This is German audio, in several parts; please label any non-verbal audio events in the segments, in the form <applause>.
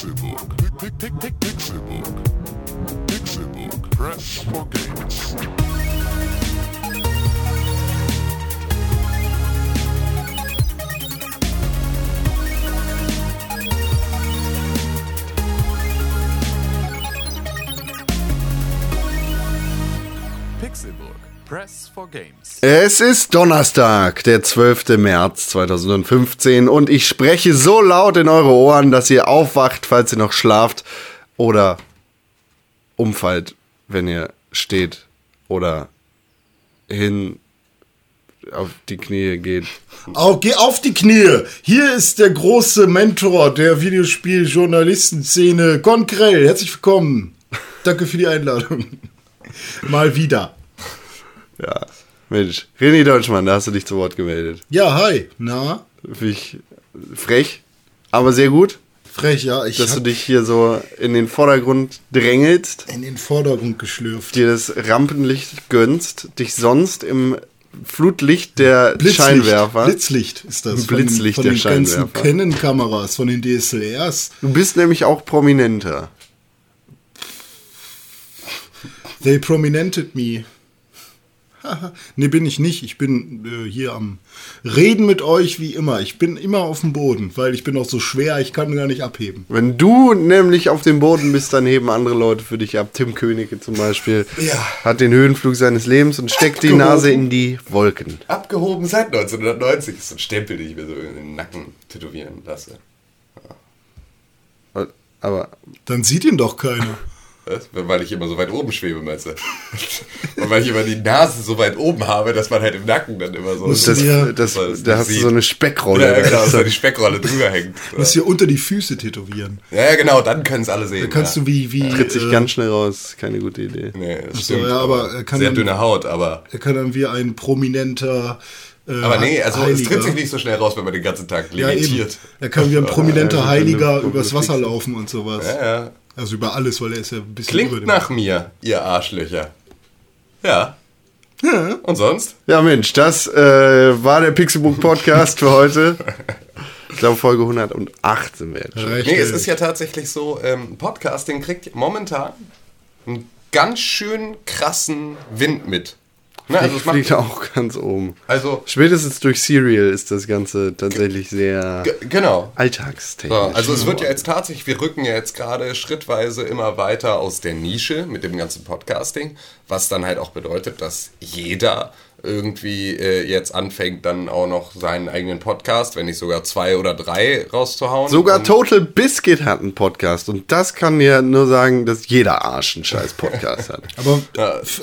Pixelbook. Pick, pick, pick, Pixelbook. Pixelbook. Press for games. Pixelburg. Press for Games. Es ist Donnerstag, der 12. März 2015 und ich spreche so laut in eure Ohren, dass ihr aufwacht, falls ihr noch schlaft oder umfallt, wenn ihr steht oder hin auf die Knie geht. Au, geh auf die Knie. Hier ist der große Mentor der Videospiel-Journalistenszene, Konkrell. Herzlich willkommen. Danke für die Einladung. Mal wieder. Ja, Mensch, René Deutschmann, da hast du dich zu Wort gemeldet. Ja, hi. Na, Finde ich frech, aber sehr gut, frech, ja. Ich dass du dich hier so in den Vordergrund drängelst. in den Vordergrund geschlürft. dir das Rampenlicht gönnst, dich sonst im Flutlicht der Scheinwerfer. Blitzlicht ist das. Blitzlicht von, der den, von den ganzen Scheinwerfer. Canon-Kameras, von den DSLRs. Du bist nämlich auch prominenter. They prominented me. <laughs> nee, bin ich nicht. Ich bin äh, hier am Reden mit euch wie immer. Ich bin immer auf dem Boden, weil ich bin auch so schwer, ich kann gar nicht abheben. Wenn du nämlich auf dem Boden bist, dann heben andere Leute für dich ab. Tim Königke zum Beispiel Ja. hat den Höhenflug seines Lebens und steckt die Abgehoben. Nase in die Wolken. Abgehoben seit 1990. Das ist so ein Stempel, den ich mir so in den Nacken tätowieren lasse. Aber Dann sieht ihn doch keiner. Was? Weil ich immer so weit oben schwebe, meinst du? <laughs> Und weil ich immer die Nase so weit oben habe, dass man halt im Nacken dann immer so. Das, Ja. das, es da hast du sieht. so eine Speckrolle. ja, genau, Das ist dass da die Speckrolle drüber hängt. <laughs> Musst hier unter die Füße tätowieren. Ja, ja, genau, dann können es alle sehen. Da kannst ja. du wie, wie. tritt sich äh, ganz schnell raus. Keine gute Idee. Nee, das so, stimmt. ja, aber er kann Sehr dann- dünne Haut, aber. Er kann dann wie ein prominenter. Äh, Aber nee, also es Heiliger. tritt sich nicht so schnell raus, wenn man den ganzen Tag Ja, eben. limitiert. Er kann wie ein <laughs> prominenter Ja, Heiliger übers Wasser laufen und sowas. Ja, ja. Also über alles, weil er ist ja ein bisschen über Klingt dem. nach mir, ihr Arschlöcher. Ja. Und sonst? Ja, Mensch, das äh, war der Pixelbook Podcast für heute. Ich glaube, Folge 108 sind wir jetzt schon. Nee, es ist ja tatsächlich so, ähm, Podcasting kriegt momentan einen ganz schön krassen Wind mit. Ne, also, es Fliegt auch ganz oben. also Spätestens durch Serial ist das Ganze tatsächlich sehr genau. alltagstechnisch. So, also es wird ja jetzt tatsächlich, wir rücken ja jetzt gerade schrittweise immer weiter aus der Nische mit dem ganzen Podcasting, was dann halt auch bedeutet, dass jeder irgendwie äh, jetzt anfängt, dann auch noch seinen eigenen Podcast, wenn nicht sogar zwei oder drei rauszuhauen. Sogar Und- Total Biscuit hat einen Podcast und das kann ja nur sagen, dass jeder Arsch einen scheiß Podcast hat. <laughs> Aber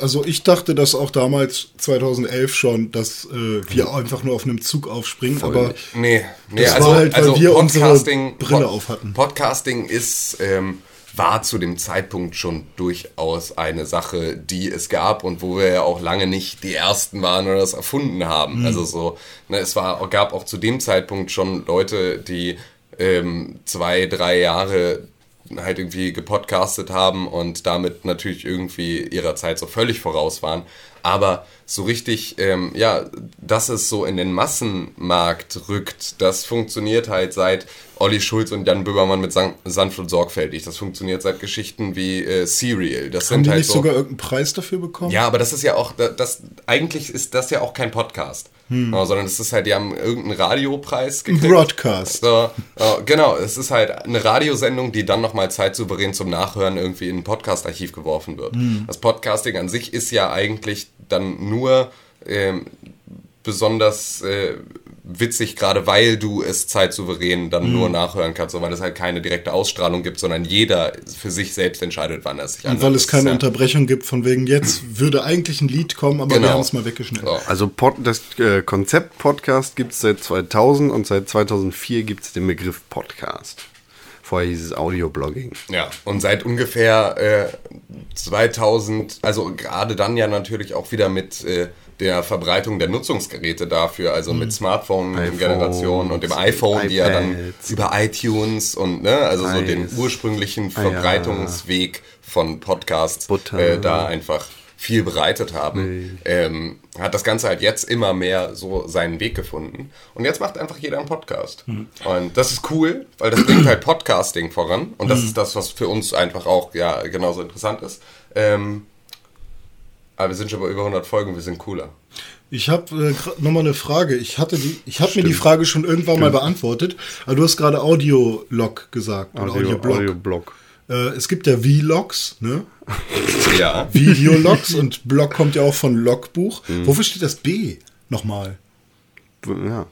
also ich dachte das auch damals 2011 schon, dass äh, wir einfach nur auf einem Zug aufspringen, aber Nee, nee Das also, war halt, weil also wir unsere Podcasting, Brille Pod- auf hatten. Podcasting ist, ähm, war zu dem Zeitpunkt schon durchaus eine Sache, die es gab und wo wir ja auch lange nicht die Ersten waren oder das erfunden haben. Mhm. Also so, ne, es war, gab auch zu dem Zeitpunkt schon Leute, die ähm, zwei, drei Jahre halt irgendwie gepodcastet haben und damit natürlich irgendwie ihrer Zeit so völlig voraus waren. Aber so richtig, ähm, ja, dass es so in den Massenmarkt rückt, das funktioniert halt seit Olli Schulz und Jan Böhmermann mit San sanft und sorgfältig. Das funktioniert seit Geschichten wie äh, Serial. Das haben sind die halt nicht so. sogar irgendeinen Preis dafür bekommen? Ja, aber das ist ja auch, da- das, eigentlich ist das ja auch kein Podcast. Ja, sondern es ist halt, die haben irgendeinen Radiopreis Ein gekriegt. Broadcast. So, genau, es ist halt eine Radiosendung, die dann nochmal zeitsouverän zum Nachhören irgendwie in ein Podcast-Archiv geworfen wird. Das Podcasting an sich ist ja eigentlich dann nur ähm, besonders äh, witzig, gerade weil du es zeitsouverän dann nur nachhören kannst, so, weil es halt keine direkte Ausstrahlung gibt, sondern jeder für sich selbst entscheidet, wann er sich Und weil es keine ja- Unterbrechung gibt, von wegen jetzt würde eigentlich ein Lied kommen, aber wir Genau. haben es mal weggeschnitten. So. Also Pod, das äh, Konzept Podcast gibt es seit 2000 und seit 2004 gibt es den Begriff Podcast. Vorher hieß es Audioblogging. Ja, und seit ungefähr äh, 2000, also gerade dann ja natürlich auch wieder mit äh, der Verbreitung der Nutzungsgeräte dafür, also mit Smartphone-Generation und dem iPhone, die ja dann iPads. über iTunes und ne, also so den Eis. ursprünglichen Ah, ja. Verbreitungsweg von Podcasts äh, da einfach viel bereitet haben, ähm, hat das Ganze halt jetzt immer mehr so seinen Weg gefunden. Und jetzt macht einfach jeder einen Podcast. Und das ist cool, weil das bringt halt Podcasting voran. Und das ist das, was für uns einfach auch ja genauso interessant ist. Ähm, aber wir sind schon bei über 100 Folgen, wir sind cooler. Ich habe äh, nochmal eine Frage. Ich hatte die, ich habe mir die Frage schon irgendwann mal beantwortet. Aber du hast gerade Audiolog gesagt oder Audioblog. Audioblog. Äh, es gibt ja Vlogs, ne? <laughs> Ja. Videologs und Blog kommt ja auch von Logbuch. Wofür steht das B nochmal? Ja.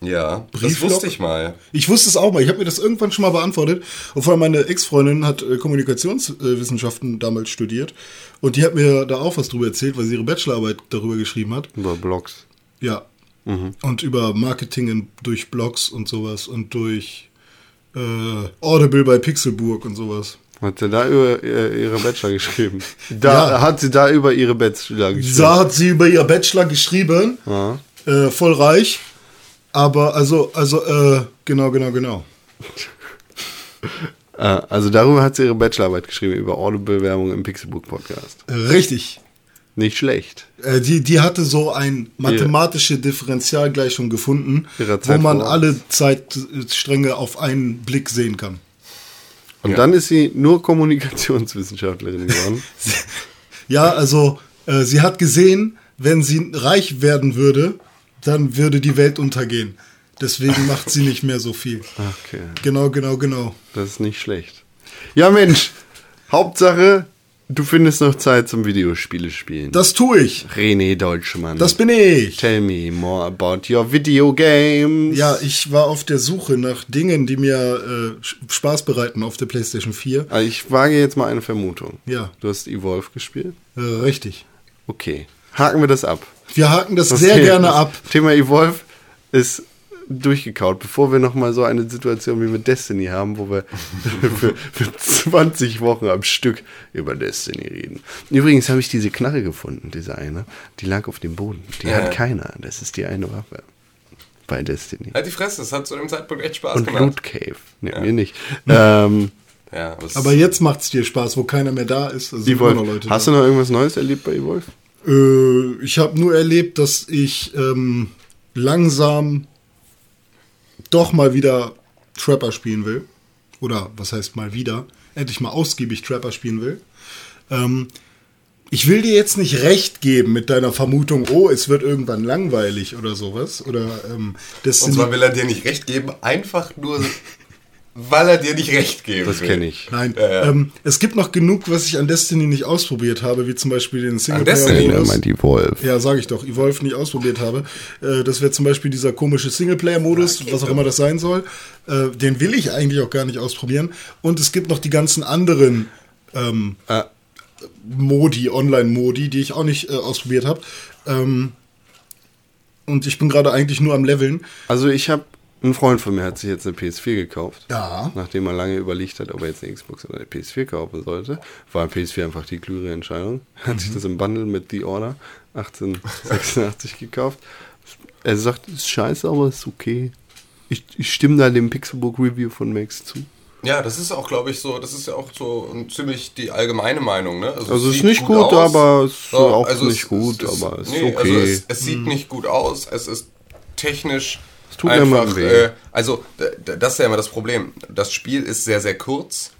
Ja, das Brieflog? wusste ich mal. Ich wusste es auch mal. Ich habe mir das irgendwann schon mal beantwortet. Und vor allem meine Ex-Freundin hat äh, Kommunikationswissenschaften damals studiert. Und die hat mir da auch was drüber erzählt, weil sie ihre Bachelorarbeit darüber geschrieben hat. Über Blogs. Ja. Und über Marketing in, durch Blogs und sowas und durch äh, Audible bei Pixelburg und sowas. Hat sie da über äh, ihre Bachelor geschrieben? <laughs> Da Ja. hat sie da über ihre Bachelor geschrieben. Da hat sie über ihr Bachelor geschrieben. Äh, voll reich. Aber also, also, äh, genau, genau, genau. <laughs> Äh, also darüber hat sie ihre Bachelorarbeit geschrieben, über Audible-Werbung im Pixelbook Podcast. Äh, richtig. Nicht schlecht. Äh, die, die hatte so ein mathematische Differentialgleichung gefunden, wo man voraus. alle Zeitstränge auf einen Blick sehen kann. Und Ja. dann ist sie nur Kommunikationswissenschaftlerin geworden. <laughs> Ja, also äh, sie hat gesehen, wenn sie reich werden würde, dann würde die Welt untergehen. Deswegen macht sie nicht mehr so viel. Okay, Genau, genau, genau. das ist nicht schlecht. Ja, Mensch, Hauptsache, du findest noch Zeit zum Videospiele spielen. Das tue ich. René Deutschmann. Das bin ich. Tell me more about your video games. Ja, ich war auf der Suche nach Dingen, die mir äh, Spaß bereiten auf der PlayStation 4. Also ich wage jetzt mal eine Vermutung. Ja. Du hast Evolve gespielt? Äh, richtig. Okay. Haken wir das ab. Wir haken das Das sehr The- gerne ab. Thema Evolve ist durchgekaut, bevor wir nochmal so eine Situation wie mit Destiny haben, wo wir <laughs> für, für 20 Wochen am Stück über Destiny reden. Übrigens habe ich diese Knarre gefunden, diese eine. Die lag auf dem Boden. Die Ja. hat keiner. Das ist die eine Waffe. Bei Destiny. Halt die Fresse, das hat zu dem Zeitpunkt echt Spaß Und gemacht. Loot Cave. Ne, mir nicht. <laughs> Ähm, Ja, aber es- Aber jetzt macht's dir Spaß, wo keiner mehr da ist. Also Leute Hast da. du noch irgendwas Neues erlebt bei Evolve? Äh, ich habe nur erlebt, dass ich ähm, langsam doch mal wieder Trapper spielen will. Oder was heißt mal wieder? Endlich mal ausgiebig Trapper spielen will. Ähm, ich will dir jetzt nicht recht geben mit deiner Vermutung, oh, es wird irgendwann langweilig oder sowas. Oder ähm, das Und zwar will er dir nicht recht geben, einfach nur, <laughs> weil er dir nicht recht geben Das kenne ich. Nein, Ja, ja. Ähm, es gibt noch genug, was ich an Destiny nicht ausprobiert habe, wie zum Beispiel den Destiny? Singleplayer-Modus. meint Evolve. Ja, sage ich doch, Evolve nicht ausprobiert habe. Äh, das wäre zum Beispiel dieser komische Singleplayer-Modus, was auch immer das sein soll. Äh, den will ich eigentlich auch gar nicht ausprobieren. Und es gibt noch die ganzen anderen ähm, Äh, Modi, Online-Modi, die ich auch nicht äh, ausprobiert habe. Ähm, und ich bin gerade eigentlich nur am Leveln. Also ich habe, ein Freund von mir hat sich jetzt eine PS4 gekauft. Ja. Nachdem er lange überlegt hat, ob er jetzt eine Xbox oder eine PS4 kaufen sollte, war PS4 einfach die klügere Entscheidung. Hat sich das im Bundle mit The Order 1886 gekauft. Er sagt, ist scheiße, aber ist okay. Ich, ich stimme da dem Pixelbook Review von Max zu. Ja, das ist auch, glaube ich, so, das ist ja auch so ein ziemlich die allgemeine Meinung, ne? Also es ist nicht gut, aber es ist auch nicht gut, aber es ist Also okay. es, es sieht nicht gut aus, es ist technisch Es tut mir einfach, immer weh. äh, also das ist ja immer das Problem. Das Spiel ist sehr, sehr kurz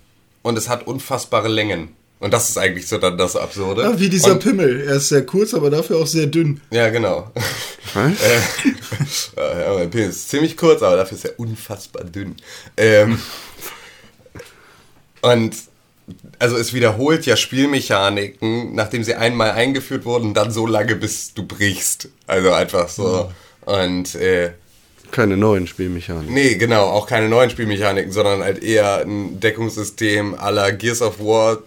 und es hat unfassbare Längen. Und das ist eigentlich so dann das Absurde. Ja, wie dieser und, Pimmel. Er ist sehr kurz, aber dafür auch sehr dünn. Ja, genau. Was? Äh, <laughs> ja, mein Penis ist ziemlich kurz, aber dafür ist er unfassbar dünn. Ähm, und also es wiederholt ja Spielmechaniken, nachdem sie einmal eingeführt wurden, dann so lange, bis du brichst. Also einfach so. Und äh, Keine neuen Spielmechaniken. nee, genau, auch keine neuen Spielmechaniken, sondern halt eher ein Deckungssystem à la Gears of War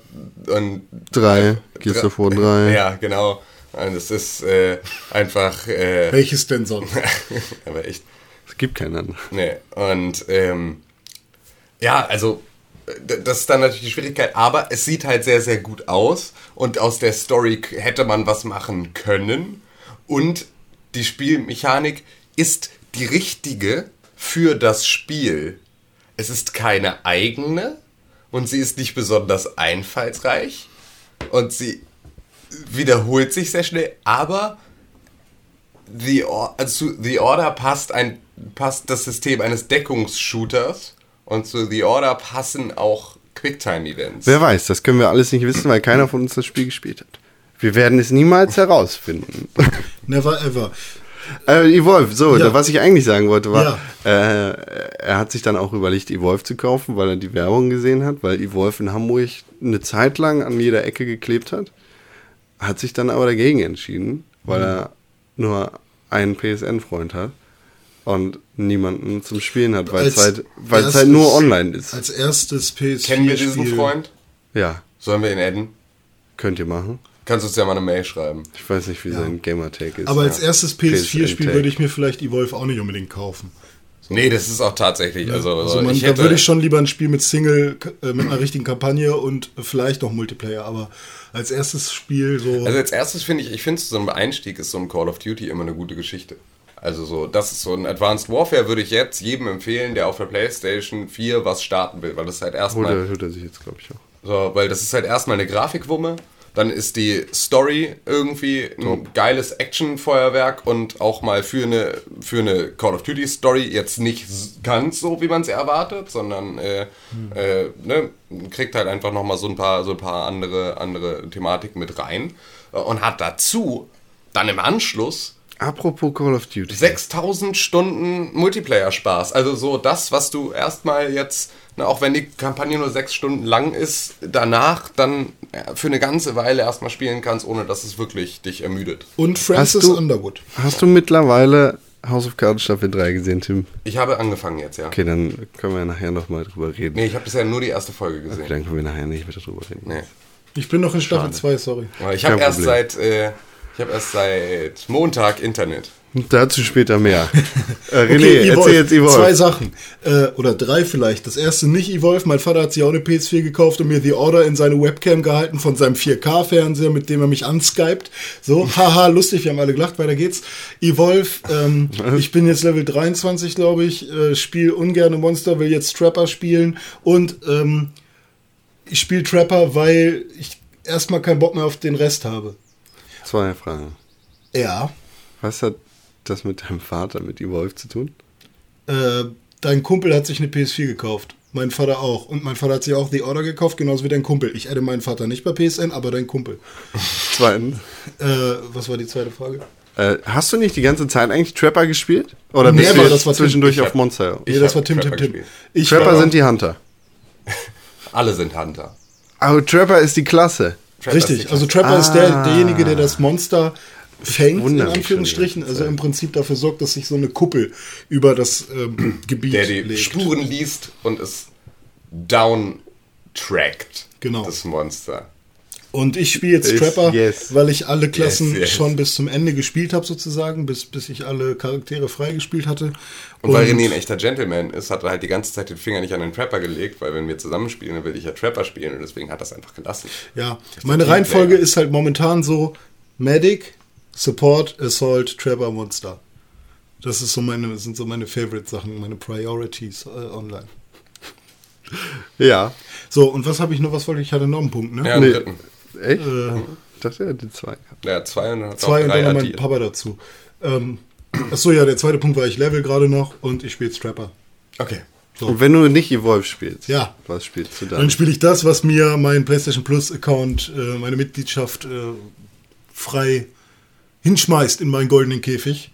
und Drei, Gears of War 3. Ja, genau. Und es ist äh, einfach äh, <laughs> Welches denn sonst? <laughs> aber echt Es gibt keinen anderen. Nee, und ähm, ja, also das ist dann natürlich die Schwierigkeit, aber es sieht halt sehr, sehr gut aus und aus der Story hätte man was machen können und die Spielmechanik ist die richtige für das Spiel. Es ist keine eigene und sie ist nicht besonders einfallsreich und sie wiederholt sich sehr schnell, aber The, Or also zu The Order passt, ein, passt das System eines Deckungsshooters und zu The Order passen auch Quicktime-Events. Wer weiß, das können wir alles nicht wissen, weil keiner von uns das Spiel gespielt hat. Wir werden es niemals herausfinden. Never ever. Äh, Evolve, so, Ja. da, was ich eigentlich sagen wollte, war, äh, er hat sich dann auch überlegt, Evolve zu kaufen, weil er die Werbung gesehen hat, weil Evolve in Hamburg eine Zeit lang an jeder Ecke geklebt hat. Hat sich dann aber dagegen entschieden, weil Mhm. er nur einen PSN-Freund hat und niemanden zum Spielen hat, weil es halt, weil es erstes- halt nur online ist. Als erstes PS4 Kennen wir diesen Freund? ja, Sollen wir ihn adden? könnt ihr machen. Kannst du uns ja mal eine Mail schreiben. Ich weiß nicht, wie sein Gamertag ist. Aber als Ja. erstes PS4-Spiel PSN-Tag. würde ich mir vielleicht Evolve auch nicht unbedingt kaufen. Nee, das ist auch tatsächlich. Also, Also man, ich da würde ich schon lieber ein Spiel mit Single, äh, mit einer richtigen Kampagne und vielleicht noch Multiplayer. Aber als erstes Spiel so. Also als erstes finde ich, ich finde so ein Einstieg ist so ein Call of Duty immer eine gute Geschichte. Also so, das ist so ein Advanced Warfare würde ich jetzt jedem empfehlen, der auf der PlayStation 4 was starten will, weil das halt Holt erstmal er, holt er sich jetzt, glaube ich, auch. So, weil das ist halt erstmal eine Grafikwumme, dann ist die Story irgendwie ein geiles Action-Feuerwerk und auch mal für eine, für eine Call of Duty-Story jetzt nicht ganz so, wie man es erwartet, sondern äh, äh, ne, kriegt halt einfach nochmal so ein paar, so ein paar andere, andere Thematiken mit rein äh, und hat dazu dann im Anschluss Apropos Call of Duty. 6000 Stunden Multiplayer-Spaß. Also so das, was du erstmal jetzt, ne, auch wenn die Kampagne nur sechs Stunden lang ist, danach dann ja, für eine ganze Weile erstmal spielen kannst, ohne dass es wirklich dich ermüdet. und Francis Hast du- Underwood. Hast du mittlerweile House of Cards Staffel 3 gesehen, Tim? Ich habe angefangen jetzt, ja. Okay, dann können wir nachher nochmal drüber reden. Nee, ich habe bisher nur die erste Folge gesehen. Okay, dann können wir nachher nicht mehr drüber reden. Nee. Ich bin noch in Staffel 2, sorry. Ich habe erst Problem. seit, äh, ich habe erst seit Montag Internet. Dazu später mehr. <laughs> äh, René, Okay, erzähl jetzt Zwei Evolve. Sachen. Äh, oder drei vielleicht. Das erste nicht Evolve. Mein Vater hat sich auch eine PS4 gekauft und mir The Order in seine Webcam gehalten von seinem 4K-Fernseher, mit dem er mich anskypt. So, <laughs> haha, lustig, wir haben alle gelacht, weiter geht's. Evolve, ähm, ich bin jetzt Level 23, glaube ich, äh, spiele ungerne Monster, will jetzt Trapper spielen und ähm, ich spiele Trapper, weil ich erstmal keinen Bock mehr auf den Rest habe. Zwei Fragen. Ja. Was hat das mit deinem Vater, mit Evolve zu tun? Äh, dein Kumpel hat sich eine PS4 gekauft. Mein Vater auch. Und mein Vater hat sich auch The Order gekauft, genauso wie dein Kumpel. Ich adde meinen Vater nicht bei PSN, aber dein Kumpel. <laughs> Zweitens. Äh, was war die zweite Frage? Äh, hast du nicht die ganze Zeit eigentlich Trapper gespielt? Oder Nee, bist aber du das war zwischendurch Tim. Auf hab- Monster? Ich nee, das war Tim, Tim, Trapper Tim. gespielt. Ich Trapper sind die Hunter. <laughs> Alle sind Hunter. Aber Trapper ist die Klasse. Trapper Richtig, die also Klasse. Trapper ist der, derjenige, der das Monster fängt, in Anführungsstrichen. Also im Prinzip dafür sorgt, dass sich so eine Kuppel über das ähm, <clears throat> Gebiet der die legt. Spuren liest und es down trackt. Genau. Das Monster. Und ich spiele jetzt Trapper, yes. weil ich alle Klassen Yes, yes. schon bis zum Ende gespielt habe, sozusagen, bis, bis ich alle Charaktere freigespielt hatte. Und, weil René ein echter Gentleman ist, hat er halt die ganze Zeit den Finger nicht an den Trapper gelegt, weil wenn wir zusammen spielen, dann will ich ja Trapper spielen und deswegen hat er es einfach gelassen. Ja, meine. Reihenfolge ist halt momentan so Medic, Support, Assault, Trapper, Monster. Das ist so meine, sind so meine Favorite-Sachen, meine Priorities äh, online. Ja. So, und was habe ich noch? Was wollte ich? Ich hatte noch einen Punkt, ne? Ja, Nee. dritten. Echt? Äh, Ich dachte, er hätte zwei. Ja, zwei und dann zwei und dann noch mein. Papa dazu. Ähm, achso, ja, der zweite Punkt war, ich level gerade noch und ich spiele jetzt Trapper. Okay. So. Und wenn du nicht Evolve spielst, Ja. was spielst du Dann dann? spiele ich das, was mir mein PlayStation Plus Account, äh, meine Mitgliedschaft äh, frei hinschmeißt in meinen goldenen Käfig.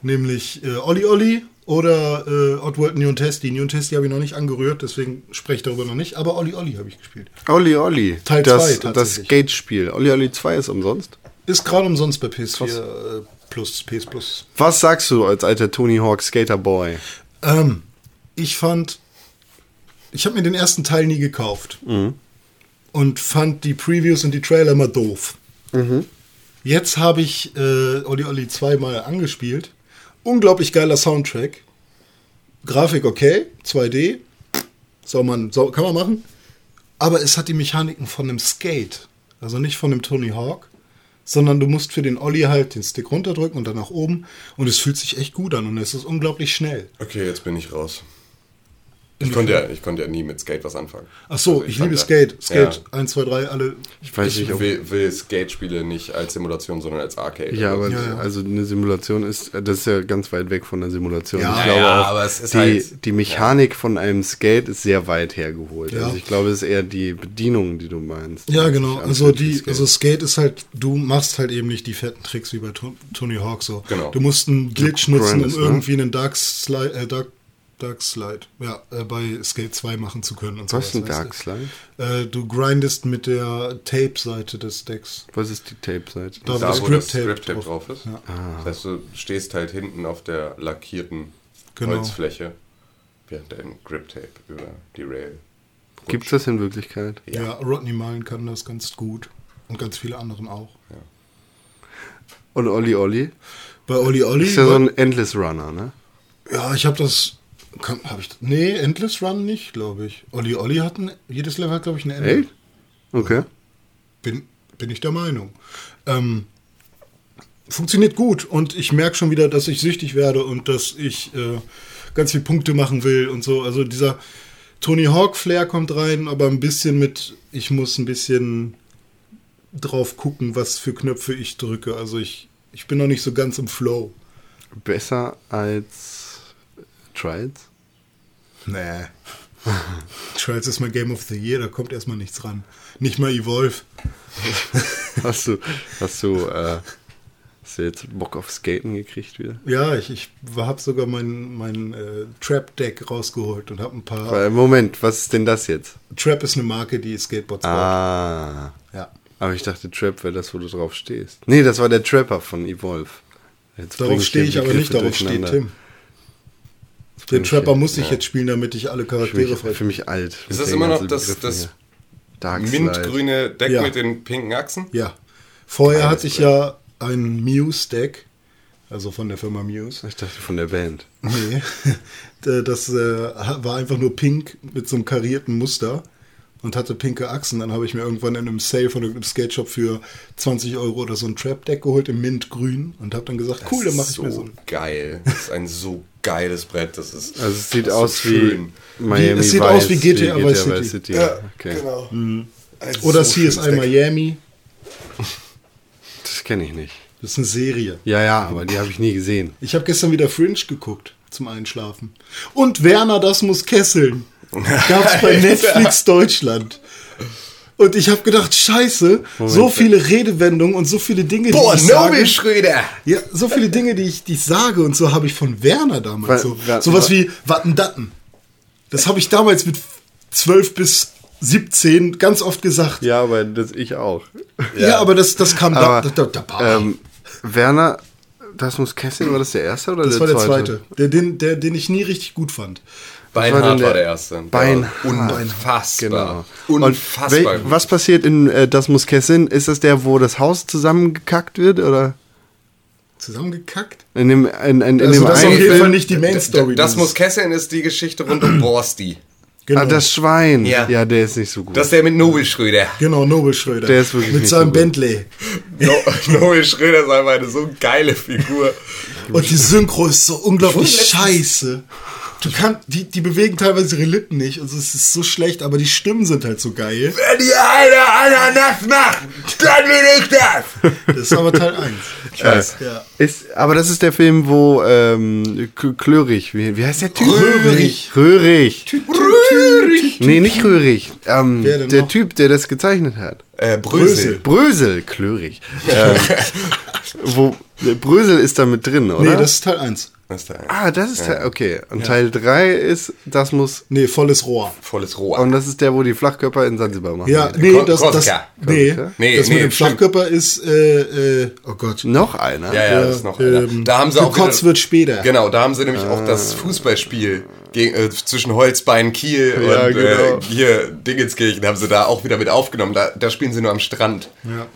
Nämlich äh, Olli Olli oder äh, Oddworld Neon Testy. Neon Testy habe ich noch nicht angerührt, deswegen spreche ich darüber noch nicht. Aber Olli Olli habe ich gespielt. Olli Olli. Teil das, zwei, Das tatsächlich. Skate-Spiel. Olli Olli 2 ist umsonst. Ist gerade umsonst bei PS4 äh, Plus, PS Plus. Was sagst du als alter Tony Hawk Skater Boy? Ähm, ich fand, ich habe mir den ersten Teil nie gekauft und fand die Previews und die Trailer immer doof. Jetzt habe ich äh, Olli Olli zweimal angespielt. Unglaublich geiler Soundtrack. Grafik okay, 2D. Soll man, soll, kann man machen. Aber es hat die Mechaniken von einem Skate. Also nicht von einem Tony Hawk. Sondern du musst für den Olli halt den Stick runterdrücken und dann nach oben. Und es fühlt sich echt gut an und es ist unglaublich schnell. Okay, jetzt bin ich raus. Ich konnte, ja, ich konnte ja nie mit Skate was anfangen. Ach so, Also ich, fand liebe Skate. Skate Ja. 1, 2, 3, alle. Ich weiß nicht, Ich ob. will, will Skate-Spiele nicht als Simulation, sondern als Arcade. Ja, aber Ja, ja. also eine Simulation ist, das ist ja ganz weit weg von der Simulation. Ja, ich glaube ja, auch, aber es ist die, halt- die Mechanik von einem Skate ist sehr weit hergeholt. Ja. Also ich glaube, es ist eher die Bedienung, die du meinst. Ja, genau. Also die Skate. also Skate ist halt, du machst halt eben nicht die fetten Tricks wie bei To- Tony Hawk so. Genau. Du musst einen Glitch nutzen, um ne? irgendwie einen Dark Slide, äh, Dark, Dark Slide, ja, äh, bei Skate 2 machen zu können und Was ist ein Dark Slide? du? Äh, du grindest mit der Tape-Seite des Decks. Was ist die Tape-Seite? Da- Da, das wo das Grip-Tape drauf. drauf ist. Ja. Das heißt, du stehst halt hinten auf der lackierten Genau. Holzfläche, während dein Grip-Tape über die Rail. Gibt es das in Wirklichkeit? Ja. Rodney Mullen kann das ganz gut. Und ganz viele anderen auch. Und Olli Olli? Bei Oli Oli. Ist ja so ein Endless Runner, ne? Ja, ich habe das. Habe ich. Nee, Endless Run nicht, glaube ich. Oli Oli hat ein. Jedes Level hat, glaube ich, ein Ende. Echt? Okay. Bin, bin ich der Meinung. Ähm, funktioniert gut und ich merke schon wieder, dass ich süchtig werde und dass ich äh, ganz viel Punkte machen will und so. Also dieser Tony Hawk Flair kommt rein, aber ein bisschen mit, ich muss ein bisschen drauf gucken, was für Knöpfe ich drücke. Also ich, ich bin noch nicht so ganz im Flow. Besser als Trials? Nee. <laughs> Trials ist mein Game of the Year, da kommt erstmal nichts ran. Nicht mal Evolve. <laughs> Hast du, hast du, äh, hast du jetzt Bock auf Skaten gekriegt wieder? Ja, ich, ich habe sogar mein, mein äh, Trap-Deck rausgeholt und habe ein paar. Moment, was ist denn das jetzt? Trap ist eine Marke, die Skateboards baut. Ah. Ja. Aber ich dachte, Trap wäre das, wo du drauf stehst. Nee, das war der Trapper von Evolve. Jetzt Darauf stehe ich aber nicht, darauf steht. Tim. Den Trapper muss ich jetzt spielen, damit ich alle Charaktere frei. für mich alt. Ist das immer noch das, das mintgrüne Deck Ja. mit den pinken Achsen? Ja. Vorher Geiles hatte ich ja ein Muse-Deck, also von der Firma Muse. Ich dachte von der Band. Nee, <laughs> das äh, war einfach nur pink mit so einem karierten Muster und hatte pinke Achsen. Dann habe ich mir irgendwann in einem Sale von irgendeinem Skate Shop für 20 Euro oder so ein Trap-Deck geholt im Mintgrün und habe dann gesagt, cool, dann mache ich so mir so ein. geil. Das ist ein so geiles Brett. Das ist, Also es sieht aus so wie schön. Miami es sieht Vice, aus wie GTA Vice City. Ja, okay. genau. Ein Oder so CSI. Miami. Das kenne ich nicht. Das ist eine Serie. Ja, ja, aber die habe ich nie gesehen. Ich habe gestern wieder Fringe geguckt zum Einschlafen. Und Werner, das muss kesseln. <laughs> Gab's bei <laughs> Netflix Deutschland. Und ich habe gedacht, scheiße, so viele Redewendungen und so viele Dinge, die Boah, ich sage. Nobel Schröder! Ja, so viele Dinge, die ich, die ich sage und so habe ich von Werner damals. So, wa- sowas wa- wie Wattendatten. Das habe ich damals mit 12 bis 17 ganz oft gesagt. Ja, Ja, aber das ich auch. aber das, das kam Aber, da, da, da, da ähm, Werner, das muss Kessin, war das der erste oder Das der war der zweite? zweite, der, den, der, den ich nie richtig gut fand. War Beinhard der- war der erste. Beinhard. war Unfassbar. Genau. Unfassbar. Und wel- was passiert in äh, Das muss Kessin? Ist das der, wo das Haus zusammengekackt wird? Oder Zusammengekackt? in dem, in, in, in Also dem das ist auf einen jeden Fall Film? nicht die Main Story. Das dieses- muss Kesseln ist die Geschichte rund um <clears throat> Borsti. genau. Ah, das Schwein. Ja. Ja. der ist nicht so gut. Das ist der mit Nobel Schröder. genau, Nobel Schröder. Der ist wirklich Mit nicht seinem so gut. Bentley. No, <laughs> Nobel Schröder ist einfach eine so geile Figur. Und die Synchro ist so unglaublich scheiße. Du kannst, die, die bewegen teilweise ihre Lippen nicht und es ist so schlecht, aber die Stimmen sind halt so geil. Wenn die eine Ananas macht, dann will ich das. Das ist aber Teil 1. Scheiß. Ja. Ist, aber das ist der Film, wo ähm, Klörig, wie, wie heißt der Typ? Röhrig. Röhrig. Nee, nicht Röhrig. Ähm, der noch? Typ, der das gezeichnet hat. Äh, Brösel. Brösel, Klörig. ähm, <laughs> wo, Brösel ist da mit drin, oder? Nee, das ist Teil 1. Das ist der ah, das ist Teil, okay. Und Teil 3 ist, das muss, Nee, volles Rohr. volles Rohr. und das ist der, wo die Flachkörper in Sansibar machen. Ja, nee, das, das, nee? Nee, das nee, mit dem stimmt. Flachkörper ist, äh, äh, oh Gott. Noch einer? ja, ja, das ist noch einer. ähm, Da haben sie auch wieder- wird später. Genau, da haben sie nämlich auch das Fußballspiel gegen, äh, zwischen Holzbein Kiel Ja, und genau. äh, hier Dingenskirchen haben sie da auch wieder mit aufgenommen. Da, da spielen sie nur am Strand. Ja.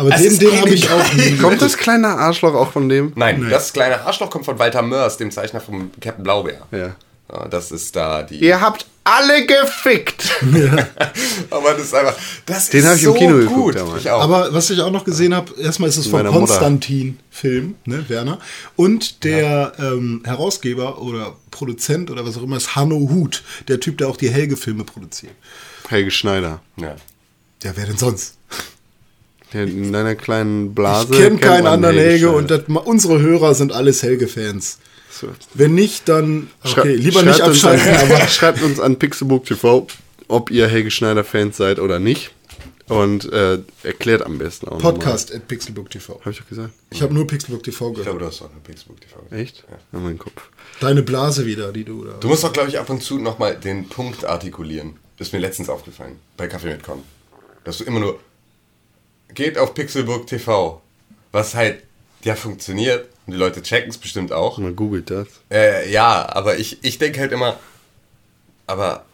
Aber Es den, ist den eine habe ich auch nie. <laughs> Kommt das kleine Arschloch auch von dem? Nein, das kleine Arschloch kommt von Walter Mörs, dem Zeichner vom Captain Blaubeer. Ja. Ja, das ist da die. Ihr habt alle gefickt. <laughs> Aber das ist einfach, das Den ist hab ich im so Kino geguckt gut. auch. Aber was ich auch noch gesehen habe, erstmal ist es Mutter. Konstantin-Film, ne, Werner. Und der ähm, Herausgeber oder Produzent oder was auch immer ist Hanno Huth, der Typ, der auch die Helge-Filme produziert. Helge Schneider. ja. Ja, wer denn sonst? In deiner kleinen Blase. Ich kenne keinen anderen Helge und Schneider. das, unsere Hörer sind alles Helge-Fans. So. Wenn nicht, dann okay, Schrei- lieber nicht schreibt uns abschalten. An, aber <laughs> schreibt uns an Pixelbook TV, ob ihr Helge Schneider-Fans seid oder nicht. Und äh, erklärt am besten auch Podcast at Pixelbook TV. Habe ich doch gesagt. Ich habe nur Pixelbook TV Ich gehört. glaube, du hast auch eine Pixelbook TV. Echt? Ja. mein Kopf. Deine Blase wieder, die du da. Du musst doch, glaube ich, ab und zu nochmal den Punkt artikulieren. Das ist mir letztens aufgefallen, bei Kaffee mit Con. Dass du immer nur, geht auf Pixelbook TV. Was halt, ja, funktioniert. Und die Leute checken es bestimmt auch. Man googelt das. Äh, ja, aber ich, ich denke halt immer, aber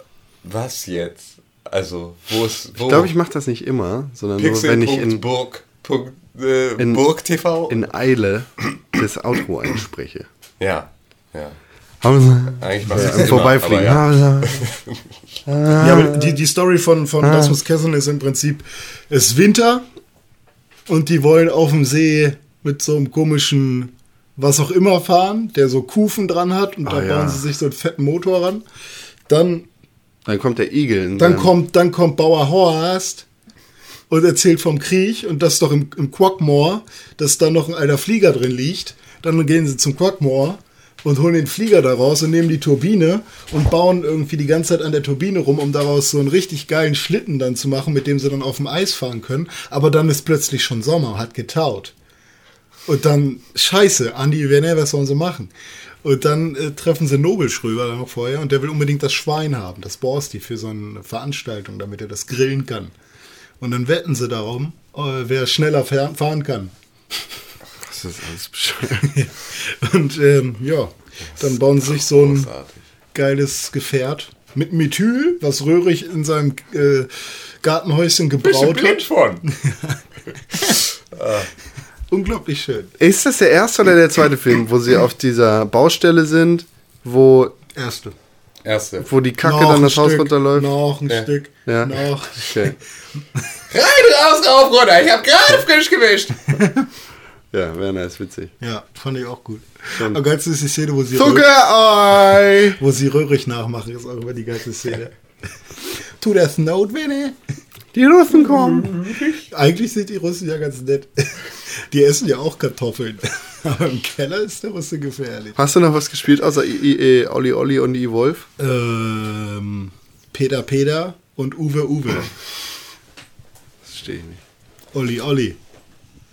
was jetzt? Also, wo ist, wo? Ich glaube, ich mache das nicht immer, sondern nur, wenn ich in, Pixel.burg. Punkt, äh, in- Burg TV? in Eile das Outro einspreche. ja, ja. Eigentlich du Ja, es Vorbeifliegen. ja. <laughs> Ja, aber die, die Story von, von Rasmus Kessen ist im Prinzip, es ist Winter und die wollen auf dem See mit so einem komischen, was auch immer fahren, der so Kufen dran hat und da Ah, ja. bauen sie sich so einen fetten Motor ran. Dann, Dann kommt der Igel. dann, kommt, dann kommt Bauer Horst und erzählt vom Krieg und dass doch im, im Quackmore, dass da noch ein alter Flieger drin liegt. Dann gehen sie zum Quackmore und holen den Flieger da raus und nehmen die Turbine und bauen irgendwie die ganze Zeit an der Turbine rum, um daraus so einen richtig geilen Schlitten dann zu machen, mit dem sie dann auf dem Eis fahren können. Aber dann ist plötzlich schon Sommer, hat getaut. Und dann, scheiße, Andi, wer ne, was sollen sie machen? Und dann äh, treffen sie Nobelschröber noch vorher und der will unbedingt das Schwein haben, das Borsti, für so eine Veranstaltung, damit er das grillen kann. Und dann wetten sie darum, äh, wer schneller fahren kann. Das ist alles bescheuert. <laughs> Und ähm, ja, dann bauen sie sich so ein Großartig. geiles Gefährt mit Methyl, was Röhrig in seinem äh, Gartenhäuschen gebraut blind hat. von. <laughs> Unglaublich schön. Ist das der erste oder der zweite Film, wo sie auf dieser Baustelle sind, wo, Erste. Erste. wo die Kacke Noch dann das Haus Stück, runterläuft? Noch ein Ja. Stück. Ja. Noch. Okay. Rein, raus, rauf, runter. Ich hab gerade frisch gewischt. <laughs> Ja, Werner ist witzig. Ja, fand ich auch gut. Am geilsten ist die Szene, wo sie, Zuckerei! wo sie Röhrig nachmachen, ist auch immer die geilste Szene. <laughs> Tu das Note, Winnie. Die Russen kommen. Eigentlich sind die Russen ja ganz nett. Die essen ja auch Kartoffeln. <laughs> Aber im Keller ist der Russe gefährlich. Hast du noch was gespielt außer I I I Olli Olli und I Wolf? Ähm, Peter Peter und Uwe Uwe. Das stehe ich nicht. Olli Olli.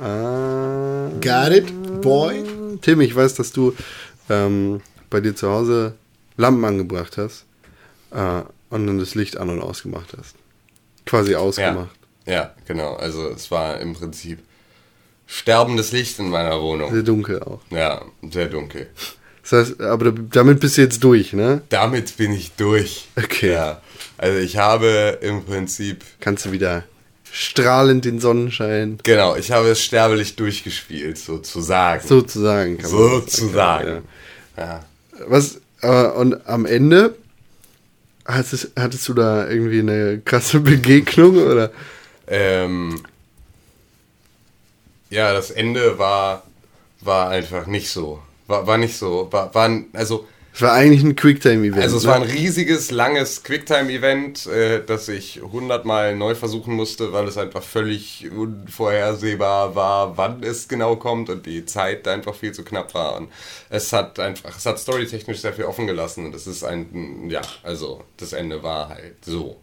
Ah, Got it, boy? Tim, ich weiß, dass du ähm, bei dir zu Hause Lampen angebracht hast äh, und dann das Licht an und ausgemacht hast. Quasi ausgemacht. Ja, ja, genau. Also es war im Prinzip sterbendes Licht in meiner Wohnung. Sehr dunkel auch. Ja, sehr dunkel. Das heißt, aber da- damit bist du jetzt durch, ne? Damit bin ich durch. Okay. Ja. Also ich habe im Prinzip, Kannst du wieder strahlend den Sonnenschein genau, ich habe es sterblich durchgespielt, sozusagen. sozusagen. kann man sagen. sozusagen. Ja. Ja. Was, äh, und am Ende hattest, hattest du da irgendwie eine krasse <laughs> Begegnung oder? Ähm, ja, das Ende war, war einfach nicht so. War, war nicht so. War, war, also, Es war eigentlich ein Quicktime-Event. also es ne? war ein riesiges, langes Quicktime-Event, äh, das ich hundertmal neu versuchen musste, weil es einfach völlig unvorhersehbar war, wann es genau kommt und die Zeit einfach viel zu knapp war. Und es hat einfach, es hat storytechnisch sehr viel offen gelassen und es ist ein, ja, also das Ende war halt so.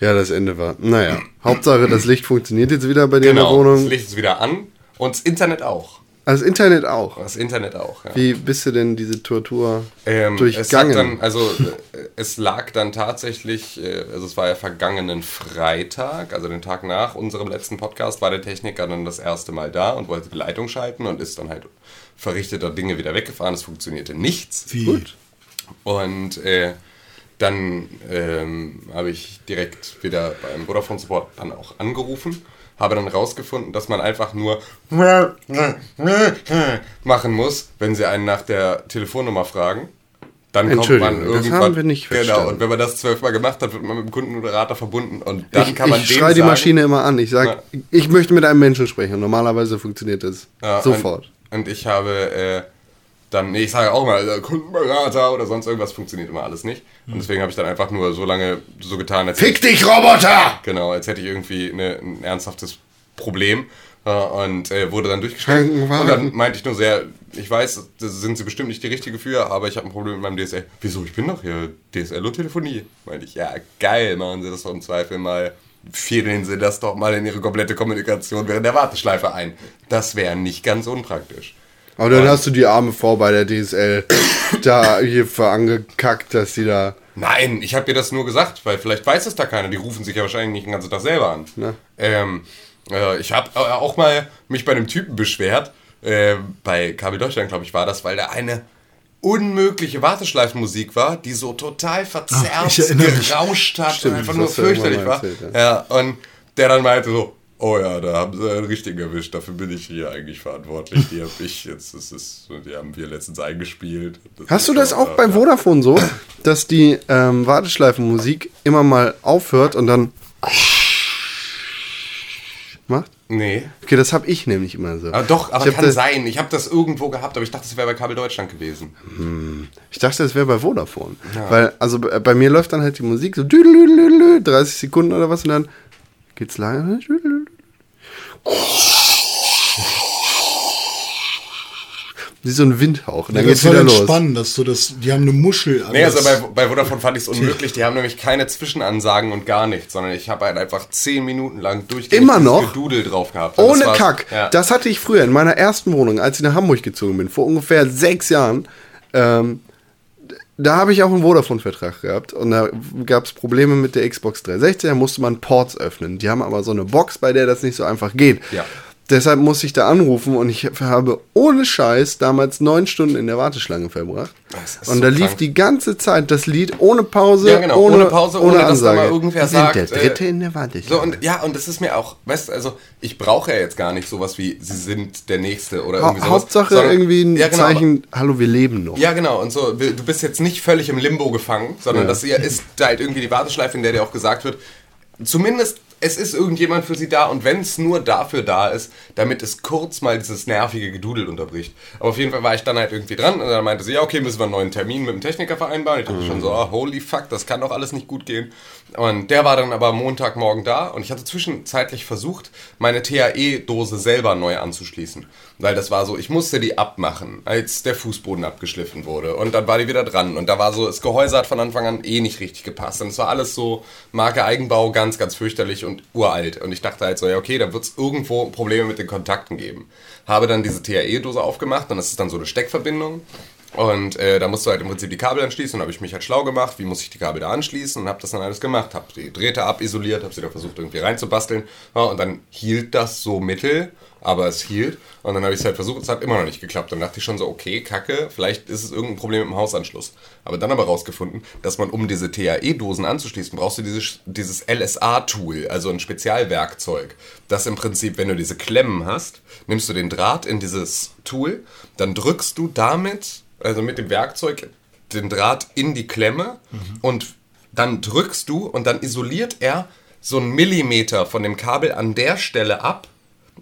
Ja, das Ende war. Naja, Hauptsache das Licht funktioniert jetzt wieder bei dir in der Genau, das Wohnung. Licht ist wieder an und das Internet auch. Also das Internet auch. Das Internet auch, ja. Wie bist du denn diese Tortur Ähm, es, hat durchgangen? dann, also äh, es lag dann tatsächlich, äh, also es war ja vergangenen Freitag, also den Tag nach unserem letzten Podcast, war der Techniker dann das erste Mal da und wollte die Leitung schalten und ist dann halt verrichteter Dinge wieder weggefahren. Es funktionierte nichts. Wie? Gut. Und äh, dann ähm, habe ich direkt wieder beim Vodafone Support dann auch angerufen, habe dann rausgefunden, dass man einfach nur machen muss, wenn sie einen nach der Telefonnummer fragen. dann kommt man das irgendwann. haben wir nicht Genau, verstanden. und wenn man das zwölfmal gemacht hat, wird man mit dem Kundenmoderator verbunden und dann ich kann man ich schreie die Maschine immer an. Ich sage, ich möchte mit einem Menschen sprechen. Normalerweise funktioniert das Ja, sofort. Und, und ich habe äh, dann, nee, ich sage auch mal, äh, Kundenberater oder sonst irgendwas funktioniert immer alles nicht. Und deswegen habe ich dann einfach nur so lange so getan, als Fick dich, Roboter! Genau, als hätte ich irgendwie eine, ein ernsthaftes Problem äh, und äh, wurde dann. Krankenwagen. Und dann meinte ich nur sehr, ich weiß, sind Sie bestimmt nicht die Richtige für, aber ich habe ein Problem mit meinem DSL. Wieso? Ich bin doch hier DSL und Telefonie. Meinte ich, ja, geil, machen Sie das doch im Zweifel mal. Fädeln Sie das doch mal in Ihre komplette Kommunikation während der Warteschleife ein. Das wäre nicht ganz unpraktisch. Aber dann hast du die arme Frau bei der DSL <coughs> da hier verangekackt, dass sie da. Nein, ich habe dir das nur gesagt, weil vielleicht weiß es da keiner. Die rufen sich ja wahrscheinlich nicht den ganzen Tag selber an. Ja. Ähm, äh, ich habe auch mal mich bei einem Typen beschwert, äh, bei KB Deutschland, glaube ich, war das, weil da eine unmögliche Warteschleifenmusik war, die so total verzerrt, Ach, gerauscht hat Stimmt, und einfach nur fürchterlich war. erzählt, ja. und der dann meinte so, oh ja, da haben sie einen richtigen erwischt, dafür bin ich hier eigentlich verantwortlich. Die habe ich jetzt, das ist, die haben wir letztens eingespielt. Das Hast du das auch ja. beim Vodafone so, dass die ähm, Warteschleifenmusik immer mal aufhört und dann macht? Nee. Okay, das habe ich nämlich immer so. Aber doch, aber kann sein. Ich habe das irgendwo gehabt, aber ich dachte, es wäre bei Kabel Deutschland gewesen. Ich dachte, das wäre bei Vodafone. Weil, also bei bei mir läuft dann halt die Musik so düdelüdelü, 30 Sekunden oder was und dann geht's lange. Wie so ein Windhauch. Und dann Ja, geht's wieder los. entspannen, dass du das, die haben eine Muschel. an Nee, also das- bei, bei Vodafone fand ich es unmöglich. Die haben nämlich keine Zwischenansagen und gar nichts, sondern ich habe halt einfach zehn Minuten lang durchgehend Immer dieses noch? Gedudel drauf gehabt. Und Ohne Kack. Ja. Das hatte ich früher in meiner ersten Wohnung, als ich nach Hamburg gezogen bin, vor ungefähr sechs Jahren. Ähm, da habe ich auch einen Vodafone-Vertrag gehabt und da gab es Probleme mit der Xbox 360. Da musste man Ports öffnen. Die haben aber so eine Box, bei der das nicht so einfach geht. Ja. Deshalb musste ich da anrufen und ich habe ohne Scheiß damals neun Stunden in der Warteschlange verbracht. Und so da lief krank. die ganze Zeit das Lied ohne Pause, Ja, genau, ohne, ohne Pause, ohne dass da Ansage. mal irgendwer Sie sind sagt, der Dritte äh, in der Warteschlange. So, und ja, und das ist mir auch, weißt du, also ich brauche ja jetzt gar nicht sowas wie, sie sind der Nächste oder Ha irgendwie sowas. Hauptsache sondern- irgendwie ein ja, genau, aber- Zeichen, hallo, wir leben noch. Ja, genau. Und so, du bist jetzt nicht völlig im Limbo gefangen, sondern Ja. das hier ist da halt irgendwie die Warteschleife, in der dir auch gesagt wird, zumindest es ist irgendjemand für sie da und wenn es nur dafür da ist, damit es kurz mal dieses nervige Gedudel unterbricht. Aber auf jeden Fall war ich dann halt irgendwie dran und dann meinte sie, ja, okay, müssen wir einen neuen Termin mit dem Techniker vereinbaren. Ich dachte schon so, ah, holy fuck, das kann doch alles nicht gut gehen. Und der war dann aber Montagmorgen da und ich hatte zwischenzeitlich versucht, meine TAE-Dose selber neu anzuschließen. Weil das war so, ich musste die abmachen, als der Fußboden abgeschliffen wurde. Und dann war die wieder dran. Und da war so, das Gehäuse hat von Anfang an eh nicht richtig gepasst. Und es war alles so Marke Eigenbau, ganz, ganz fürchterlich und uralt. Und ich dachte halt so, ja, okay, da wird es irgendwo Probleme mit den Kontakten geben. Habe dann diese TAE-Dose aufgemacht und das ist dann so eine Steckverbindung. Und äh, da musst du halt im Prinzip die Kabel anschließen. Und habe ich mich halt schlau gemacht, wie muss ich die Kabel da anschließen und habe das dann alles gemacht. Habe die Drähte abisoliert, habe sie da versucht irgendwie reinzubasteln. Ja, und dann hielt das so mittel, aber es hielt. Und dann habe ich es halt versucht, es hat immer noch nicht geklappt. Dann dachte ich schon so, okay, kacke, vielleicht ist es irgendein Problem mit dem Hausanschluss. Aber dann aber rausgefunden, dass man, um diese TAE-Dosen anzuschließen, brauchst du dieses, dieses LSA-Tool, also ein Spezialwerkzeug. Das im Prinzip, wenn du diese Klemmen hast, nimmst du den Draht in dieses Tool, dann drückst du damit, also mit dem Werkzeug, den Draht in die Klemme und dann drückst du und dann isoliert er so einen Millimeter von dem Kabel an der Stelle ab,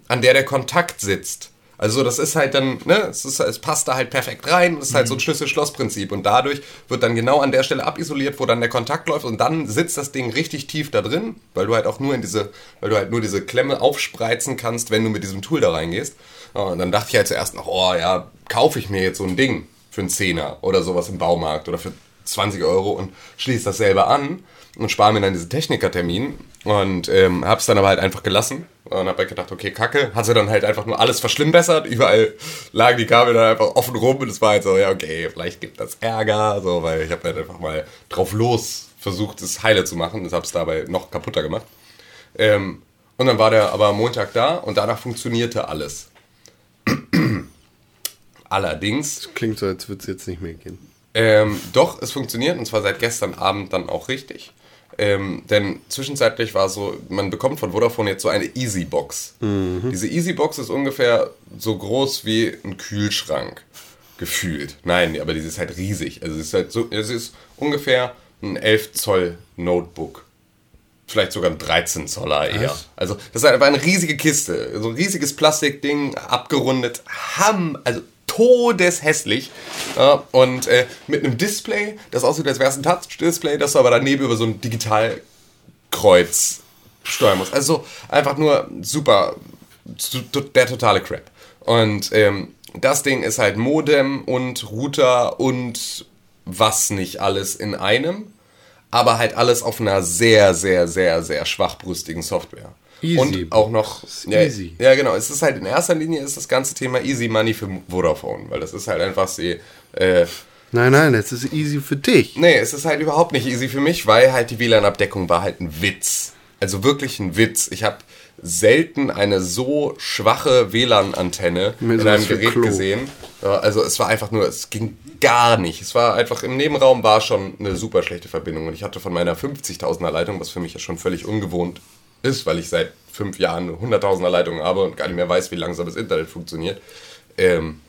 an der der Kontakt sitzt. Also das ist halt dann, ne, es, ist, es passt da halt perfekt rein, das ist halt so ein Schlüssel-Schloss-Prinzip und dadurch wird dann genau an der Stelle abisoliert, wo dann der Kontakt läuft und dann sitzt das Ding richtig tief da drin, weil du halt auch nur in diese, weil du halt nur diese Klemme aufspreizen kannst, wenn du mit diesem Tool da reingehst. Ja, Und dann dachte ich halt zuerst noch, oh ja, kaufe ich mir jetzt so ein Ding für einen Zehner oder sowas im Baumarkt oder für 20 Euro und schließe das selber an und spare mir dann diesen Technikertermin und ähm, hab's dann aber halt einfach gelassen und hab halt gedacht, okay, kacke, hat sie dann halt einfach nur alles verschlimmbessert, überall lagen die Kabel dann einfach offen rum und es war halt so, ja okay, vielleicht gibt das Ärger, so, weil ich habe halt einfach mal drauf los versucht, es heile zu machen, das hab's dabei noch kaputter gemacht. Ähm, und dann war der aber Montag da und danach funktionierte alles. Allerdings Klingt so, als würde es jetzt nicht mehr gehen. ähm, doch, es funktioniert und zwar seit gestern Abend dann auch richtig. Ähm, denn zwischenzeitlich war so, man bekommt von Vodafone jetzt so eine Easy-Box. Diese Easy-Box ist ungefähr so groß wie ein Kühlschrank gefühlt. Nein, aber die ist halt riesig. Also es ist halt so, es ist ungefähr ein 11 Zoll Notebook. Vielleicht sogar ein 13 Zoller eher. Also das ist halt einfach eine riesige Kiste. So ein riesiges Plastikding, abgerundet. Ham, also todeshässlich. Ja, und äh, mit einem Display, das aussieht, als wäre es ein Touch-Display, das du aber daneben über so ein Digitalkreuz steuern musst. Also einfach nur super, der totale Crap. Und ähm, das Ding ist halt Modem und Router und was nicht alles in einem, aber halt alles auf einer sehr, sehr, sehr, sehr schwachbrüstigen Software. Easy. Und auch noch. Ja, easy. ja, genau. Es ist halt in erster Linie ist das ganze Thema Easy Money für Vodafone, weil das ist halt einfach sie. Äh, Nein, nein, das ist easy für dich. Nee, es ist halt überhaupt nicht easy für mich, weil halt die WLAN-Abdeckung war halt ein Witz. Also wirklich ein Witz. Ich habe selten eine so schwache WLAN-Antenne in einem Gerät Klo. gesehen. Also es war einfach nur, es ging gar nicht. Es war einfach, im Nebenraum war schon eine super schlechte Verbindung. Und ich hatte von meiner 50.000er Leitung, was für mich ja schon völlig ungewohnt ist, weil ich seit fünf Jahren eine 100.000er Leitung habe und gar nicht mehr weiß, wie langsam das Internet funktioniert. Ähm,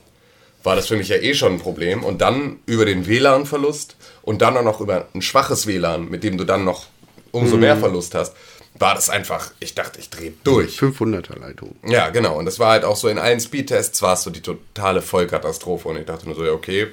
war das für mich ja eh schon ein Problem. Und dann über den WLAN-Verlust und dann auch noch über ein schwaches WLAN, mit dem du dann noch umso mehr Verlust hast, war das einfach, ich dachte, ich drehe durch. 500er Leitung. Ja, genau. Und das war halt auch so in allen Speedtests war es so die totale Vollkatastrophe. Und ich dachte nur so, ja, okay,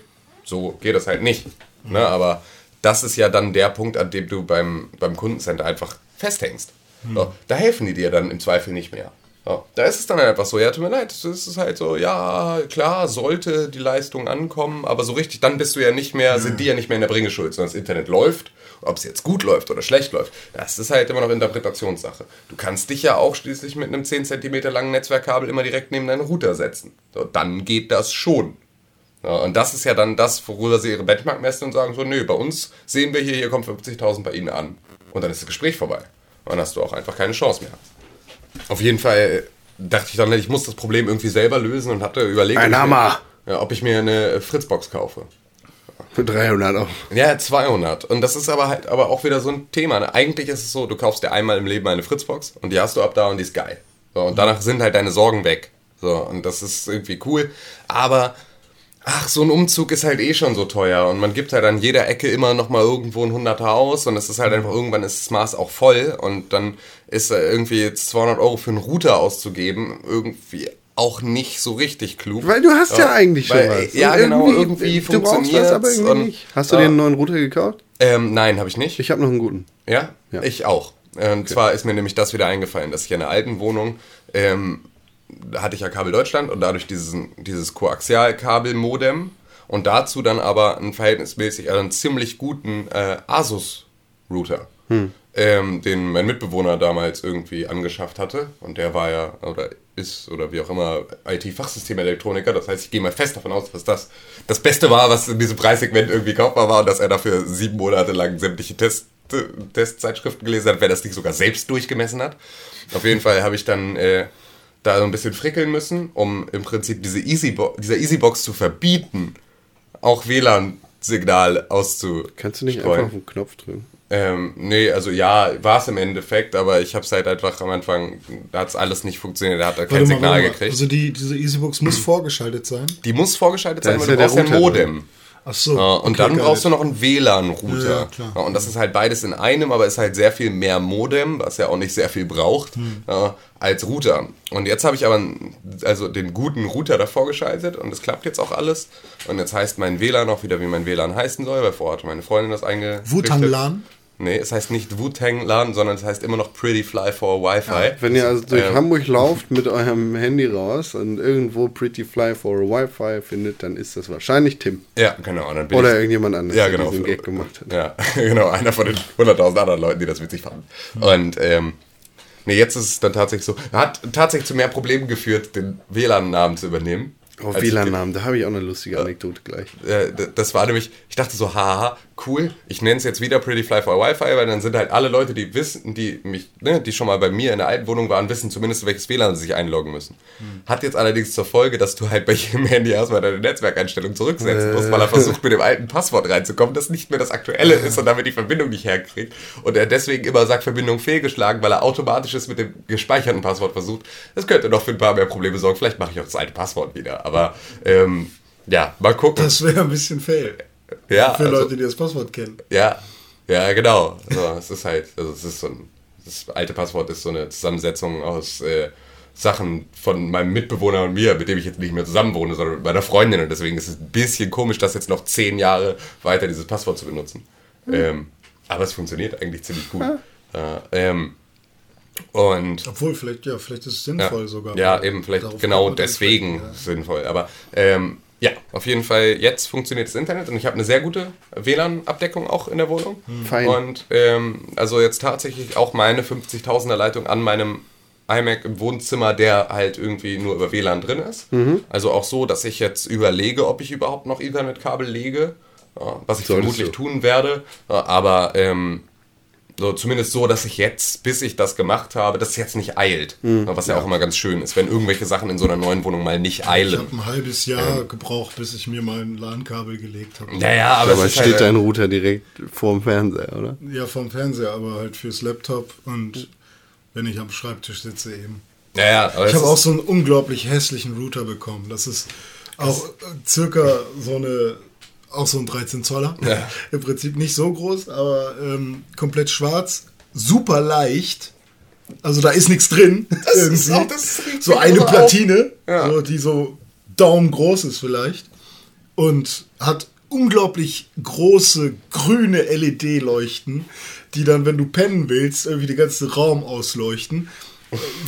so geht das halt nicht. Ne? Aber das ist ja dann der Punkt, an dem du beim, beim Kundencenter einfach festhängst. So, da helfen die dir dann im Zweifel nicht mehr. So, da ist es dann einfach so, ja, tut mir leid, es ist halt so, ja, klar, sollte die Leistung ankommen, aber so richtig, dann bist du ja nicht mehr, sind die ja nicht mehr in der Bringeschuld, sondern das Internet läuft, ob es jetzt gut läuft oder schlecht läuft, das ist halt immer noch Interpretationssache. Du kannst dich ja auch schließlich mit einem 10 cm langen Netzwerkkabel immer direkt neben deinen Router setzen. So, dann geht das schon. Ja, und das ist ja dann das, worüber sie ihre Benchmark messen und sagen so, nö, bei uns sehen wir hier, hier kommen 50.000 bei Ihnen an. Und dann ist das Gespräch vorbei. Dann hast du auch einfach keine Chance mehr. Auf jeden Fall dachte ich dann, ich muss das Problem irgendwie selber lösen und hatte überlegt, Ein ob ich Hammer. Mir, ja, ob ich mir eine Fritzbox kaufe. Für 300 Euro. Ja, 200. Und das ist aber halt aber auch wieder so ein Thema. Ne? Eigentlich ist es so, du kaufst dir einmal im Leben eine Fritzbox und die hast du ab da und die ist geil. So, und danach sind halt deine Sorgen weg. So, und das ist irgendwie cool. Aber, ach, so ein Umzug ist halt eh schon so teuer. Und man gibt halt an jeder Ecke immer noch mal irgendwo ein Hunderter aus. Und es ist halt einfach, irgendwann ist das Maß auch voll. Und dann ist irgendwie jetzt 200 Euro für einen Router auszugeben irgendwie auch nicht so richtig klug. Weil du hast ja, eigentlich schon weil, was. Ja, Und genau, irgendwie du brauchst funktioniert was, aber irgendwie nicht. Hast du dir einen neuen Router gekauft? Ähm, nein, habe ich nicht. Ich habe noch einen guten. Ja? Ja. Ich auch. Und zwar ist mir nämlich das wieder eingefallen, dass ich in einer alten Wohnung ähm, hatte ich ja Kabel Deutschland und dadurch dieses, dieses Koaxialkabel-Modem und dazu dann aber einen verhältnismäßig, also einen ziemlich guten äh, Asus-Router, ähm, den mein Mitbewohner damals irgendwie angeschafft hatte und der war ja, oder ist, oder wie auch immer, IT-Fachsystemelektroniker, das heißt, ich gehe mal fest davon aus, dass das das Beste war, was in diesem Preissegment irgendwie kaufbar war und dass er dafür sieben Monate lang sämtliche Test, Testzeitschriften gelesen hat, wer das Ding sogar selbst durchgemessen hat. Auf jeden Fall habe ich dann äh, da so ein bisschen frickeln müssen, um im Prinzip diese Easybo dieser Easybox zu verbieten, auch WLAN-Signal auszustreuen. Kannst du nicht einfach auf den Knopf drücken? Ähm, nee, also ja, war es im Endeffekt, aber ich habe es halt einfach am Anfang, da hat es alles nicht funktioniert, da hat er kein mal, Signal gekriegt. Also die, diese Easybox muss vorgeschaltet sein. die muss vorgeschaltet sein, ist weil du ja der brauchst ja ein drin. Modem. Ach so. Ja, und okay, dann geil. brauchst du noch einen WLAN-Router. Ja, klar. Ja, und das ist halt beides in einem, aber ist halt sehr viel mehr Modem, was ja auch nicht sehr viel braucht, Hm. Ja, als Router. Und jetzt habe ich aber also den guten Router davor geschaltet und das klappt jetzt auch alles. Und jetzt heißt mein WLAN auch wieder, wie mein WLAN heißen soll, weil vorher hatte meine Freundin das eingerichtet. Wutang-LAN? Nee, es heißt nicht Wu-Tang LAN, sondern es heißt immer noch Pretty Fly for Wi-Fi. Wenn ihr also durch Ähm, Hamburg lauft mit eurem Handy raus und irgendwo Pretty Fly for Wi-Fi findet, dann ist das wahrscheinlich Tim. Ja, genau. Dann bin Oder ich, irgendjemand anderes, ja, der genau, diesen Gag gemacht hat. Ja, <laughs> genau. Einer von den 100.000 anderen Leuten, die das witzig fanden. Und ähm, nee, jetzt ist es dann tatsächlich so. Hat tatsächlich zu mehr Problemen geführt, den WLAN-Namen zu übernehmen. Oh, WLAN-Namen, da habe ich auch eine lustige Anekdote gleich. äh, das war nämlich, ich dachte so, haha, cool, ich nenne es jetzt wieder Pretty Fly for Wi-Fi, weil dann sind halt alle Leute, die wissen, die mich, ne, die schon mal bei mir in der alten Wohnung waren, wissen zumindest, welches WLAN sie sich einloggen müssen. Hat jetzt allerdings zur Folge, dass du halt bei jedem Handy erstmal deine Netzwerkeinstellung zurücksetzen musst, weil er versucht, mit dem alten Passwort reinzukommen, das nicht mehr das aktuelle ist und damit die Verbindung nicht herkriegt. Und er deswegen immer sagt, Verbindung fehlgeschlagen, weil er automatisch es mit dem gespeicherten Passwort versucht. Das könnte noch für ein paar mehr Probleme sorgen. Vielleicht mache ich auch das alte Passwort wieder, aber ähm, Ja, mal gucken. Das wäre ein bisschen fail. Ja, Für also, Leute, die das Passwort kennen. ja, ja, genau. Also, es ist halt, also es ist so ein, das alte Passwort ist so eine Zusammensetzung aus äh, Sachen von meinem Mitbewohner und mir, mit dem ich jetzt nicht mehr zusammen wohne, sondern mit meiner Freundin. Und deswegen ist es ein bisschen komisch, das jetzt noch zehn Jahre weiter dieses Passwort zu benutzen. Ähm, aber es funktioniert eigentlich ziemlich gut. Ja, ähm, und Obwohl, vielleicht, ja, vielleicht ist es sinnvoll sogar. ja, eben, vielleicht genau deswegen entsprechend, sinnvoll. Aber ähm, ja, auf jeden Fall, jetzt funktioniert das Internet und ich habe eine sehr gute WLAN-Abdeckung auch in der Wohnung. Fein. Und ähm, also jetzt tatsächlich auch meine 50.000er Leitung an meinem iMac im Wohnzimmer, der halt irgendwie nur über WLAN drin ist. Also auch so, dass ich jetzt überlege, ob ich überhaupt noch Ethernet-Kabel lege, was ich Solltest vermutlich du. tun werde. Aber ähm, so, zumindest so, dass ich jetzt, bis ich das gemacht habe, das jetzt nicht eilt. Was ja, auch immer ganz schön ist, wenn irgendwelche Sachen in so einer neuen Wohnung mal nicht Ich eilen. habe ein halbes Jahr gebraucht, bis ich mir mein LAN-Kabel gelegt habe. Naja, aber Aber es ist steht halt, dein Router direkt vorm Fernseher, oder? Ja, vom Fernseher, aber halt fürs Laptop und wenn ich am Schreibtisch sitze eben. Naja, aber Ich habe auch so einen unglaublich hässlichen Router bekommen. Das ist auch äh, circa so eine, auch so ein 13 Zoller. Ja. Im Prinzip nicht so groß, aber ähm, komplett schwarz, super leicht. Also da ist nichts drin. <laughs> ist irgendwie. auch das so eine Platine, Ja. so, die so daumengroß ist vielleicht. Und hat unglaublich große grüne LED-Leuchten, die dann, wenn du pennen willst, irgendwie den ganzen Raum ausleuchten.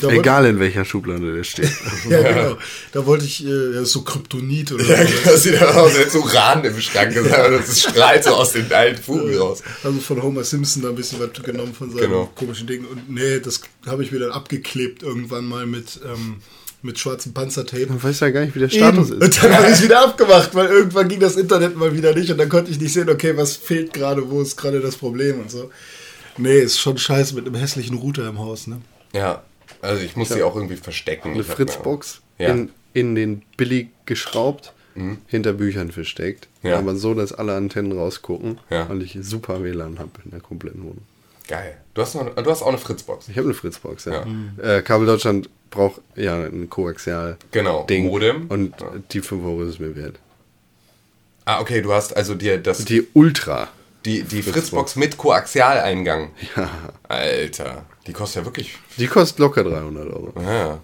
Da wollte- Egal in welcher Schublade der steht. <laughs> ja, genau. Da wollte ich, äh, das ist so Kryptonit oder ja, so. das sieht aus, als so Uran im Schrank aber das strahlt so aus den alten Fugen raus. Also von Homer Simpson da ein bisschen was genommen von seinem Genau. komischen Ding. Und nee, das habe ich mir dann abgeklebt irgendwann mal mit, ähm, mit schwarzem Panzertape. Man weiß ja gar nicht, wie der Status Eben. ist. Und dann habe ich es wieder abgemacht, weil irgendwann ging das Internet mal wieder nicht und dann konnte ich nicht sehen, okay, was fehlt gerade, wo ist gerade das Problem und so. Nee, ist schon scheiße mit einem hässlichen Router im Haus, ne? Ja, also ich muss sie auch irgendwie verstecken. Eine Ich Fritzbox Ja. in, in den billig geschraubt, hinter Büchern versteckt. Ja. Aber so, dass alle Antennen rausgucken Ja. und ich super WLAN habe in der kompletten Wohnung. Geil. Du hast, noch, du hast auch eine Fritzbox. Ich habe eine Fritzbox, ja. Ja. Äh, Kabel Deutschland braucht ja ein koaxial Genau, Ding. Modem. Und Ja. die 5 Euro ist mir wert. Ah, okay, du hast also dir das, die, Die Ultra. die, Fritzbox mit Koaxialeingang. <laughs> Alter, die kostet ja wirklich. Die kostet locker 300 Euro. Ja.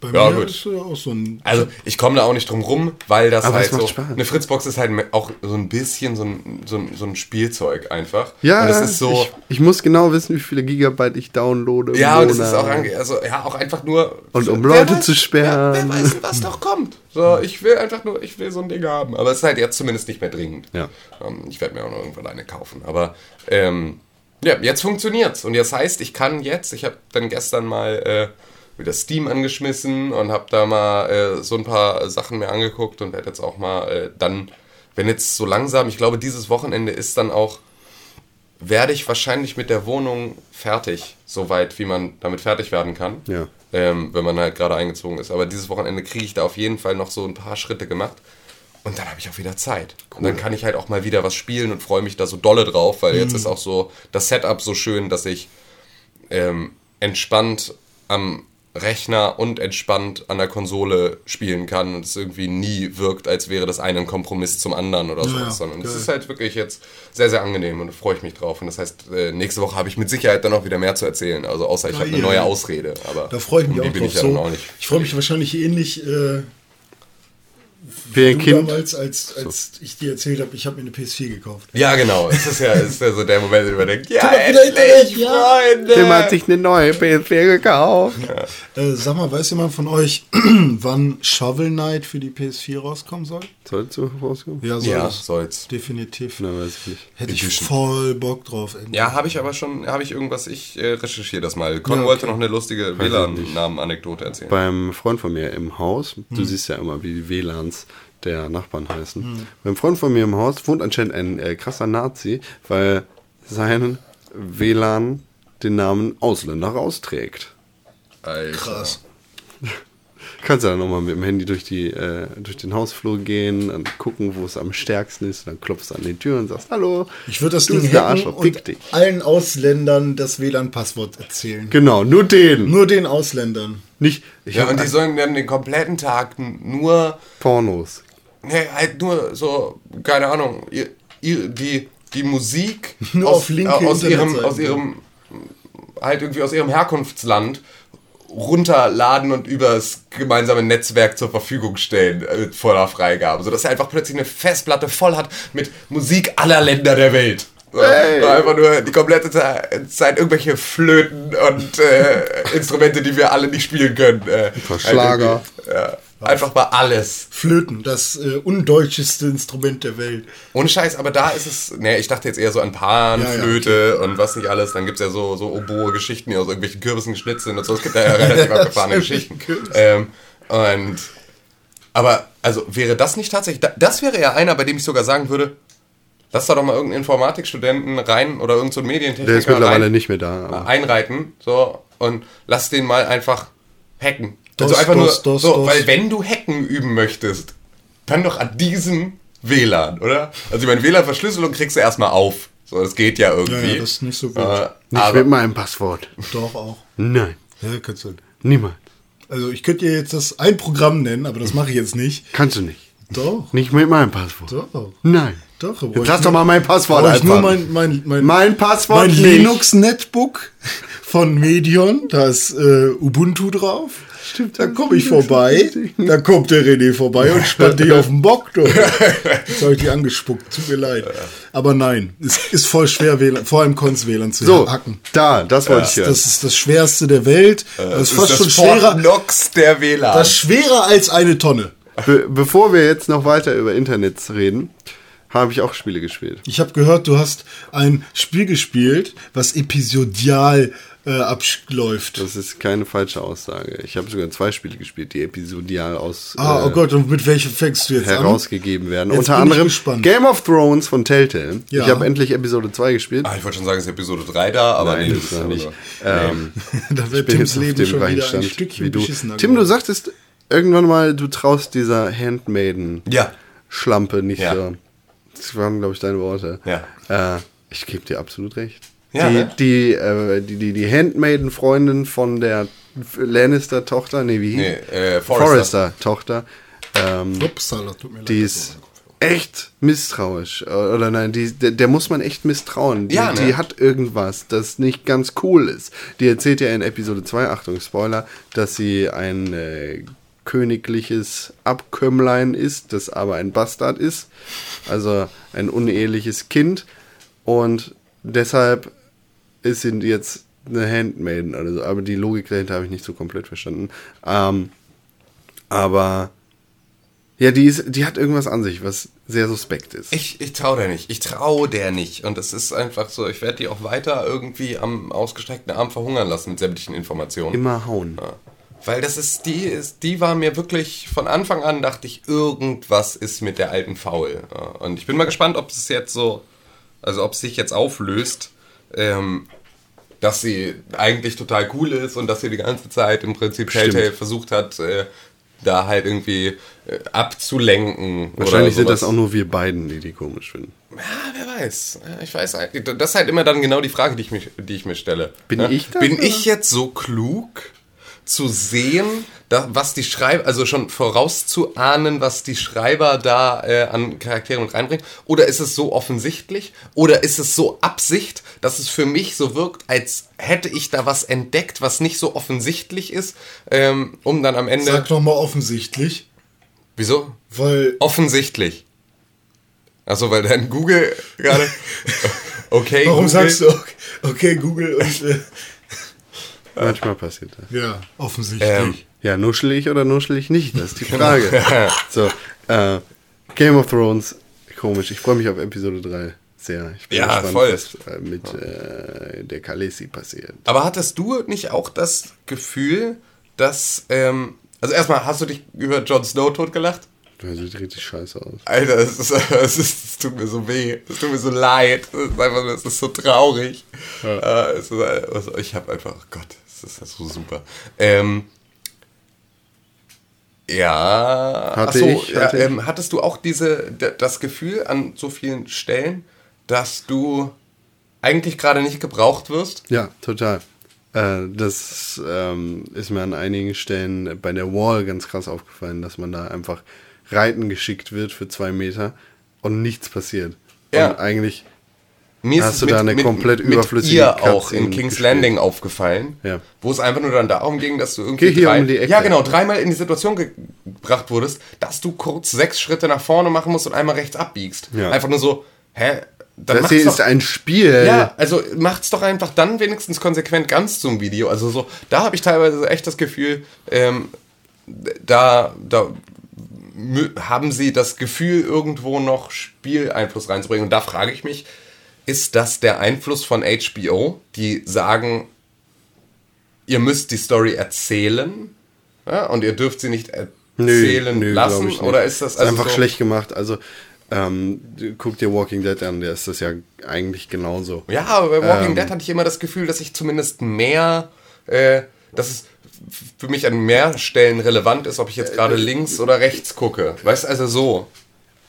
Bei Ja, mir gut. ist äh, auch so ein. Also ich komme da auch nicht drum rum, weil das Aber halt so. Spaß. Eine Fritzbox ist halt auch so ein bisschen so ein, so ein, so ein Spielzeug einfach. Ja, Und es ist so. ich, ich muss genau wissen, wie viele Gigabyte ich downloade. ja, und es ist auch, also, ja, auch einfach nur. Und um Leute weiß- zu sperren. Ja, wer weiß, was doch kommt. So, ich will einfach nur, ich will so ein Ding haben. Aber es ist halt jetzt zumindest nicht mehr dringend. Ja. Ähm, ich werde mir auch noch irgendwann eine kaufen. Aber ähm, ja, jetzt funktioniert's. Und das heißt, ich kann jetzt, ich habe dann gestern mal äh, wieder Steam angeschmissen und habe da mal äh, so ein paar Sachen mir angeguckt und werde jetzt auch mal äh, dann, wenn jetzt so langsam, ich glaube, dieses Wochenende ist dann auch werde ich wahrscheinlich mit der Wohnung fertig, soweit wie man damit fertig werden kann. Ja. Ähm, wenn man halt gerade eingezogen ist. Aber dieses Wochenende kriege ich da auf jeden Fall noch so ein paar Schritte gemacht. Und dann habe ich auch wieder Zeit. Und dann kann ich halt auch mal wieder was spielen und freue mich da so dolle drauf, weil jetzt ist auch so das Setup so schön, dass ich ähm, entspannt am Rechner und entspannt an der Konsole spielen kann und es irgendwie nie wirkt, als wäre das eine ein Kompromiss zum anderen oder so, ja, sondern es ist halt wirklich jetzt sehr, sehr angenehm und da freue ich mich drauf. Und das heißt, äh, nächste Woche habe ich mit Sicherheit dann auch wieder mehr zu erzählen. Also außer ich habe eine neue Ausrede. Aber Da freue ich mich um die auch bin drauf. ich ja so, dann auch nicht. Ich freue mich wahrscheinlich ähnlich äh, Wie ein du Kind. damals, als, als ich dir erzählt habe, ich habe mir eine PS4 gekauft. Ja, genau. Es ist ja, es ist ja so der Moment, wo man denkt, ja, endlich, ja. Freunde! Tim hat sich eine neue PS4 gekauft. Äh, sag mal, weiß jemand von euch, <clears throat> wann Shovel Knight für die PS4 rauskommen soll? Sollst du rauskommen? Ja, soll Ja, es. soll's. Definitiv. Nein, weiß ich nicht. Hätte ich Edition. voll Bock drauf. endlich. Ja, habe ich aber schon, habe ich irgendwas, ich äh, recherchiere das mal. Con Ja, okay. wollte noch eine lustige WLAN-Namen-Anekdote erzählen. Beim Freund von mir im Haus, Hm. du siehst ja immer, wie die WLANs der Nachbarn heißen. Beim Freund von mir im Haus wohnt anscheinend ein äh, krasser Nazi, weil sein WLAN den Namen Ausländer rausträgt. Alter. Krass. Kannst du dann nochmal mit dem Handy durch, die, äh, durch den Hausflur gehen und gucken, wo es am stärksten ist. Und dann klopfst du an die Tür und sagst, hallo. Ich würde das du Ding der Arschloch, und dich. allen Ausländern das WLAN-Passwort erzählen. Genau, nur den. Nur den Ausländern. Nicht, ich Ja, und die sollen dann den kompletten Tag nur Pornos. Nee, halt nur so, keine Ahnung, ihr, ihr, die, die Musik <laughs> Nur aus, auf linke äh, aus ihrem, Internetseiten. aus ihrem, halt irgendwie aus ihrem Herkunftsland runterladen und übers gemeinsame Netzwerk zur Verfügung stellen äh, voller Freigabe, sodass er einfach plötzlich eine Festplatte voll hat mit Musik aller Länder der Welt. So, Einfach nur die komplette Ze- Zeit irgendwelche Flöten und äh, Instrumente, die wir alle nicht spielen können. Äh, Schlager. Ja, einfach mal alles. Flöten, das äh, undeutscheste Instrument der Welt. Ohne Scheiß, aber da ist es, ne, ich dachte jetzt eher so an Panflöte und was nicht alles. Dann gibt's ja so, so Oboe-Geschichten, die aus irgendwelchen Kürbissen geschnitzt sind und so. Es gibt ja relativ <laughs> abgefahrene Geschichten. Ähm, und, aber, also wäre das nicht tatsächlich, da- das wäre ja einer, bei dem ich sogar sagen würde, lass da doch mal irgendeinen Informatikstudenten rein oder irgendeinen so einen Medientechniker Der ist mittlerweile rein, nicht mehr da. aber- einreiten, so, und lass den mal einfach hacken. Also einfach nur, dos, so, dos. weil wenn du hacken üben möchtest, dann doch an diesem WLAN, oder? Also ich meine, WLAN-Verschlüsselung kriegst du erstmal auf. So, das geht ja irgendwie. Ja, ja, das ist nicht so gut. Äh, Nicht aber, mit meinem Passwort. Doch auch. Nein, Ja, kannst du. niemand. Also ich könnte dir jetzt das ein Programm nennen, aber das mache ich jetzt nicht. Kannst du nicht. Doch. Nicht mit meinem Passwort. Doch. Nein. Doch. Jetzt lass doch mal mein Passwort ich nur einfach. mein, mein, mein, Mein Passwort mein nicht. Linux Netbook von Medion. Da ist äh, Ubuntu drauf. Stimmt, Da das komme ich vorbei. richtig. Da kommt der René vorbei und spannt dich auf den Bock. <laughs> Jetzt habe ich dich angespuckt. Tut mir leid. Aber nein, es ist voll schwer, WLAN, vor allem Cons WLAN zu So, hacken. da, das wollte ich hören. Das ist das schwerste der Welt. Das ist fast das schon schwerer, Knox der WLAN. das ist schwerer als eine Tonne. Be bevor wir jetzt noch weiter über Internets reden, habe ich auch Spiele gespielt. Ich habe gehört, du hast ein Spiel gespielt, was episodial äh, abläuft. Das ist keine falsche Aussage. Ich habe sogar zwei Spiele gespielt, die episodial aus Ah, äh, oh Gott, und mit welchem fängst du jetzt an? herausgegeben werden. Jetzt Unter bin ich anderem gespannt. Game of Thrones von Telltale. Ja. Ich habe endlich Episode 2 gespielt. ah, ich wollte schon sagen, es ist Episode 3 da, aber Nein, nee, das ist aber- nicht. Ähm, <laughs> da wird Tims Leben schon wieder ein Stückchen wie du. beschissener Tim, du sagtest irgendwann mal, du traust dieser Handmaiden Ja. Schlampe nicht Ja. so. Das waren, glaube ich, deine Worte. Ja. Äh, ich gebe dir absolut recht. Ja, die, ne? die, äh, die, die, die Handmaiden-Freundin von der Lannister-Tochter, nee, wie hieß Nee, äh, Forrester. Forrester-Tochter, ähm, Upsala, tut mir leid. die ist echt misstrauisch. Äh, Oder nein, die, der, der muss man echt misstrauen. Die, Ja, ne? die hat irgendwas, das nicht ganz cool ist. Die erzählt ja in Episode 2, Achtung, Spoiler, dass sie ein äh, königliches Abkömmlein ist, das aber ein Bastard ist. Also ein uneheliches Kind. Und deshalb ist jetzt eine Handmaiden oder so. Aber die Logik dahinter habe ich nicht so komplett verstanden. Ähm, aber ja, die, ist, die hat irgendwas an sich, was sehr suspekt ist. Ich, ich traue der nicht. Ich traue der nicht. Und es ist einfach so, ich werde die auch weiter irgendwie am ausgestreckten Arm verhungern lassen mit sämtlichen Informationen. Immer hauen. Ja. Weil das ist, die ist, die war mir wirklich von Anfang an, dachte ich, irgendwas ist mit der alten faul. Ja. Und ich bin mal gespannt, ob es jetzt so, also ob es sich jetzt auflöst, ähm, dass sie eigentlich total cool ist und dass sie die ganze Zeit im Prinzip. Telltale versucht hat, äh, da halt irgendwie äh, abzulenken. Wahrscheinlich sind das auch nur wir beiden, die die komisch finden. Ja, wer weiß. Ich weiß eigentlich. Das ist halt immer dann genau die Frage, die ich, mich, die ich mir stelle. Bin Ja? ich das, Bin oder? ich jetzt so klug zu sehen, da, was die Schreiber, also schon vorauszuahnen, was die Schreiber da äh, an Charakteren mit reinbringen? Oder ist es so offensichtlich? Oder ist es so Absicht, dass es für mich so wirkt, als hätte ich da was entdeckt, was nicht so offensichtlich ist, ähm, um dann am Ende. Sag doch mal offensichtlich, Wieso? weil Offensichtlich. Achso, weil dein Google gerade. <laughs> Okay, warum Google. sagst du okay, okay Google und äh, Manchmal passiert das. ja, offensichtlich. Ähm, Ja, nuschel ich oder nuschel ich nicht? Das ist die Frage. <laughs> so, äh, Game of Thrones, komisch. Ich freue mich auf Episode 3 sehr. Ich bin Ja, voll. was äh, mit äh, der Khaleesi passiert. Aber hattest du nicht auch das Gefühl, dass. Ähm, also erstmal, hast du dich über Jon Snow totgelacht? Das sieht richtig scheiße aus. Alter, es, ist, <laughs> es, ist, es tut mir so weh. Es tut mir so leid. Es ist einfach, es ist so traurig. Äh, es ist, also ich habe einfach, oh Gott, es ist so super. Ähm, ja. Hatte ach so, ich, hatte ja, ähm, hattest du auch diese, das Gefühl an so vielen Stellen, dass du eigentlich gerade nicht gebraucht wirst? Ja, total. Äh, das ähm, ist mir an einigen Stellen bei der Wall ganz krass aufgefallen, dass man da einfach reiten geschickt wird für zwei Meter und nichts passiert. Ja. Und eigentlich Mir Hast du da eine komplett überflüssige mit ihr auch in King's gespielt? Landing aufgefallen, Ja. wo es einfach nur dann darum ging, dass du irgendwie Geh drei, um ja genau dreimal in die Situation ge- gebracht wurdest, dass du kurz sechs Schritte nach vorne machen musst und einmal rechts abbiegst. Ja. Einfach nur so, hä? Dann das hier doch, ist ein Spiel. ja, also macht's doch einfach dann wenigstens konsequent ganz zum Video. Also so, da habe ich teilweise echt das Gefühl, ähm, da, da haben sie das Gefühl, irgendwo noch Spieleinfluss reinzubringen. Und da frage ich mich, ist das der Einfluss von HBO, die sagen, ihr müsst die Story erzählen ja, und ihr dürft sie nicht erzählen glaub lassen? ich nicht. Oder ist das ist also einfach so, schlecht gemacht? Also, ähm, guck dir Walking Dead an, der ist das ja eigentlich genauso. Ja, aber bei Walking Ähm. Dead hatte ich immer das Gefühl, dass ich zumindest mehr, äh, dass es für mich an mehr Stellen relevant ist, ob ich jetzt Äh, gerade links oder rechts gucke. Weißt du, also so.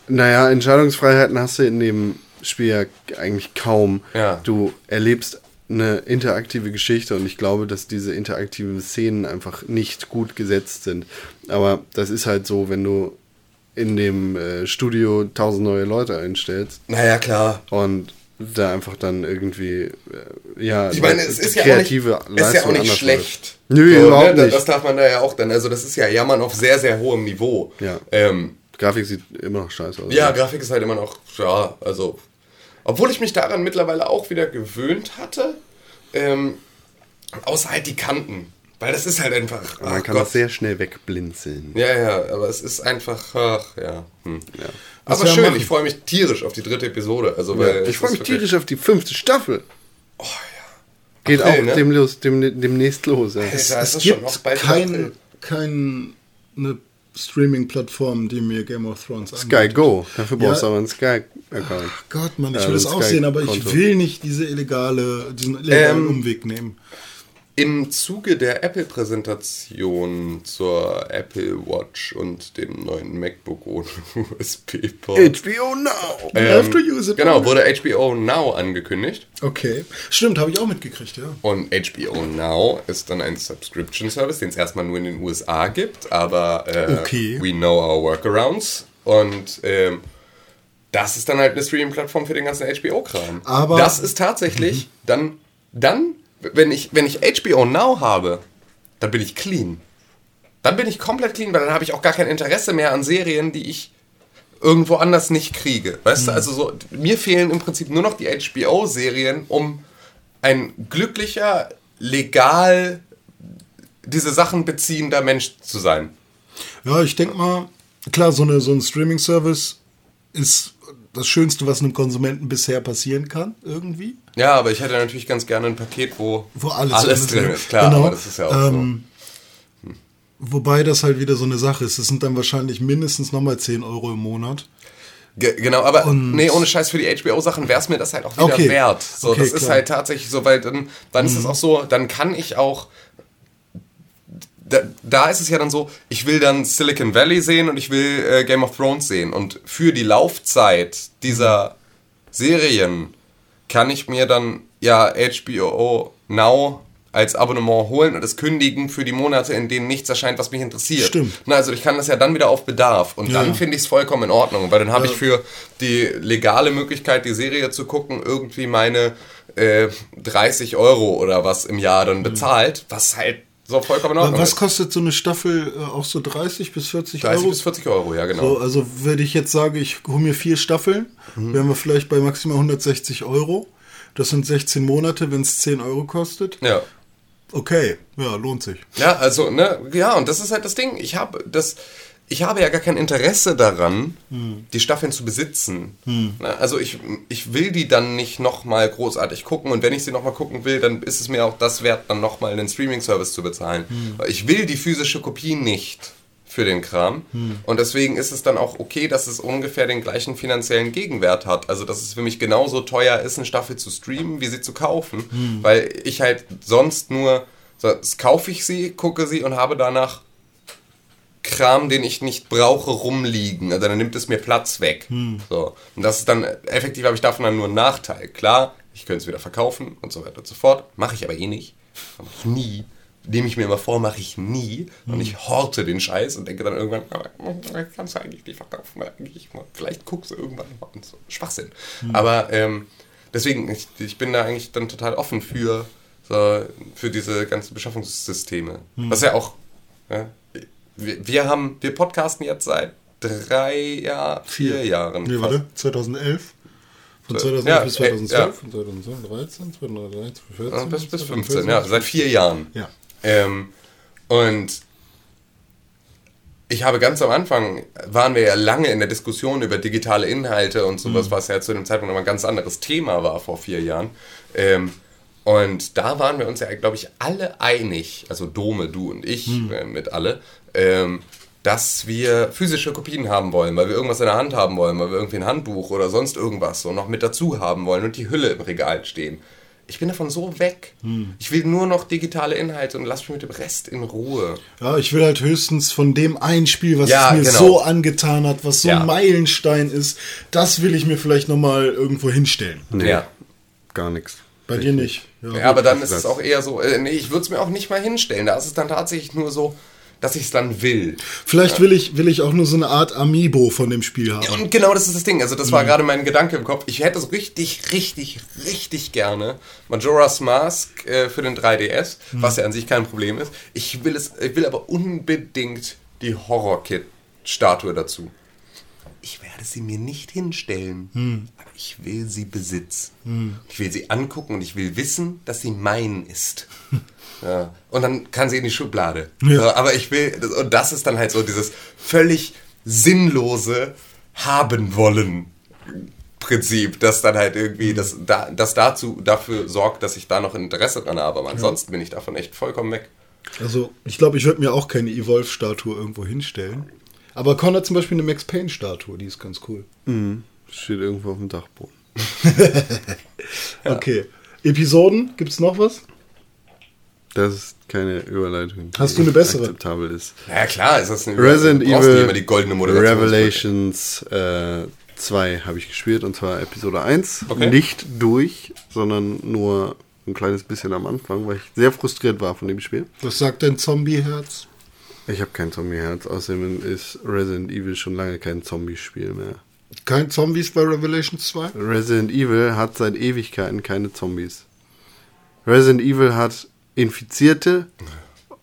Naja, Entscheidungsfreiheiten hast du in dem Spiel ja eigentlich kaum. Ja. Du erlebst eine interaktive Geschichte und ich glaube, dass diese interaktiven Szenen einfach nicht gut gesetzt sind. Aber das ist halt so, wenn du in dem äh, Studio tausend neue Leute einstellst Naja, klar. und da einfach dann irgendwie, äh, ja, Ich meine, es ist ja auch nicht, kreative ist ja auch Leistung nicht schlecht. Nö, überhaupt ne, nicht. Das darf man da ja auch dann. Also das ist ja Jammern auf sehr, sehr hohem Niveau. Ja. Ähm, Grafik sieht immer noch scheiße aus. Ja, Grafik ist halt immer noch, ja, also. Obwohl ich mich daran mittlerweile auch wieder gewöhnt hatte. Ähm, außer halt die Kanten. Weil das ist halt einfach. Man ach kann Gott. das sehr schnell wegblinzeln. Ja, ja, aber es ist einfach, ach, ja. Hm. Was Aber schön, machen. ich freue mich tierisch auf die dritte Episode. Also, weil ich es freue mich tierisch auf die fünfte Staffel. Oh ja. Geht April, auch ne? dem los, dem, demnächst los. Ja. Es- Es, es gibt bald kein, eine Streaming-Plattform, die mir Game of Thrones Sky anbietet. Go. Dafür brauchst du Ja. aber einen Sky-Account. Gott, Mann, ich Ja, will das es Sky auch sehen, aber ich will nicht diese illegale, diesen illegalen Ähm, Umweg nehmen. Im Zuge der Apple-Präsentation zur Apple Watch und dem neuen MacBook ohne <laughs> USB-Port. HBO Now. You have to use it. Genau, wurde HBO Now angekündigt. Okay. Stimmt, habe ich auch mitgekriegt, ja. Und HBO Now ist dann ein Subscription-Service, den es erstmal nur in den USA gibt, aber äh, Okay. we know our workarounds. Und ähm, das ist dann halt eine Streaming-Plattform für den ganzen HBO-Kram. Aber- das ist tatsächlich dann, dann, wenn ich, wenn ich HBO Now habe, dann bin ich clean. Dann bin ich komplett clean, weil dann habe ich auch gar kein Interesse mehr an Serien, die ich irgendwo anders nicht kriege. Weißt du, also so, mir fehlen im Prinzip nur noch die HBO-Serien, um ein glücklicher, legal diese Sachen beziehender Mensch zu sein. Ja, ich denke mal, klar, so, eine, so ein Streaming-Service ist das Schönste, was einem Konsumenten bisher passieren kann, irgendwie. Ja, aber ich hätte natürlich ganz gerne ein Paket, wo, Wo alles, alles drin ist. Klar, Genau. aber das ist ja auch Ähm, Wobei das halt wieder so eine Sache ist. Das sind dann wahrscheinlich mindestens nochmal 10 Euro im Monat. so. Ge genau, aber Und- nee, ohne Scheiß für die HBO-Sachen wäre es mir das halt auch wieder Okay. wert. So, Okay, das ist klar. Mhm. halt tatsächlich so, weil dann, dann ist es auch so, dann kann ich auch da, da ist es ja dann so, ich will dann Silicon Valley sehen und ich will äh, Game of Thrones sehen. Und für die Laufzeit dieser Serien kann ich mir dann ja HBO Now als Abonnement holen und es kündigen für die Monate, in denen nichts erscheint, was mich interessiert. Stimmt. Na, also ich kann das ja dann wieder auf Bedarf und Ja. dann finde ich es vollkommen in Ordnung, weil dann habe ich für die legale Möglichkeit, die Serie zu gucken, irgendwie meine äh, 30 Euro oder was im Jahr dann bezahlt, was halt so vollkommen in Ordnung Was ist. kostet so eine Staffel äh, auch so 30 bis 40 30 Euro? bis 40 Euro, ja genau. So, also wenn ich jetzt sage, ich hole mir vier Staffeln, Mhm. wären wir vielleicht bei maximal 160 Euro. Das sind 16 Monate, wenn es 10 Euro kostet. Ja. Okay, ja, lohnt sich. Ja, also, ne, ja, und das ist halt das Ding. Ich habe das, ich habe ja gar kein Interesse daran, die Staffeln zu besitzen. Na, Also ich, ich will die dann nicht nochmal großartig gucken und wenn ich sie nochmal gucken will, dann ist es mir auch das wert, dann nochmal einen Streaming-Service zu bezahlen. Weil Ich will die physische Kopie nicht für den Kram. Und deswegen ist es dann auch okay, dass es ungefähr den gleichen finanziellen Gegenwert hat. Also, dass es für mich genauso teuer ist, eine Staffel zu streamen, wie sie zu kaufen. Weil ich halt sonst nur, sonst kaufe ich sie, gucke sie und habe danach Kram, den ich nicht brauche, rumliegen. Also dann nimmt es mir Platz weg. So. Und das ist dann, effektiv habe ich davon dann nur einen Nachteil. Klar, ich könnte es wieder verkaufen und so weiter und so fort. Mache ich aber eh nicht. Mache ich nie. nehme ich mir immer vor, mache ich nie. Und ich horte den Scheiß und denke dann irgendwann, kannst du eigentlich nicht verkaufen, weil eigentlich mal, vielleicht guckst du irgendwann mal und so. Schwachsinn. Aber ähm, deswegen, ich, ich bin da eigentlich dann total offen für, so, für diese ganzen Beschaffungssysteme. Was ja auch, ja, wir, wir haben, wir podcasten jetzt seit drei Jahr, vier Jahren. Nee, warte, 2011. Von So, 2011 ja, bis äh, 2012, ja. von 2013, 2013, 2014. Ja, bis, bis 15, 2014. ja, seit vier Jahren. Ja. Ähm, und ich habe ganz am Anfang, waren wir ja lange in der Diskussion über digitale Inhalte und sowas, was ja zu dem Zeitpunkt noch ein ganz anderes Thema war vor vier Jahren. Ähm, und da waren wir uns ja, glaube ich, alle einig, also Dome, du und ich äh, mit alle, ähm, dass wir physische Kopien haben wollen, weil wir irgendwas in der Hand haben wollen, weil wir irgendwie ein Handbuch oder sonst irgendwas so noch mit dazu haben wollen und die Hülle im Regal stehen. Ich bin davon so weg. Ich will nur noch digitale Inhalte und lass mich mit dem Rest in Ruhe. Ja, ich will halt höchstens von dem ein Spiel, was Ja, es mir genau. so angetan hat, was so Ja. ein Meilenstein ist, das will ich mir vielleicht nochmal irgendwo hinstellen. Nee, Ja. gar nichts. Bei dir nicht. Ja, aber dann ist es auch eher so, äh, nee, ich würde es mir auch nicht mal hinstellen. Da ist es dann tatsächlich nur so, dass ich es dann will. Vielleicht will ich, will ich auch nur so eine Art Amiibo von dem Spiel haben. Ja, und genau das ist das Ding. Also, das Mhm. war gerade mein Gedanke im Kopf. Ich hätte so richtig, richtig, richtig gerne Majora's Mask äh, für den 3DS, Mhm. was ja an sich kein Problem ist. Ich will es, ich will aber unbedingt die Horror-Kit-Statue dazu. Ich werde sie mir nicht hinstellen, Hm. aber ich will sie besitzen. Ich will sie angucken und ich will wissen, dass sie mein ist. <laughs> Ja. Und dann kann sie in die Schublade. Ja. So, aber ich will, und das ist dann halt so dieses völlig sinnlose haben wollen Prinzip, das dann halt irgendwie, das, da, das dazu, dafür sorgt, dass ich da noch Interesse dran habe. Aber ansonsten bin ich davon echt vollkommen weg. Also, ich glaube, ich würde mir auch keine Evolve-Statue irgendwo hinstellen. Aber Con hat zum Beispiel eine Max Payne-Statue, die ist ganz cool. Steht irgendwo auf dem Dachboden. <laughs> <laughs> Okay. Episoden, gibt's noch was? Das ist keine Überleitung. die Hast du eine bessere? Akzeptabel ist. Ja klar, ist das eine Resident Evil immer die goldene Moderation. Revelations äh, 2 habe ich gespielt und zwar Episode 1. Okay. Nicht durch, sondern nur ein kleines bisschen am Anfang, weil ich sehr frustriert war von dem Spiel. Was sagt dein Zombie-Herz? Ich habe kein Zombie-Herz, außerdem ist Resident Evil schon lange kein Zombie-Spiel mehr. Kein Zombies bei Revelation 2? Resident Evil hat seit Ewigkeiten keine Zombies. Resident Evil hat Infizierte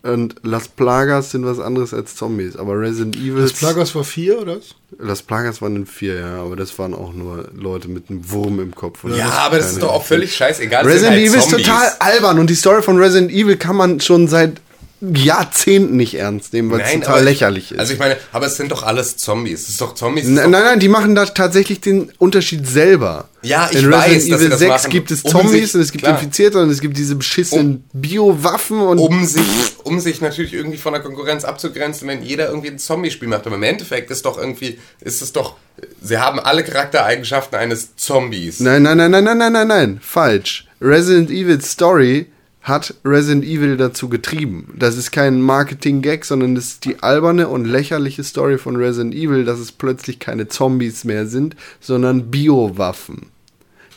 und Las Plagas sind was anderes als Zombies. Aber Resident Evil. Das Plagas war 4, oder? was? Las Plagas waren in vier, ja, aber das waren auch nur Leute mit einem Wurm im Kopf. und Ja, aber das ist doch auch völlig scheißegal. das Resident halt Evil ist Zombies. total albern und die Story von Resident Evil kann man schon seit Jahrzehnten nicht ernst nehmen, weil es total lächerlich ist. Also ich meine, aber es sind doch alles Zombies. Es ist doch Zombies. ist Nein, doch- nein, nein, die machen da tatsächlich den Unterschied selber. Ja, ich In weiß, Resident dass Evil das 6 machen, gibt es um Zombies sich- und es gibt klar. Infizierte und es gibt diese beschissenen Biowaffen und um sich, um sich natürlich irgendwie von der Konkurrenz abzugrenzen, wenn jeder irgendwie ein Zombie-Spiel macht. Aber im Endeffekt ist doch irgendwie, ist es doch, sie haben alle Charaktereigenschaften eines Zombies. Nein, nein, nein, nein, nein, nein, nein, nein, falsch. Resident Evil Story hat Resident Evil dazu getrieben. Das ist kein Marketing-Gag, sondern das ist die alberne und lächerliche Story von Resident Evil, dass es plötzlich keine Zombies mehr sind, sondern Biowaffen.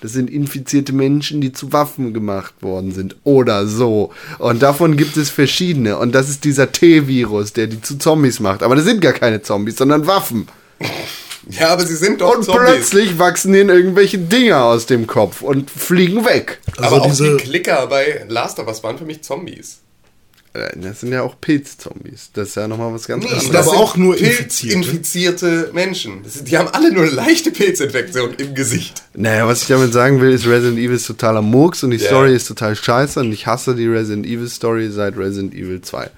Das sind infizierte Menschen, die zu Waffen gemacht worden sind. Oder so. Und davon gibt es verschiedene. Und das ist dieser T-Virus, der die zu Zombies macht. Aber das sind gar keine Zombies, sondern Waffen. <laughs> Ja, aber sie sind doch Und Zombies. plötzlich wachsen ihnen irgendwelche Dinger aus dem Kopf und fliegen weg. Also aber auch diese- die Klicker bei Last of Us waren für mich Zombies. Äh, Das sind ja auch Pilzzombies. Das ist ja nochmal was ganz das anderes. sind aber auch nur Pilzinfizierte Infizierte. Menschen. Das sind, die haben alle nur leichte Pilzinfektion im Gesicht. Naja, was ich damit sagen will, ist Resident Evil ist totaler Murks und die Ja. Story ist total scheiße und ich hasse die Resident Evil Story seit Resident Evil 2.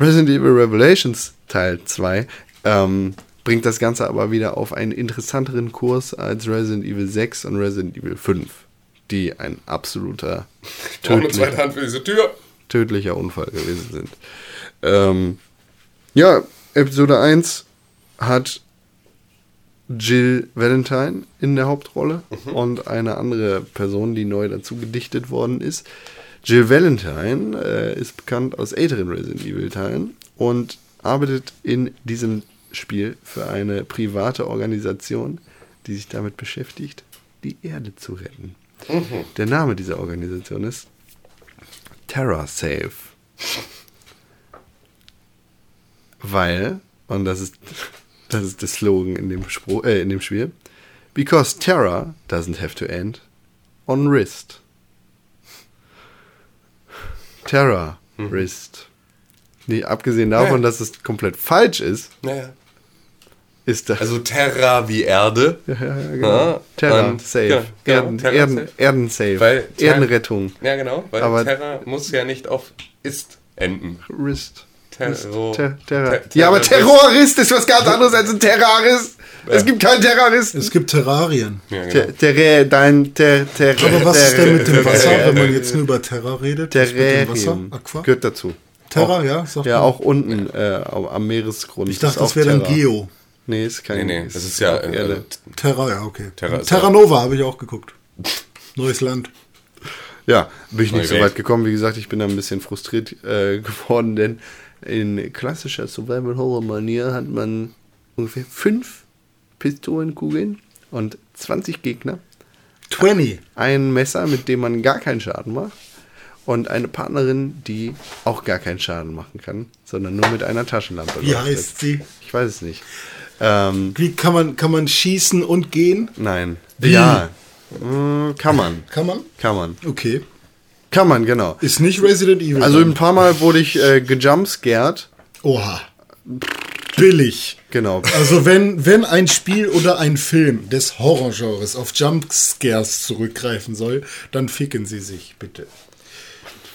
Resident Evil Revelations Teil 2 ähm, bringt das Ganze aber wieder auf einen interessanteren Kurs als Resident Evil 6 und Resident Evil 5, die ein absoluter <laughs> tödlicher, tödlicher Unfall gewesen sind. Ähm, ja, Episode 1 hat Jill Valentine in der Hauptrolle und eine andere Person, die neu dazu gedichtet worden ist. Jill Valentine äh, ist bekannt aus älteren Resident Evil Teilen und arbeitet in diesem Spiel für eine private Organisation, die sich damit beschäftigt, die Erde zu retten. Der Name dieser Organisation ist Terra Safe. Weil, und das ist, das ist der Slogan in dem, Spruch, äh, in dem Spiel, because Terra doesn't have to end on wrist. Terra, wrist. Nee, abgesehen davon, Ja. dass es komplett falsch ist, Naja. Ist das. Also Terra wie Erde. ja, ja, genau. Ja, Terra, und- safe. ja, genau, Erden, Terra Erden, safe. Erden safe. Weil Ter- Erdenrettung. Ja, genau. Weil Aber- Terra muss ja nicht auf ist enden. Wrist. Terror. Ter Terra. Ter- ja, aber Terrorist. Ist was ganz anderes als ein Terrorist. Es gibt keinen Terroristen. Es gibt Terrarien. Ja, genau. Ter dein Ter Ter Aber was ist denn mit dem Wasser, wenn man jetzt nur über Terra redet? Was mit dem Wasser? Terrarium. Aqua? Gehört dazu. Terra, ja? Sag Ja, auch unten äh, am Meeresgrund. Ich dachte, ist auch das wäre dann. Geo. Nee, ist kein. Nee, nee, das ist ja. auch Äh, Erde. Terra, ja, okay. Terra ist Terra Nova habe ich auch geguckt. Neues Land. Ja, bin ich nicht Neue so Welt. weit gekommen. Wie gesagt, ich bin da ein bisschen frustriert äh, <laughs> geworden, denn in klassischer Survival-Horror-Manier hat man ungefähr fünf Pistolenkugeln und 20 Gegner, 20. ein Messer, mit dem man gar keinen Schaden macht und eine Partnerin, die auch gar keinen Schaden machen kann, sondern nur mit einer Taschenlampe. Wie leuchtet. heißt sie? Ich weiß es nicht. Ähm, Wie kann man, kann man schießen und gehen? nein. Wie? Ja, mm, kann man. Kann man? Kann man. Okay. Kann man, genau. Ist nicht Resident Evil. Also ein paar Mal wurde ich äh, gejumpscared. Oha. Billig. Genau. Also wenn, wenn ein Spiel oder ein Film des Horrorgenres auf Jumpscares zurückgreifen soll, dann ficken sie sich, bitte.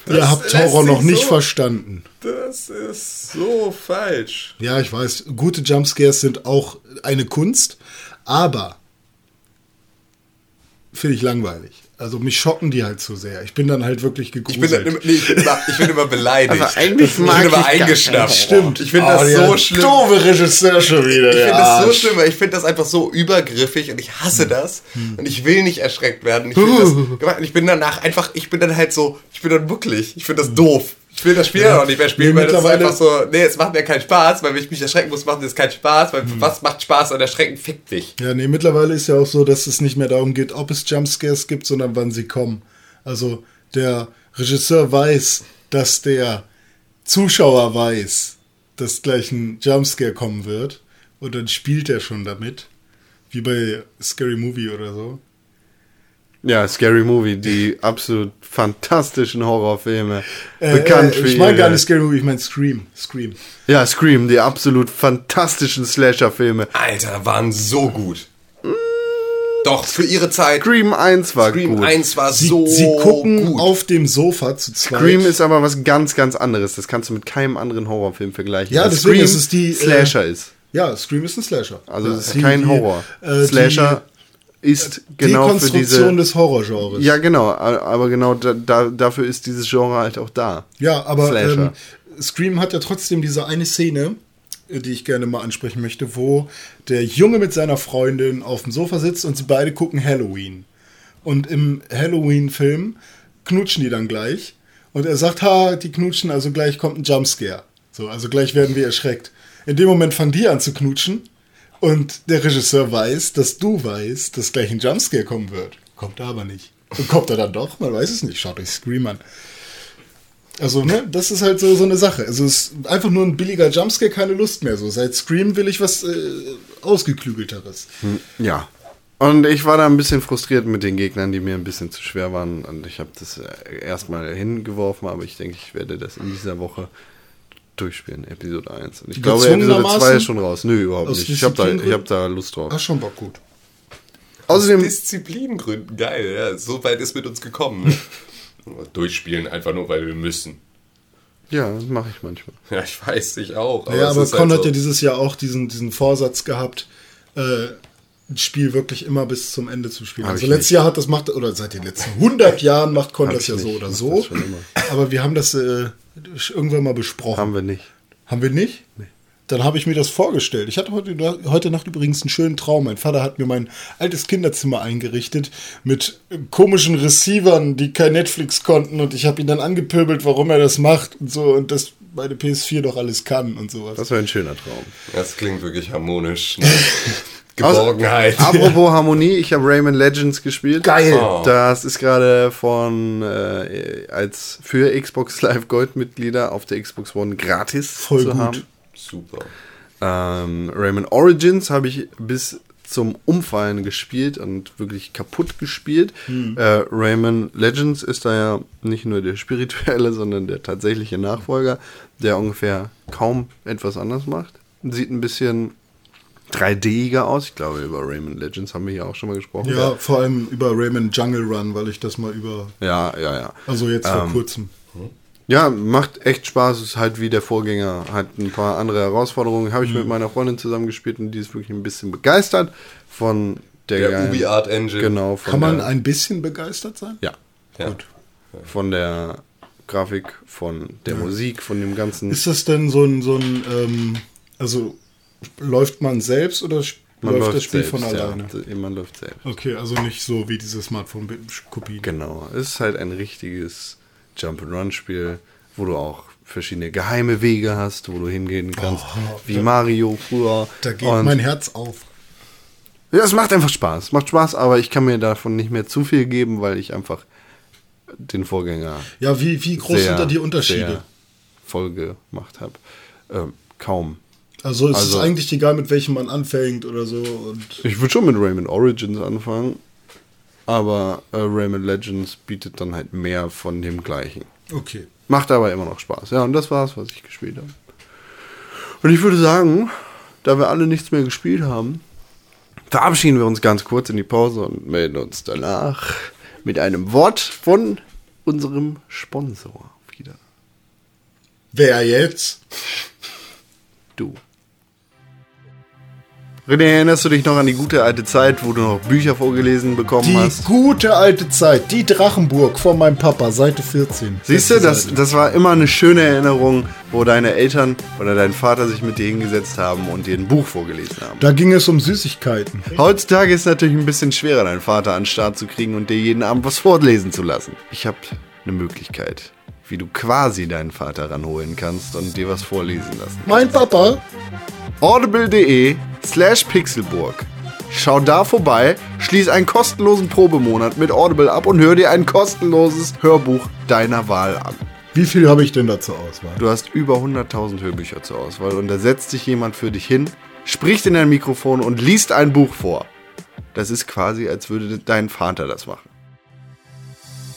Ihr habt Horror noch nicht so- verstanden. Das ist so falsch. Ja, ich weiß, gute Jumpscares sind auch eine Kunst, aber finde ich langweilig. Also mich schocken die halt zu sehr. Ich bin dann halt wirklich Ich bin, gegruselt. dann immer, nee, ich, bin immer, ich bin immer beleidigt. Aber eigentlich ich mag bin immer ich gar eingeschnappt. Stimmt. Ich finde Oh, das der so schlimm. Doofe Regisseur schon wieder. Ich finde das so schlimm, weil ich finde das einfach so übergriffig und ich Hm. hasse das und ich will nicht erschreckt werden. Ich, das, und ich bin danach einfach, ich bin dann halt so, ich bin dann wirklich, ich finde das doof. Ich will das Spiel Ja. auch nicht mehr spielen, Nee, weil das ist einfach so, nee, es macht mir keinen Spaß, weil wenn ich mich erschrecken muss, macht das keinen Spaß, weil Hm. was macht Spaß und Erschrecken fickt dich. Ja, nee, mittlerweile ist ja auch so, dass es nicht mehr darum geht, ob es Jumpscares gibt, sondern wann sie kommen. Also der Regisseur weiß, dass der Zuschauer weiß, dass gleich ein Jumpscare kommen wird. Und dann spielt er schon damit. Wie bei Scary Movie oder so. Ja, Scary Movie, die <laughs> absolut fantastischen Horrorfilme. Äh, bekannt äh, für ich meine gar nicht Scary Movie, ich meine Scream. Scream. Ja, Scream, die absolut fantastischen Slasher-Filme. Alter, waren so gut. Doch, für ihre Zeit. Scream 1 war Scream gut. 1 war Sie, so sie gucken gut. auf dem Sofa zu zweit. Scream ist aber was ganz, ganz anderes. Das kannst du mit keinem anderen Horrorfilm vergleichen. Ja, deswegen Scream ist es die, äh, Slasher ist. ja, Scream ist ein Slasher. Also ja, es ist die- kein die, Horror. äh, Slasher ist die genau für diese... des Horrorgenres. Ja, genau. Aber genau da, da, dafür ist dieses Genre halt auch da. Ja, aber ähm, Scream hat ja trotzdem diese eine Szene, äh, die ich gerne mal ansprechen möchte, wo der Junge mit seiner Freundin auf dem Sofa sitzt und sie beide gucken Halloween. Und im Halloween-Film knutschen die dann gleich. Und er sagt, ha, die knutschen, also gleich kommt ein Jumpscare. So, also gleich werden wir erschreckt. In dem Moment fangen die an zu knutschen. Und der Regisseur weiß, dass du weißt, dass gleich ein Jumpscare kommen wird. Kommt er aber nicht. Und kommt er dann doch? Man weiß es nicht. Schaut euch Scream an. Also, ne, das ist halt so, so eine Sache. Also, es ist einfach nur ein billiger Jumpscare, keine Lust mehr. So, seit Scream will ich was äh, Ausgeklügelteres. Ja. Und ich war da ein bisschen frustriert mit den Gegnern, die mir ein bisschen zu schwer waren. Und ich habe das äh, erstmal hingeworfen, aber ich denke, ich werde das in dieser Woche durchspielen, Episode 1. Und ich glaube, Episode 2 Gezwungenermaßen? ist schon raus. Nö, überhaupt Aus nicht. Ich habe da, ich hab da Lust drauf. Ach, schon Bock gut. Außerdem, Disziplingründen, geil, ja. So weit ist mit uns gekommen. Ne? <laughs> Durchspielen, einfach nur, weil wir müssen. ja, das mache ich manchmal. Ja, ich weiß, ich auch. ja, es aber ist Con halt hat so. ja dieses Jahr auch diesen, diesen Vorsatz gehabt, äh, ein Spiel wirklich immer bis zum Ende zu spielen. Hab Also letztes nicht. Jahr hat das macht, oder seit den letzten 100 Jahren macht Con Hab das ja nicht. so oder so. Aber wir haben das äh, irgendwann mal besprochen. Haben wir nicht. Haben wir nicht? Dann habe ich mir das vorgestellt. Ich hatte heute, heute Nacht übrigens einen schönen Traum. Mein Vater hat mir mein altes Kinderzimmer eingerichtet mit komischen Receivern, die kein Netflix konnten. Und ich habe ihn dann angepöbelt, warum er das macht und so. Und dass meine PS4 doch alles kann und sowas. Das war ein schöner Traum. Das klingt wirklich harmonisch. Ne? <laughs> Geborgenheit. <laughs> Apropos Harmonie, ich habe Rayman Legends gespielt. Geil. Oh. Das ist gerade von äh, als für Xbox Live Gold Mitglieder auf der Xbox One gratis Voll zu gut. haben. Super. Ähm, Rayman Origins habe ich bis zum Umfallen gespielt und wirklich kaputt gespielt. Hm. Äh, Rayman Legends ist da ja nicht nur der spirituelle, sondern der tatsächliche Nachfolger, der ungefähr kaum etwas anders macht. Sieht ein bisschen 3D-iger aus. Ich glaube, über Rayman Legends haben wir hier auch schon mal gesprochen. Ja, vor allem über Rayman Jungle Run, weil ich das mal über. ja, ja. ja. Also jetzt vor Ähm, kurzem. Ja, macht echt Spaß. Ist halt wie der Vorgänger. Hat ein paar andere Herausforderungen. Habe ich Mhm. mit meiner Freundin zusammen gespielt und die ist wirklich ein bisschen begeistert von der, Der geilen- Ubi Art Engine. Genau. Von Kann man der, ein bisschen begeistert sein? ja, Ja. Gut. von der Grafik, von der Musik, von dem ganzen. Ist das denn so ein, so ein ähm, also läuft man selbst oder sp- läuft das Spiel von alleine? Ja, man läuft selbst. Okay, also nicht so wie diese Smartphone-Kopien. Genau. Es ist halt ein richtiges Jump-and-Run-Spiel, wo du auch verschiedene geheime Wege hast, wo du hingehen kannst, Oh, wie da- Mario früher. Da geht Und- mein Herz auf. Ja, es macht einfach Spaß. Macht Spaß, aber ich kann mir davon nicht mehr zu viel geben, weil ich einfach den Vorgänger Ja, wie, wie groß sehr, sind da die Unterschiede? voll gemacht habe. Ähm, kaum. Also es Also- ist eigentlich egal, mit welchem man anfängt oder so. Ich würde schon mit Rayman Origins anfangen, aber äh, Rayman Legends bietet dann halt mehr von dem gleichen. okay. Macht aber immer noch Spaß. Ja, und das war's, was ich gespielt habe. Und ich würde sagen, da wir alle nichts mehr gespielt haben, verabschieden wir uns ganz kurz in die Pause und melden uns danach mit einem Wort von unserem Sponsor wieder. Wer jetzt? Du. René, erinnerst du dich noch an die gute alte Zeit, wo du noch Bücher vorgelesen bekommen Die hast? gute alte Zeit, die Drachenburg von meinem Papa, Seite 14. Siehst du, das, Seite. das war immer eine schöne Erinnerung, wo deine Eltern oder dein Vater sich mit dir hingesetzt haben und dir ein Buch vorgelesen haben. Da ging es um Süßigkeiten. Heutzutage ist es natürlich ein bisschen schwerer, deinen Vater an den Start zu kriegen und dir jeden Abend was vorlesen zu lassen. Ich habe eine Möglichkeit, wie du quasi deinen Vater ranholen kannst und dir was vorlesen lassen. Mein Papa? audible.de slash pixelburg. Schau da vorbei, schließ einen kostenlosen Probemonat mit Audible ab und hör dir ein kostenloses Hörbuch deiner Wahl an. Wie viel habe ich denn da zur Auswahl? Du hast über 100.000 Hörbücher zur Auswahl und da setzt sich jemand für dich hin, spricht in dein Mikrofon und liest ein Buch vor. Das ist quasi, als würde dein Vater das machen.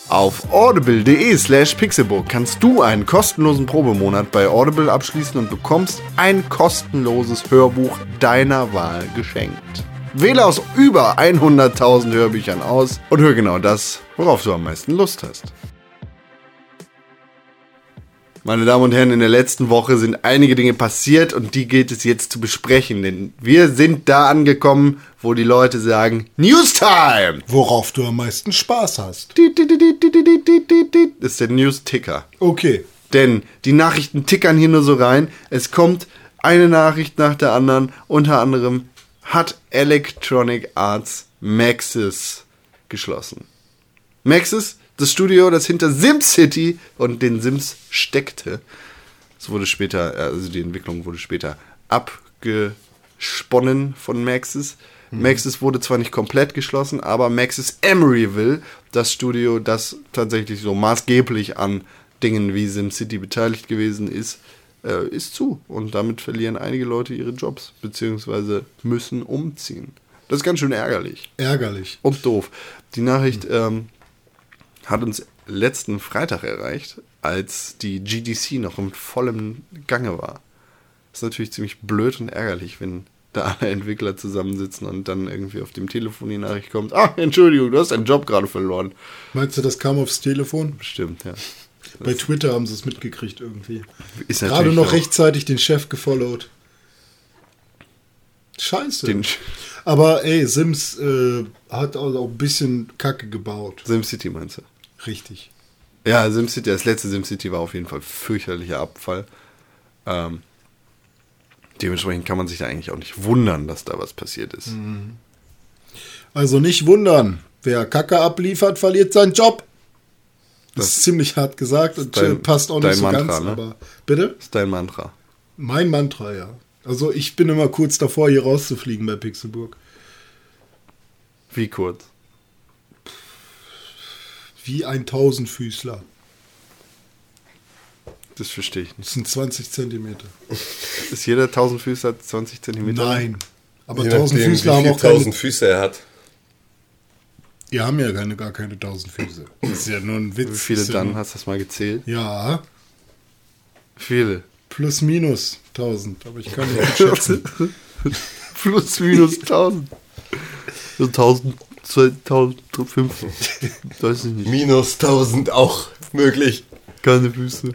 Auf audible.de slash pixelburg kannst du einen kostenlosen Probemonat bei Audible abschließen und bekommst ein kostenloses Hörbuch deiner Wahl geschenkt. Wähle aus über 100.000 Hörbüchern aus und hör genau das, worauf du am meisten Lust hast. Meine Damen und Herren, in der letzten Woche sind einige Dinge passiert und die gilt es jetzt zu besprechen, denn wir sind da angekommen, wo die Leute sagen, Newstime! Worauf du am meisten Spaß hast. Das ist der News-Ticker. Okay. Denn die Nachrichten tickern hier nur so rein. Es kommt eine Nachricht nach der anderen. Unter anderem hat Electronic Arts Maxis geschlossen. Maxis, das Studio, das hinter SimCity und den Sims steckte. Es wurde später, also die Entwicklung wurde später abgesponnen von Maxis. Maxis wurde zwar nicht komplett geschlossen, aber Maxis Emeryville, das Studio, das tatsächlich so maßgeblich an Dingen wie SimCity beteiligt gewesen ist, äh, ist zu. Und damit verlieren einige Leute ihre Jobs, beziehungsweise müssen umziehen. Das ist ganz schön ärgerlich Ärgerlich. und doof. Die Nachricht ähm, hat uns letzten Freitag erreicht, als die GDC noch im vollen Gange war. ist natürlich ziemlich blöd und ärgerlich, wenn da alle Entwickler zusammensitzen und dann irgendwie auf dem Telefon die Nachricht kommt, ah, Entschuldigung, du hast deinen Job gerade verloren. Meinst du, das kam aufs Telefon? Bestimmt, ja. Bei Twitter haben sie es mitgekriegt irgendwie. Ist Gerade noch rechtzeitig den Chef gefollowt. Scheiße. Den Aber ey, Sims äh, hat auch ein bisschen Kacke gebaut. SimCity meinst du? Richtig. Ja, SimCity, das letzte SimCity war auf jeden Fall fürchterlicher Abfall. Ähm, dementsprechend kann man sich da eigentlich auch nicht wundern, dass da was passiert ist. Also nicht wundern. Wer Kacke abliefert, verliert seinen Job. Das, Das ist ziemlich hart gesagt und dein- passt auch nicht so Mantra, ganz. ne? Aber bitte? Das ist dein Mantra. Mein Mantra, ja. Also ich bin immer kurz davor, hier rauszufliegen bei Pixelburg. Wie kurz? Wie ein Tausendfüßler. Das verstehe ich nicht. Das sind 20 Zentimeter. Ist jeder Tausendfüßler 20 Zentimeter? Nein. Aber Je nachdem, Tausendfüßler wie haben auch keine. tausend Füße er hat. Die haben ja keine, gar keine Tausendfüße. Das ist ja nur ein Witz. Wie viele dann? Hast du das mal gezählt? Ja, Viele. plus minus 1000. Aber ich kann nicht <laughs> schätzen. Plus minus 1000. So 1000, 2000, 50. <laughs> Weiß ich nicht. Minus 1000 auch möglich. Keine Füße.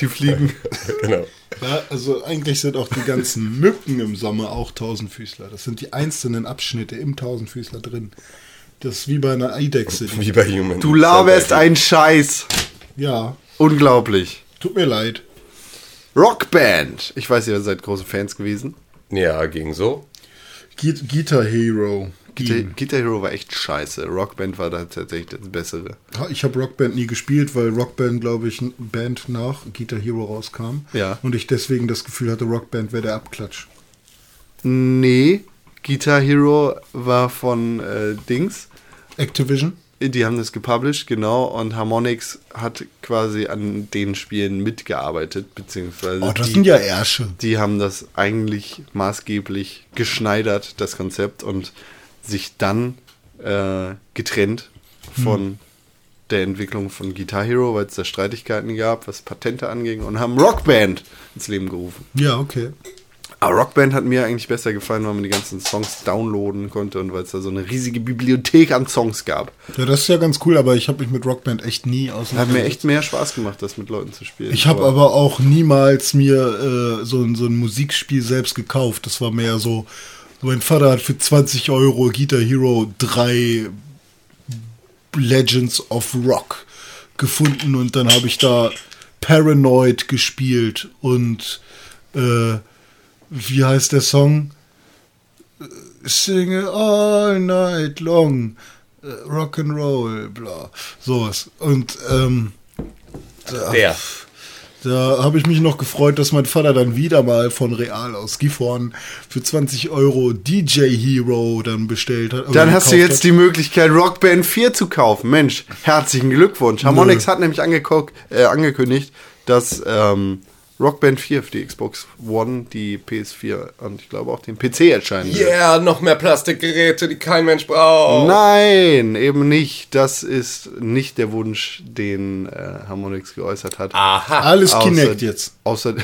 Die fliegen. <laughs> Genau. Ja, also eigentlich sind auch die ganzen Mücken im Sommer auch Tausendfüßler. Das sind die einzelnen Abschnitte im Tausendfüßler drin. Das ist wie bei einer Eidechse. Wie bei Human. Du laberst einen Scheiß. ja, Unglaublich. tut mir leid. Rockband. Ich weiß, ihr seid große Fans gewesen. Ja, ging so. Guitar Hero. Guitar. Guitar Hero war echt scheiße. Rockband war da tatsächlich das Bessere. Ich habe Rockband nie gespielt, weil Rockband, glaube ich, ein Band nach Guitar Hero rauskam. Ja. Und ich deswegen das Gefühl hatte, Rockband wäre der Abklatsch. Nee, Guitar Hero war von äh, Dings. Activision? Die haben das gepublished, genau. Und Harmonix hat quasi an den Spielen mitgearbeitet, beziehungsweise Oh, das die, sind ja Ärsche. die haben das eigentlich maßgeblich geschneidert, das Konzept, und sich dann äh, getrennt von der Entwicklung von Guitar Hero, weil es da Streitigkeiten gab, was Patente anging, und haben Rockband ins Leben gerufen. Ja, okay. Aber Rockband hat mir eigentlich besser gefallen, weil man die ganzen Songs downloaden konnte und weil es da so eine riesige Bibliothek an Songs gab. Ja, das ist ja ganz cool, aber ich habe mich mit Rockband echt nie Hat auseinandergesetzt. mir echt mehr Spaß gemacht, das mit Leuten zu spielen. Ich habe aber auch niemals mir äh, so, so ein Musikspiel selbst gekauft. Das war mehr so, mein Vater hat für 20 Euro Guitar Hero 3 Legends of Rock gefunden und dann habe ich da Paranoid gespielt und äh, wie heißt der Song? Äh, Sing it all night long. Äh, Rock and Roll, bla. Sowas. Und ähm, Der. Da habe ich mich noch gefreut, dass mein Vater dann wieder mal von Real aus Gifhorn für 20 Euro DJ Hero dann bestellt hat. Dann hast du jetzt hat. die Möglichkeit, Rockband 4 zu kaufen. Mensch, herzlichen Glückwunsch. Harmonix hat nämlich angeguckt, äh, angekündigt, dass ähm, Rockband 4 für die Xbox One, die PS4 und ich glaube auch den PC erscheinen wird. Yeah, noch mehr Plastikgeräte, die kein Mensch braucht. Nein, eben nicht. Das ist nicht der Wunsch, den äh, Harmonix geäußert hat. Aha. Alles Außer- Kinect jetzt. Außer,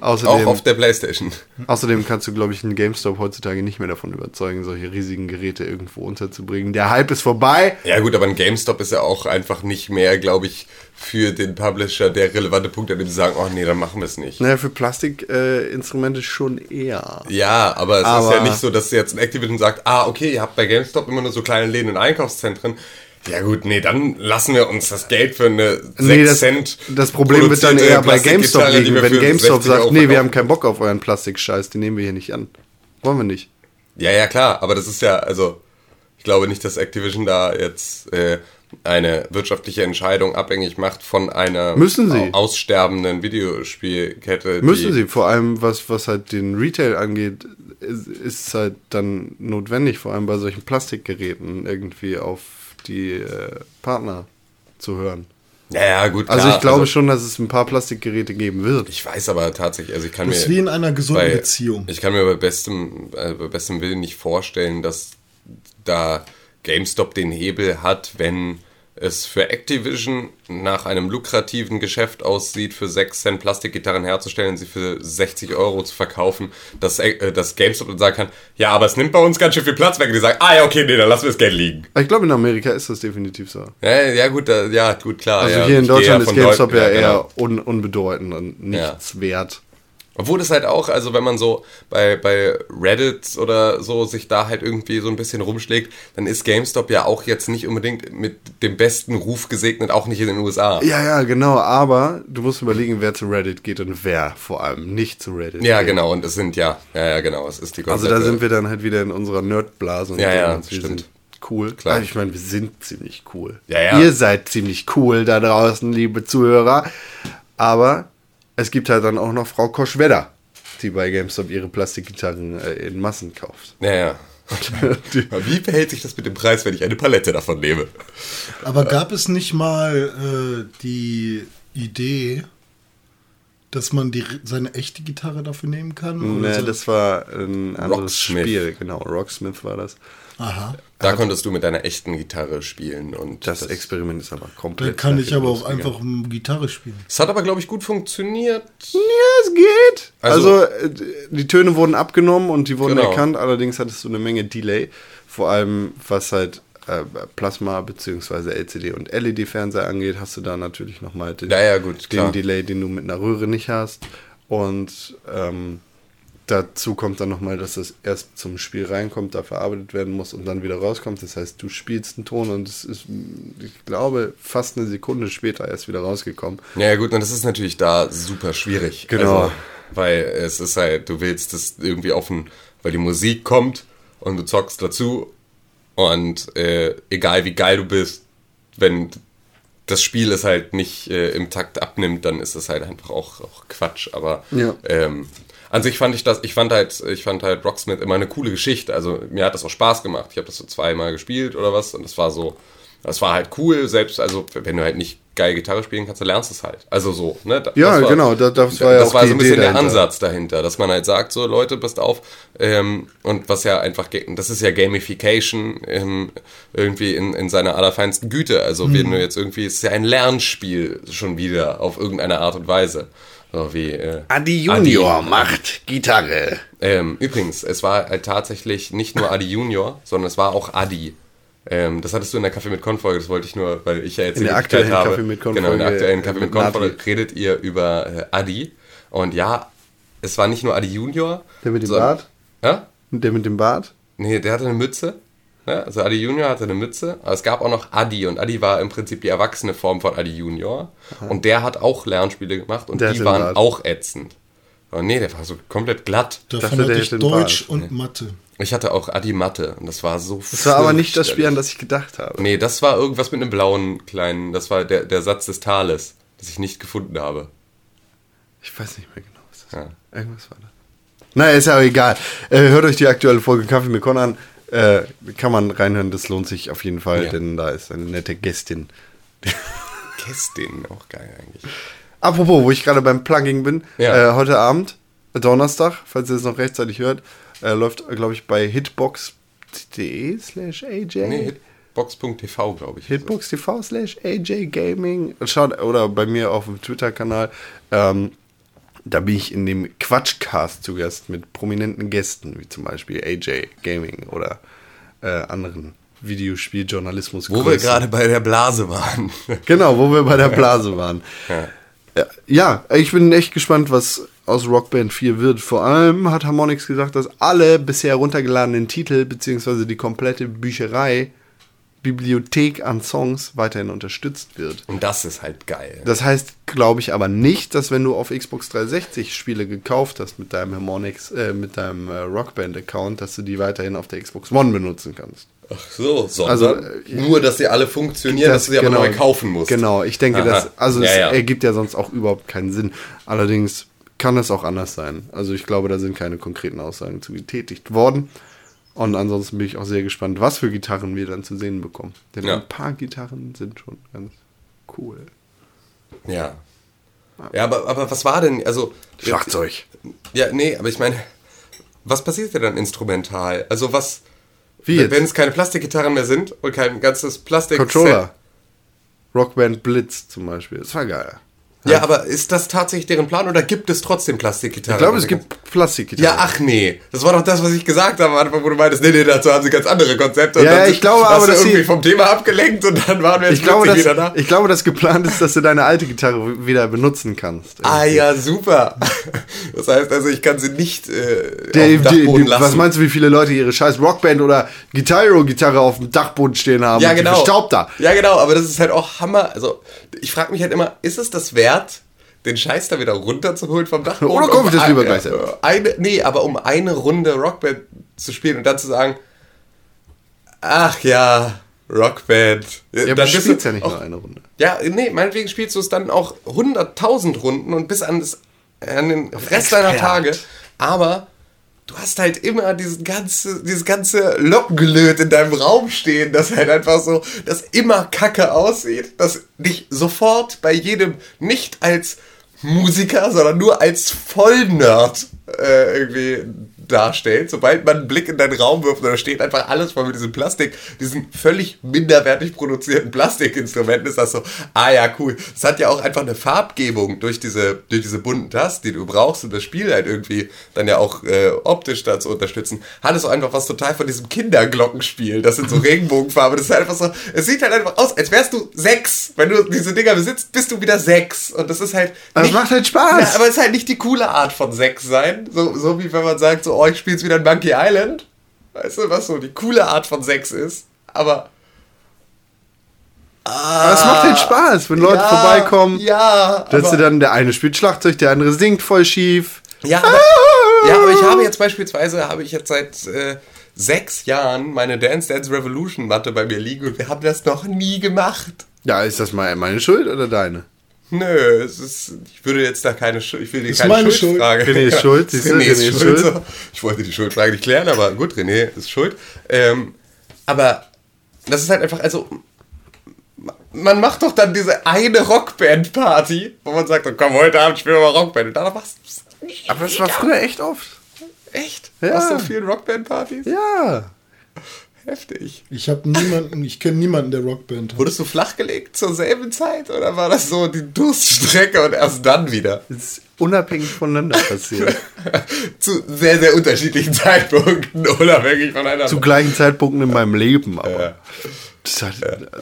Auch außerdem, auf der Playstation. außerdem kannst du, glaube ich, einen GameStop heutzutage nicht mehr davon überzeugen, solche riesigen Geräte irgendwo unterzubringen. Der Hype ist vorbei. Ja gut, aber ein GameStop ist ja auch einfach nicht mehr, glaube ich, für den Publisher der relevante Punkt, an dem sie sagen, oh nee, dann machen wir es nicht. Naja, für Plastikinstrumente äh, schon eher. Ja, aber es Aber- ist ja nicht so, dass jetzt ein Activision sagt, ah, okay, ihr habt bei GameStop immer nur so kleine Läden und Einkaufszentren. Ja gut, nee, dann lassen wir uns das Geld für eine 6 Nee, das, Cent das Problem wird dann eher bei GameStop liegen, wenn GameStop 60 Euro sagt, nee, wir haben keinen Bock auf euren Plastikscheiß, den nehmen wir hier nicht an. Wollen wir nicht. Ja, ja, klar, aber das ist ja, also, ich glaube nicht, dass Activision da jetzt äh, eine wirtschaftliche Entscheidung abhängig macht von einer Müssen sie. au- aussterbenden Videospielkette. Müssen sie, vor allem was, was halt den Retail angeht, ist, ist halt dann notwendig, vor allem bei solchen Plastikgeräten irgendwie auf die äh, Partner zu hören. Ja, ja, gut, klar. Also ich glaube schon, dass es ein paar Plastikgeräte geben wird. Ich weiß aber tatsächlich, also ich kann Das mir... ist wie in einer gesunden bei, Beziehung. Ich kann mir bei bestem, äh, bei bestem Willen nicht vorstellen, dass da GameStop den Hebel hat, wenn es für Activision nach einem lukrativen Geschäft aussieht, für 6 Cent Plastikgitarren herzustellen und sie für 60 Euro zu verkaufen, dass, äh, dass GameStop dann sagen kann, ja, aber es nimmt bei uns ganz schön viel Platz weg. Und die sagen, ah ja, okay, nee, dann lassen wir das Geld liegen. Ich glaube, in Amerika ist das definitiv so. Ja, ja gut, da, ja, gut, klar. Also ja, hier in Deutschland ja ist GameStop Deut- ja genau. eher un unbedeutend und nichts wert. Obwohl das halt auch, also wenn man so bei, bei Reddit oder so sich da halt irgendwie so ein bisschen rumschlägt, dann ist GameStop ja auch jetzt nicht unbedingt mit dem besten Ruf gesegnet, auch nicht in den USA. Ja, ja, genau, aber du musst überlegen, wer zu Reddit geht und wer vor allem nicht zu Reddit Ja, geht. genau, und es sind ja, ja, ja, genau, es ist die Also da sind wir dann halt wieder in unserer Nerdblase und Ja, ja, uns, wir stimmt. sind cool. Klar. Also ich meine, wir sind ziemlich cool. Ja, ja. Ihr seid ziemlich cool da draußen, liebe Zuhörer. Aber es gibt halt dann auch noch Frau Koschwedder, die bei GameStop ihre Plastikgitarren äh, in Massen kauft. Ja, ja. Wie verhält sich das mit dem Preis, wenn ich eine Palette davon nehme? Aber gab es nicht mal äh, die Idee, dass man die, seine echte Gitarre dafür nehmen kann? Nee, so? das war ein anderes Rocksmith. Spiel, genau. Rocksmith war das. Aha. Da konntest du mit deiner echten Gitarre spielen und Das, Experiment ist aber komplett. Da kann ich aber auch einfach. Gitarre spielen. Es hat aber, glaube ich, gut funktioniert. Ja, es geht. Also- Also, äh, die Töne wurden abgenommen und die wurden Genau. erkannt. Allerdings hattest du eine Menge Delay. Vor allem, was halt äh, Plasma bzw. LCD und LED-Fernseher angeht, hast du da natürlich nochmal den, Ja, ja, gut, den. Delay, den du mit einer Röhre nicht hast. Und ähm, dazu kommt dann nochmal, dass es erst zum Spiel reinkommt, da verarbeitet werden muss und dann wieder rauskommt. Das heißt, du spielst einen Ton und es ist, ich glaube, fast eine Sekunde später erst wieder rausgekommen. Ja, ja, gut, und das ist natürlich da super schwierig. Genau. Also, weil es ist halt, du willst das irgendwie offen, weil die Musik kommt und du zockst dazu und äh, egal wie geil du bist, wenn das Spiel es halt nicht äh, im Takt abnimmt, dann ist es halt einfach auch, auch Quatsch. Aber Ja. ähm, an sich fand ich das, ich fand halt, ich fand halt Rocksmith immer eine coole Geschichte. Also mir hat das auch Spaß gemacht. Ich habe das so zweimal gespielt oder was und das war so, das war halt cool. Selbst, also wenn du halt nicht geil Gitarre spielen kannst, dann lernst du es halt. Also so, ne? Da- Ja, das war, genau, da- das war ja das auch war so ein bisschen Idee der dahinter. Ansatz dahinter, dass man halt sagt, so Leute, passt auf. Ähm, und was ja einfach, das ist ja Gamification ähm, irgendwie in, in seiner allerfeinsten Güte. Also wenn du jetzt irgendwie, es ist ja ein Lernspiel schon wieder auf irgendeine Art und Weise. So wie äh, Adi Junior macht Gitarre. ähm, übrigens, es war halt tatsächlich nicht nur Adi Junior, <laughs> sondern es war auch Adi. Ähm, das hattest du in der Kaffee mit Con-Folge, das wollte ich nur, weil ich ja jetzt In der aktuellen habe. Kaffee mit Con Genau, in der aktuellen äh, Kaffee mit mit Con-Folge Nati. redet ihr über äh, Adi. Und ja, es war nicht nur Adi Junior. Der mit dem sondern- Bart? Ja? Der mit dem Bart? Nee, der hatte eine Mütze. Ne? Also Adi Junior hatte eine Mütze, aber es gab auch noch Adi und Adi war im Prinzip die erwachsene Form von Adi Junior. Und der hat auch Lernspiele gemacht und Der die waren Bart. auch ätzend. Aber nee, der war so komplett glatt. Davon hatte ich Deutsch Bart. und Mathe. Ich hatte auch Adi Mathe und das war so Das war aber nicht das Spiel, an das ich gedacht habe. Nee, das war irgendwas mit einem blauen kleinen, das war der, der Satz des Tales, das ich nicht gefunden habe. Ich weiß nicht mehr genau, was das Ja. war. Irgendwas war da. Naja, ist ja auch egal. Äh, hört euch die aktuelle Folge Kaffee mit Con an. Äh, kann man reinhören, das lohnt sich auf jeden Fall, Ja. denn da ist eine nette Gästin. Kästin, auch geil eigentlich. Apropos, wo ich gerade beim Plugging bin, Ja. äh, heute Abend, Donnerstag, falls ihr es noch rechtzeitig hört, äh, läuft, glaube ich, bei hitbox.de slash AJ. Nee, hitbox.tv, glaube ich. Hitbox TV slash AJ Gaming. Schaut, oder bei mir auf dem Twitter-Kanal. Ähm, da bin ich in dem Quatschcast zu Gast mit prominenten Gästen, wie zum Beispiel AJ Gaming oder äh, anderen Videospieljournalismus. Wo wir gerade bei der Blase waren. <laughs> Genau, wo wir bei der Blase waren. Ja. Ja, ja, ich bin echt gespannt, was aus Rockband 4 wird. Vor allem hat Harmonix gesagt, dass alle bisher runtergeladenen Titel beziehungsweise die komplette Bücherei, Bibliothek an Songs weiterhin unterstützt wird. Und das ist halt geil. Das heißt, glaube ich aber nicht, dass wenn du auf Xbox 360 Spiele gekauft hast mit deinem Harmonix, äh, mit deinem äh, Rockband-Account, dass du die weiterhin auf der Xbox One benutzen kannst. Ach so, sondern Also, äh, nur, dass sie alle funktionieren, dass du sie aber neu kaufen musst. Genau, ich denke, Aha. das, also Ja, es ja. ergibt ja sonst auch überhaupt keinen Sinn. Allerdings kann es auch anders sein. Also ich glaube, da sind keine konkreten Aussagen zu getätigt worden. Und ansonsten bin ich auch sehr gespannt, was für Gitarren wir dann zu sehen bekommen. Denn Ja. ein paar Gitarren sind schon ganz cool. Ja. Ja, aber, aber was war denn, also... Schlagzeug. Ja, nee, aber ich meine, was passiert denn dann instrumental? Also was... Wie wenn- jetzt? Wenn es keine Plastikgitarren mehr sind und kein ganzes Plastik... Controller. Rockband Blitz zum Beispiel. Das war geil. Ja, aber ist das tatsächlich deren Plan oder gibt es trotzdem Plastikgitarren? Ich glaube, es gibt Plastikgitarren. Ja, ach nee. Das war doch das, was ich gesagt habe am Anfang, wo du meintest, nee, nee, dazu haben sie ganz andere Konzepte. Und Ja, dann ja, ich glaube aber, dass sie- irgendwie vom Thema abgelenkt und dann waren wir jetzt ich glaube, dass, wieder da. ich glaube, dass geplant ist, dass du deine alte Gitarre wieder benutzen kannst. Ah ja, super. <laughs> Das heißt also, ich kann sie nicht äh, Der, auf die, dem Dachboden die, lassen. was meinst du, wie viele Leute ihre scheiß Rockband oder Guitar-Gitarre auf dem Dachboden stehen haben? Ja, und die genau. Verstaubt da. Ja, genau, aber das ist halt auch Hammer. Also, ich frage mich halt immer, ist es das wert, den Scheiß da wieder runterzuholen vom Dachboden? Oder das Um lieber ein- gleich selber? Eine, nee, aber um eine Runde Rockband zu spielen und dann zu sagen, ach ja, Rockband. Ja, aber Dann du bist spielst ja nicht auch- nur eine Runde. Ja, nee, meinetwegen spielst du es dann auch 100.000 Runden und bis an, das, an den Rest deiner. Tage. Aber du hast halt immer diesen ganze, dieses ganze Lockengelöt in deinem Raum stehen, das halt einfach so, das immer kacke aussieht, das dich sofort bei jedem nicht als Musiker, sondern nur als Vollnerd äh, irgendwie darstellt. Sobald man einen Blick in deinen Raum wirft, da steht einfach alles voll mit diesem Plastik, diesen völlig minderwertig produzierten Plastikinstrumenten, ist das so, ah ja, cool. Es hat ja auch einfach eine Farbgebung durch diese, durch diese bunten Tasten, die du brauchst, um das Spiel halt irgendwie dann ja auch äh, optisch da zu unterstützen. Hat es auch einfach was total von diesem Kinderglockenspiel. Das sind so <laughs> Regenbogenfarben. Das ist einfach so, es sieht halt einfach aus, als wärst du sechs. Wenn du diese Dinger besitzt, bist du wieder sechs. Und das ist halt. Aber es macht halt Spaß. Ja, aber es ist halt nicht die coole Art von sechs sein. So, so wie wenn man sagt, so, oh, ich spiele jetzt wieder ein Monkey Island. Weißt du, was so die coole Art von Sex ist. Aber. Aber es macht halt Spaß, wenn Leute ja, vorbeikommen. Ja. Dass aber- sie dann, der eine spielt Schlagzeug, der andere singt voll schief. Ja, aber, ja, aber ich habe jetzt beispielsweise, habe ich jetzt seit äh, sechs Jahren meine Dance Dance Revolution Matte bei mir liegen und wir haben das noch nie gemacht. Ja, ist das mal meine Schuld oder deine? Nö, es ist, ich würde jetzt da keine Schuld, ich will dir Ist keine meine Schuldfrage. René ist <laughs> schuld, siehst du, René ist René schuld. schuld. So. Ich wollte die Schuldfrage nicht klären, aber gut, René ist schuld. Ähm, aber das ist halt einfach, also man macht doch dann diese eine Rockband-Party, wo man sagt, oh, komm, heute Abend spielen wir mal Rockband. Und danach machst du es. Aber das war früher echt oft. Echt? Ja. Du auf vielen Rockband-Partys? Ja. Heftig. Ich habe niemanden, ich kenne niemanden, der Rockband hat. Wurdest du flachgelegt zur selben Zeit oder war das so die Durststrecke und erst dann wieder? Das ist unabhängig voneinander passiert. <laughs> Zu sehr, sehr unterschiedlichen Zeitpunkten, <laughs> unabhängig voneinander. Zu gleichen Zeitpunkten in meinem Leben, aber. Ja. Das hat,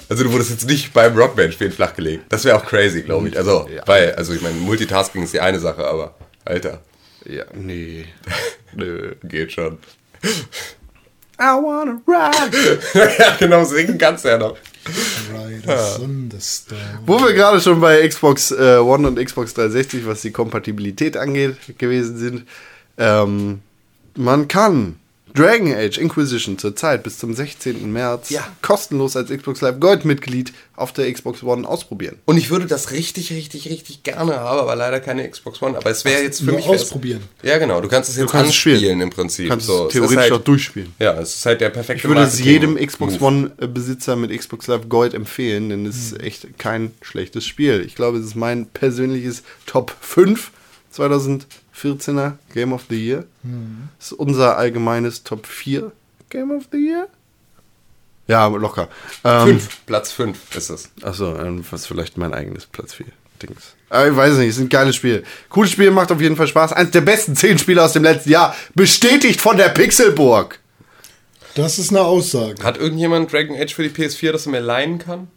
Also du wurdest jetzt nicht beim Rockband-Spielen flachgelegt. Das wäre auch crazy, glaube ich. Also, Ja. weil, also ich meine, Multitasking ist die eine Sache, aber Alter, ja, nee. <laughs> Nö. geht schon. I wanna ride. <laughs> ja, genau, singen kannst du ja noch. The Storm. Wo wir gerade schon bei Xbox äh, One und Xbox 360, was die Kompatibilität angeht, gewesen sind. Ähm, man kann Dragon Age Inquisition zurzeit bis zum 16. März Ja. kostenlos als Xbox Live Gold Mitglied auf der Xbox One ausprobieren. Und ich würde das richtig, richtig, richtig gerne haben, aber leider keine Xbox One. Aber es wäre jetzt für nur mich... ausprobieren. Ja, genau. Du kannst es jetzt kannst es anspielen spielen. im Prinzip. Du kannst so, es theoretisch halt, auch durchspielen. Ja, es ist halt der perfekte Ich würde es jedem Xbox. One-Besitzer mit Xbox Live Gold empfehlen, denn es ist echt kein schlechtes Spiel. Ich glaube, es ist mein persönliches Top 5 2014er Game of the Year. Es ist unser allgemeines Top 4 Game of the Year. Ja, locker. Ähm, Fünf. Platz 5 ist es. Achso, ähm, was vielleicht mein eigenes Platz 4 Dings. Aber ich weiß nicht, es ist ein geiles Spiel. Cooles Spiel, macht auf jeden Fall Spaß. Eins der besten 10 Spiele aus dem letzten Jahr. Bestätigt von der Pixelburg. Das ist eine Aussage. Hat irgendjemand Dragon Age für die PS4, das er mir leihen kann?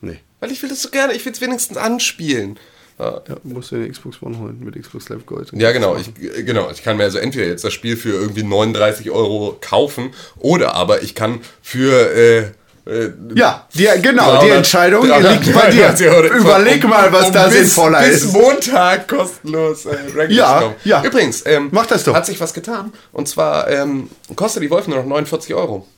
Nee. Weil ich will das so gerne, ich will es wenigstens anspielen. Ja. Ja, musst du den Xbox One holen mit Xbox Live Gold. Ja, genau. Ich, äh, genau. Ich kann mir also entweder jetzt das Spiel für irgendwie 39 Euro kaufen oder aber ich kann für. Äh, äh, Ja, die, genau, 300 die Entscheidung 300 liegt bei dir. <laughs> Überleg um- mal, was um da bis, sinnvoller bis ist. Montag kostenlos äh, Dragon Ja, ja. Übrigens, ähm, Mach das doch. hat sich was getan. Und zwar ähm, kostet die Wolf nur noch 49 Euro.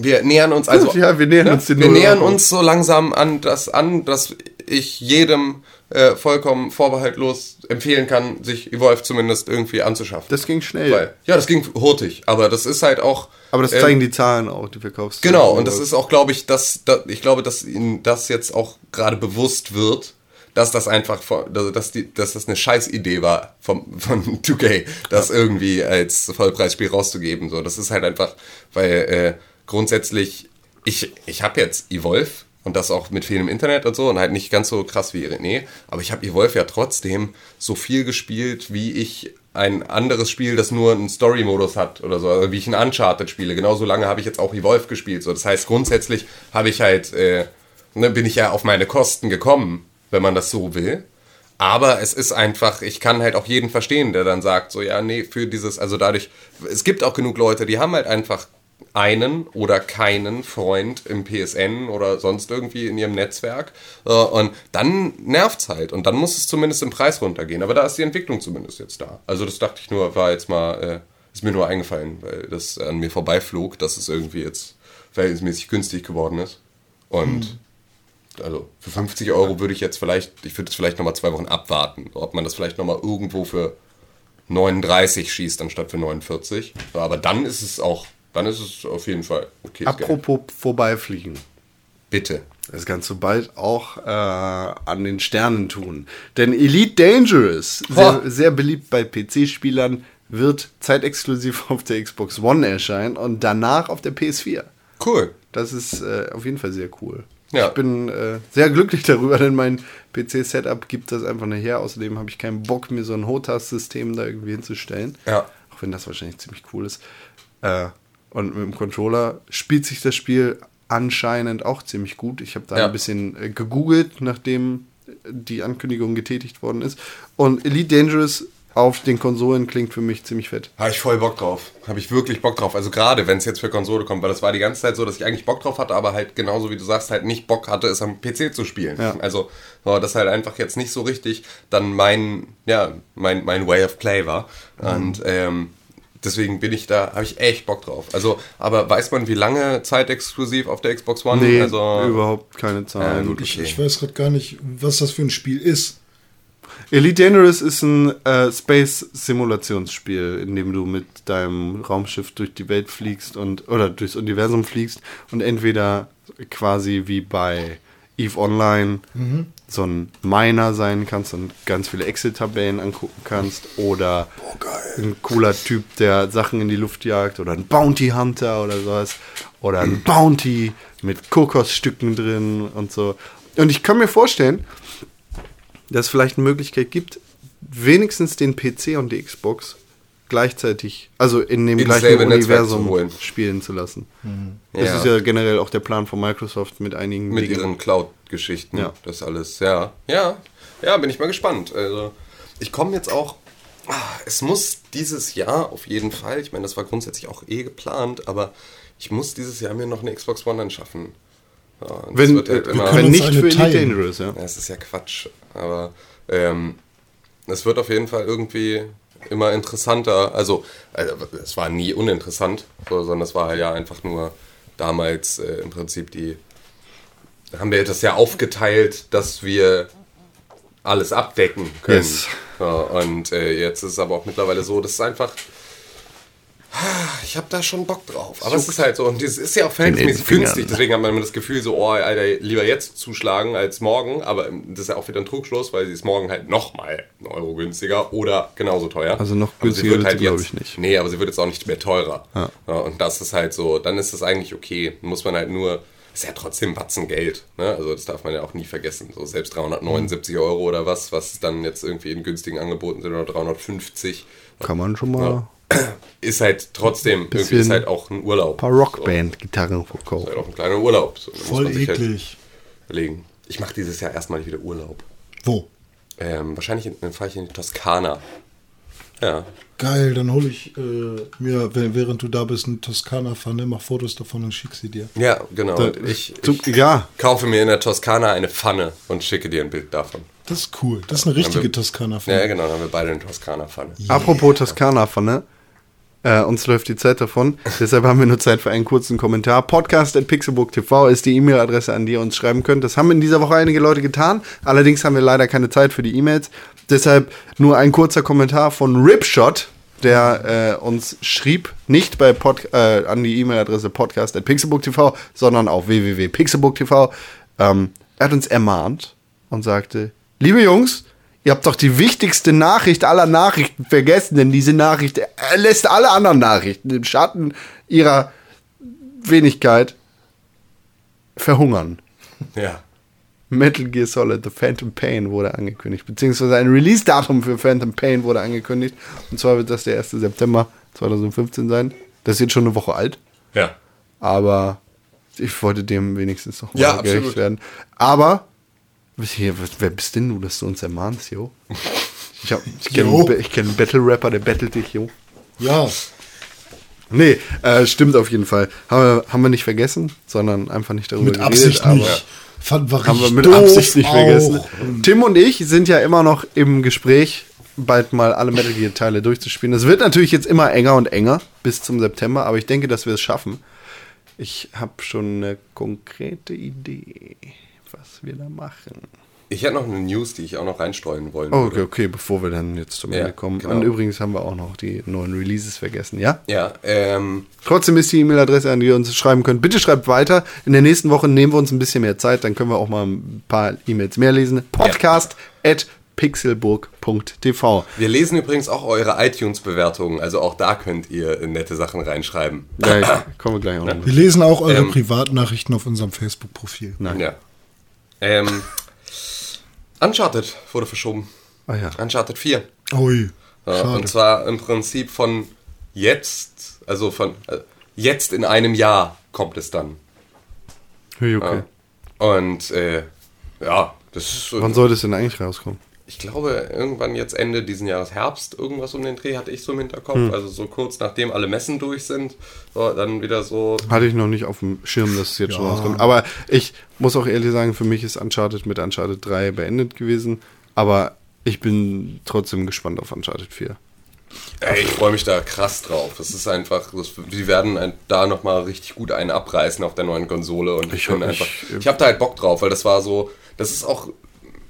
Wir nähern uns also. ja, wir nähern uns den Wir 0 nähern Euro. uns so langsam an das an, dass ich jedem äh, vollkommen vorbehaltlos empfehlen kann, sich Evolve zumindest irgendwie anzuschaffen. Das ging schnell. Weil, ja, das ging hurtig, aber das ist halt auch. Aber das ähm, zeigen die Zahlen auch, die Verkaufs. Genau, und das ist auch, glaube ich, dass, dass ich glaube, dass ihnen das jetzt auch gerade bewusst wird, dass das einfach, dass, die, dass das eine Scheißidee war vom, <laughs> von 2K, das irgendwie als Vollpreisspiel rauszugeben. So, das ist halt einfach, weil äh, grundsätzlich, ich, ich habe jetzt Evolve und das auch mit viel im Internet und so und halt nicht ganz so krass wie René, aber ich habe Evolve ja trotzdem so viel gespielt, wie ich ein anderes Spiel, das nur einen Story-Modus hat oder so, also wie ich ein Uncharted spiele. Genauso lange habe ich jetzt auch Evolve gespielt. So, das heißt, grundsätzlich habe ich halt, äh, ne, bin ich ja auf meine Kosten gekommen, wenn man das so will. Aber es ist einfach, ich kann halt auch jeden verstehen, der dann sagt, so, ja, nee, für dieses, also dadurch, es gibt auch genug Leute, die haben halt einfach einen oder keinen Freund im PSN oder sonst irgendwie in ihrem Netzwerk. Äh, Und dann nervt's halt. Und dann muss es zumindest im Preis runtergehen. Aber da ist die Entwicklung zumindest jetzt da. Also das dachte ich nur, war jetzt mal, äh, ist mir nur eingefallen, weil das an mir vorbeiflog, dass es irgendwie jetzt verhältnismäßig günstig geworden ist. Und also für 50 Euro würde ich jetzt vielleicht, ich würde es vielleicht nochmal zwei Wochen abwarten, ob man das vielleicht nochmal irgendwo für 39 schießt anstatt für 49. Aber dann ist es auch, dann ist es auf jeden Fall okay. Apropos vorbeifliegen. Bitte. Das kannst du bald auch äh, an den Sternen tun. Denn Elite Dangerous, sehr, sehr beliebt bei PC-Spielern, wird zeitexklusiv auf der Xbox One erscheinen und danach auf der PS4. Cool. Das ist äh, auf jeden Fall sehr cool. Ja. Ich bin äh, sehr glücklich <laughs> darüber, denn mein PC-Setup gibt das einfach nicht her. Außerdem habe ich keinen Bock, mir so ein HOTAS-System da irgendwie hinzustellen. Ja. Auch wenn das wahrscheinlich ziemlich cool ist. Äh, und mit dem Controller spielt sich das Spiel anscheinend auch ziemlich gut. Ich habe da Ja. ein bisschen äh, gegoogelt, nachdem die Ankündigung getätigt worden ist. Und Elite Dangerous auf den Konsolen klingt für mich ziemlich fett. Habe ich voll Bock drauf. Habe ich wirklich Bock drauf. Also gerade, wenn es jetzt für Konsole kommt, weil das war die ganze Zeit so, dass ich eigentlich Bock drauf hatte, aber halt genauso wie du sagst, halt nicht Bock hatte, es am PC zu spielen. Ja. Also so, das halt einfach jetzt nicht so richtig dann mein, ja, mein, mein Way of Play war. Und ähm, deswegen bin ich da, habe ich echt Bock drauf. Also, aber weiß man, wie lange zeitexklusiv auf der Xbox One? Nee, also, überhaupt keine Zahlen. Ja, gut, Ich, okay. ich weiß gerade gar nicht, was das für ein Spiel ist. Elite Dangerous ist ein äh, Space-Simulationsspiel, in dem du mit deinem Raumschiff durch die Welt fliegst und oder durchs Universum fliegst und entweder quasi wie bei EVE Online so ein Miner sein kannst und ganz viele Excel-Tabellen angucken kannst oder ein cooler Typ, der Sachen in die Luft jagt oder ein Bounty Hunter oder sowas oder ein Bounty mit Kokosstücken drin und so. Und ich kann mir vorstellen, dass es vielleicht eine Möglichkeit gibt, wenigstens den PC und die Xbox gleichzeitig, also in dem Ins gleichen Universum zu holen. spielen zu lassen. Das Ja. ist ja generell auch der Plan von Microsoft mit einigen mit Dingen. ihren Cloud-Geschichten. Ja. Das alles, ja. Ja, ja, bin ich mal gespannt. Also, ich komme jetzt auch. Ah, Es muss dieses Jahr auf jeden Fall, ich meine, das war grundsätzlich auch eh geplant, aber ich muss dieses Jahr mir noch eine Xbox One anschaffen. Ja, wenn, das wird halt äh, immer- wenn nicht für Elite. Dangerous, ja. ja, es ist ja Quatsch. Aber ähm, es wird auf jeden Fall irgendwie immer interessanter. Also, also es war nie uninteressant, so, sondern es war ja einfach nur damals äh, im Prinzip die. Da haben wir das ja aufgeteilt, dass wir alles abdecken können. Yes. Ja, und äh, jetzt ist es aber auch mittlerweile so, dass es einfach. Ich habe da schon Bock drauf. Aber es ist halt so, und es ist ja auch verhältnismäßig günstig. Deswegen hat man immer das Gefühl, so, oh, Alter, lieber jetzt zuschlagen als morgen. Aber ähm, das ist ja auch wieder ein Trugschluss, weil sie ist morgen halt nochmal einen Euro günstiger oder genauso teuer. Also noch günstiger wird wird sie, glaub jetzt- ich, nicht. Nee, aber sie wird jetzt auch nicht mehr teurer. Ja. Ja, und das ist halt so, dann ist das eigentlich okay. Muss man halt nur, ist ja trotzdem Batzen Geld. Ne? Also das darf man ja auch nie vergessen. So selbst 379 Euro oder was, was dann jetzt irgendwie in günstigen Angeboten sind oder 350, Kann man schon mal ist halt trotzdem, irgendwie ist halt auch ein Urlaub. ein paar Rockband-Gitarren So, ist verkaufen. halt auch ein kleiner Urlaub. So, Voll halt eklig. überlegen. Ich mache dieses Jahr erstmal wieder Urlaub. Wo? Ähm, wahrscheinlich in- dann fahre ich in die Toskana. Ja. Geil, dann hole ich äh, mir, während du da bist, eine Toskana-Pfanne, mach Fotos davon und schick sie dir. Ja, genau. Und ich, ich ja, kaufe mir in der Toskana eine Pfanne und schicke dir ein Bild davon. Das ist cool. Das ist eine richtige Toskana-Pfanne. Ja, genau, dann haben wir beide eine Toskana-Pfanne. Apropos Toskana-Pfanne. Äh, uns läuft die Zeit davon. <laughs> Deshalb haben wir nur Zeit für einen kurzen Kommentar. Podcast at pixelbook.tv ist die E-Mail-Adresse, an die ihr uns schreiben könnt. Das haben in dieser Woche einige Leute getan. Allerdings haben wir leider keine Zeit für die E-Mails. Deshalb nur ein kurzer Kommentar von Ripshot, der äh, uns schrieb, nicht bei Pod, äh, an die E-Mail-Adresse podcast at pixelbook.tv, sondern auf www.pixelbook.tv. Ähm, er hat uns ermahnt und sagte, liebe Jungs, Ihr habt doch die wichtigste Nachricht aller Nachrichten vergessen, denn diese Nachricht er lässt alle anderen Nachrichten im Schatten ihrer Wenigkeit verhungern. Ja. Metal Gear Solid The Phantom Pain wurde angekündigt, beziehungsweise ein Release-Datum für Phantom Pain wurde angekündigt. Und zwar wird das der 1. September 2015 sein. Das ist jetzt schon eine Woche alt, Ja. aber ich wollte dem wenigstens noch mal Ja, gerecht absolut. werden. Aber, hier, wer bist denn du, dass du uns ermahnst, jo? Ich, hab- ich kenne <laughs> kenn einen Battle-Rapper, der battelt dich, jo. Ja, Nee, äh, stimmt auf jeden Fall. Haben wir, haben wir nicht vergessen, sondern einfach nicht darüber mit geredet. Absicht nicht. Fand, war Haben wir mit Absicht nicht auch. vergessen. Tim und ich sind ja immer noch im Gespräch, bald mal alle Metal Gear Teile durchzuspielen. Es wird natürlich jetzt immer enger und enger bis zum September, aber ich denke, dass wir es schaffen. Ich habe schon eine konkrete Idee, was wir da machen. Ich hätte noch eine News, die ich auch noch reinstreuen wollen Oh, okay, würde. okay, bevor wir dann jetzt zum Ja, Ende kommen. genau. Und übrigens haben wir auch noch die neuen Releases vergessen, ja? Ja, ähm, Trotzdem ist die E-Mail-Adresse, an die ihr uns schreiben könnt. Bitte schreibt weiter. In der nächsten Woche nehmen wir uns ein bisschen mehr Zeit, dann können wir auch mal ein paar E-Mails mehr lesen. Podcast at pixelburg.tv. wir lesen übrigens auch eure iTunes-Bewertungen, also auch da könnt ihr nette Sachen reinschreiben. Da <clears throat> kommen wir gleich auch noch. Wir lesen auch eure Ähm. Privatnachrichten auf unserem Facebook-Profil. Nein. Ja. Ähm, Uncharted wurde verschoben. Ah ja. Uncharted 4. Ui, Ja, und zwar im Prinzip von jetzt, also von äh, jetzt in einem Jahr kommt es dann. Hey, okay. Und äh, ja, das ist. Wann soll das denn eigentlich rauskommen? Ich glaube, irgendwann jetzt Ende diesen Jahres Herbst, irgendwas um den Dreh hatte ich so im Hinterkopf. Hm. Also so kurz nachdem alle Messen durch sind, so, dann wieder so. Hatte ich noch nicht auf dem Schirm, dass es jetzt schon Ja. rauskommt. Aber ich muss auch ehrlich sagen, für mich ist Uncharted mit Uncharted 3 beendet gewesen. Aber ich bin trotzdem gespannt auf Uncharted 4. Ey, ich freue mich da krass drauf. Das ist einfach, das, die werden ein, da nochmal richtig gut einen abreißen auf der neuen Konsole. Und ich, Ich bin hab- einfach, ich- ich habe da halt Bock drauf, weil das war so, das ist auch,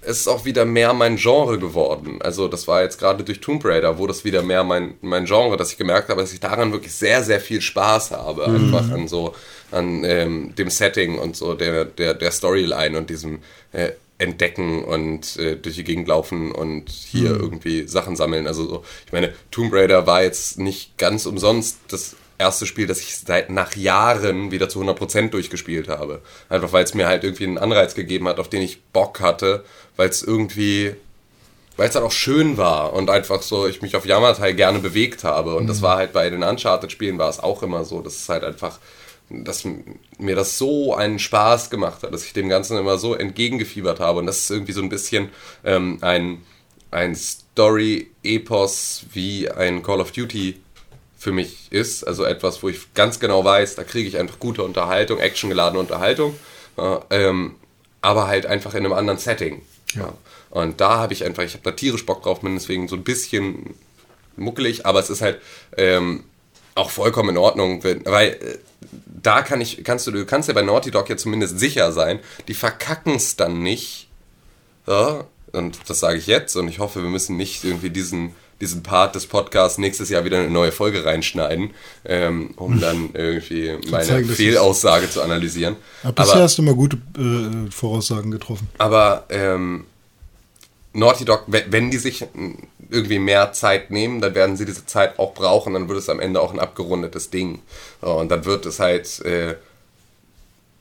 es ist auch wieder mehr mein Genre geworden. Also das war jetzt gerade durch Tomb Raider, wo das wieder mehr mein, mein Genre, dass ich gemerkt habe, dass ich daran wirklich sehr, sehr viel Spaß habe. Einfach an so, an ähm, dem Setting und so der, der, der Storyline und diesem äh, Entdecken und äh, durch die Gegend laufen und hier irgendwie Sachen sammeln. Also so, ich meine, Tomb Raider war jetzt nicht ganz umsonst das erste Spiel, das ich seit nach Jahren wieder zu 100% durchgespielt habe. Einfach weil es mir halt irgendwie einen Anreiz gegeben hat, auf den ich Bock hatte, weil es irgendwie weil es dann auch schön war und einfach so, ich mich auf Yamatai gerne bewegt habe. Und das war halt bei den Uncharted-Spielen war es auch immer so, dass es halt einfach, dass mir das so einen Spaß gemacht hat, dass ich dem Ganzen immer so entgegengefiebert habe. Und das ist irgendwie so ein bisschen ähm, ein, ein Story-Epos wie ein Call of Duty für mich ist. Also etwas, wo ich ganz genau weiß, da kriege ich einfach gute Unterhaltung, actiongeladene Unterhaltung. Ja, ähm, aber halt einfach in einem anderen Setting. Ja. Und da habe ich einfach, ich habe da tierisch Bock drauf, bin deswegen so ein bisschen muckelig, aber es ist halt ähm, auch vollkommen in Ordnung, wenn, weil äh, da kann ich, kannst du, du kannst ja bei Naughty Dog ja zumindest sicher sein, die verkacken es dann nicht. Ja, und das sage ich jetzt und ich hoffe, wir müssen nicht irgendwie diesen, diesen Part des Podcasts nächstes Jahr wieder eine neue Folge reinschneiden, ähm, um dann irgendwie meine zeigen, Fehlaussage zu analysieren. Aber bisher hast du immer gute äh, Voraussagen getroffen. Aber ähm, Naughty Dog, wenn, die sich mm, irgendwie mehr Zeit nehmen, dann werden sie diese Zeit auch brauchen, dann wird es am Ende auch ein abgerundetes Ding. Und dann wird es halt, äh,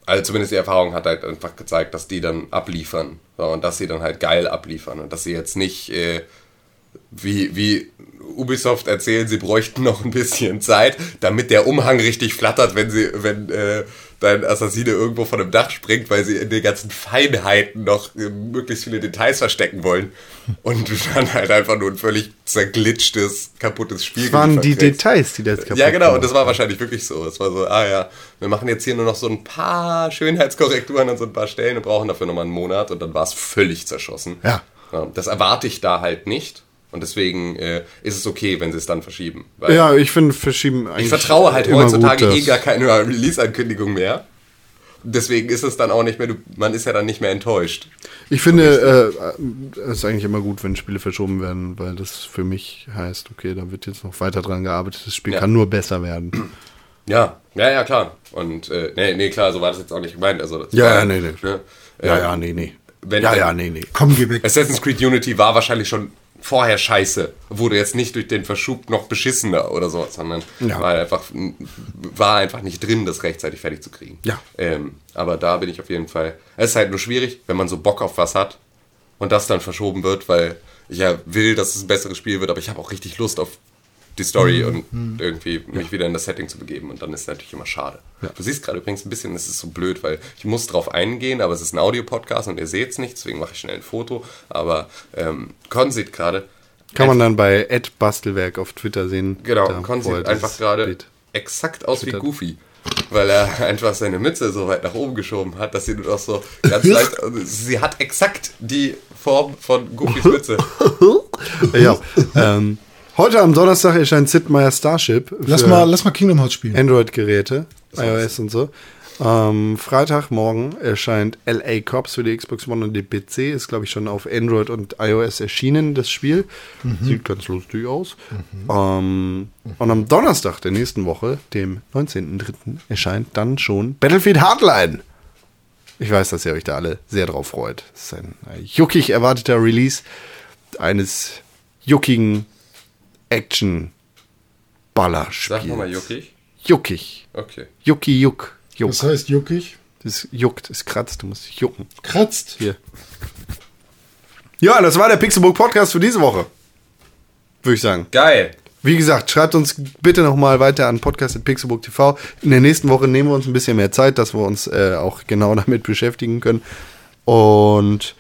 also zumindest die Erfahrung hat halt einfach gezeigt, dass die dann abliefern. Und dass sie dann halt geil abliefern und dass sie jetzt nicht äh, wie, wie Ubisoft erzählen, sie bräuchten noch ein bisschen Zeit, damit der Umhang richtig flattert, wenn sie, wenn äh, dein Assassine irgendwo von einem Dach springt, weil sie in den ganzen Feinheiten noch äh, möglichst viele Details verstecken wollen. Und dann halt einfach nur ein völlig zerglitschtes, kaputtes Spiel Das waren die. Details, die das kaputt Ja, genau, und das war wahrscheinlich wirklich so. Es war so, ah ja, wir machen jetzt hier nur noch so ein paar Schönheitskorrekturen an so ein paar Stellen und brauchen dafür nochmal einen Monat und dann war es völlig zerschossen. Ja. Das erwarte ich da halt nicht. Und deswegen äh, ist es okay, wenn sie es dann verschieben. Ja, ich finde verschieben eigentlich. ich vertraue halt heutzutage eh gar keine Release-Ankündigung mehr. Deswegen ist es dann auch nicht mehr, du- man ist ja dann nicht mehr enttäuscht. Ich finde, äh, es ist eigentlich immer gut, wenn Spiele verschoben werden, weil das für mich heißt, okay, da wird jetzt noch weiter dran gearbeitet. Das Spiel Ja. kann nur besser werden. <clears throat> Ja, ja, ja, klar. Und äh, nee, nee, klar, so war das jetzt auch nicht gemeint. Also, Ja, war, ja, nee, nee. Ne? Ja, Äh, ja, nee, nee. wenn- ja, ja, nee, nee. Komm, geh weg. Assassin's Creed Unity war wahrscheinlich schon vorher scheiße. Wurde jetzt nicht durch den Verschub noch beschissener oder so, sondern Ja. war einfach, war einfach nicht drin, das rechtzeitig fertig zu kriegen. Ja. Ähm, aber da bin ich auf jeden Fall. Es ist halt nur schwierig, wenn man so Bock auf was hat und das dann verschoben wird, weil ich ja will, dass es ein besseres Spiel wird, aber ich habe auch richtig Lust auf die Story und irgendwie mich wieder in das Setting zu begeben und dann ist es natürlich immer schade. Du siehst gerade übrigens ein bisschen, es ist so blöd, weil ich muss drauf eingehen, aber es ist ein Audiopodcast und ihr seht es nicht, deswegen mache ich schnell ein Foto, aber ähm, Con sieht gerade, Kann man dann bei Ed Bastelwerk auf Twitter sehen. genau, Con sieht einfach gerade exakt aus wie twittert. Goofy. Weil er <laughs> einfach seine Mütze so weit nach oben geschoben hat, dass sie nur noch so ganz leicht. also Sie hat exakt die Form von Goofys Mütze. <laughs> Ja. ähm, heute am Donnerstag erscheint Sid Meier Starship Lass mal, lass mal Kingdom Hearts spielen. Android-Geräte, iOS und so. Ähm, Freitagmorgen erscheint LA Cops für die Xbox One und den PC. Ist, glaube ich, schon auf Android und iOS erschienen, das Spiel. Sieht ganz lustig aus. Ähm, und am Donnerstag der nächsten Woche, dem 19.03., erscheint dann schon Battlefield Hardline. Ich weiß, dass ihr euch da alle sehr drauf freut. Es ist ein juckig erwarteter Release eines juckigen Action-Ballerspiels. Sag nochmal juckig. Juckig. Okay. Jucki, juck. Juck. Das heißt juckig. Das juckt, es kratzt, du musst jucken. Kratzt. Hier. Ja, das war der Pixelbook Podcast für diese Woche. Würde ich sagen. Geil. Wie gesagt, schreibt uns bitte nochmal weiter an podcast.pixelbook TV. In der nächsten Woche nehmen wir uns ein bisschen mehr Zeit, dass wir uns äh, auch genau <laughs> damit beschäftigen können. Und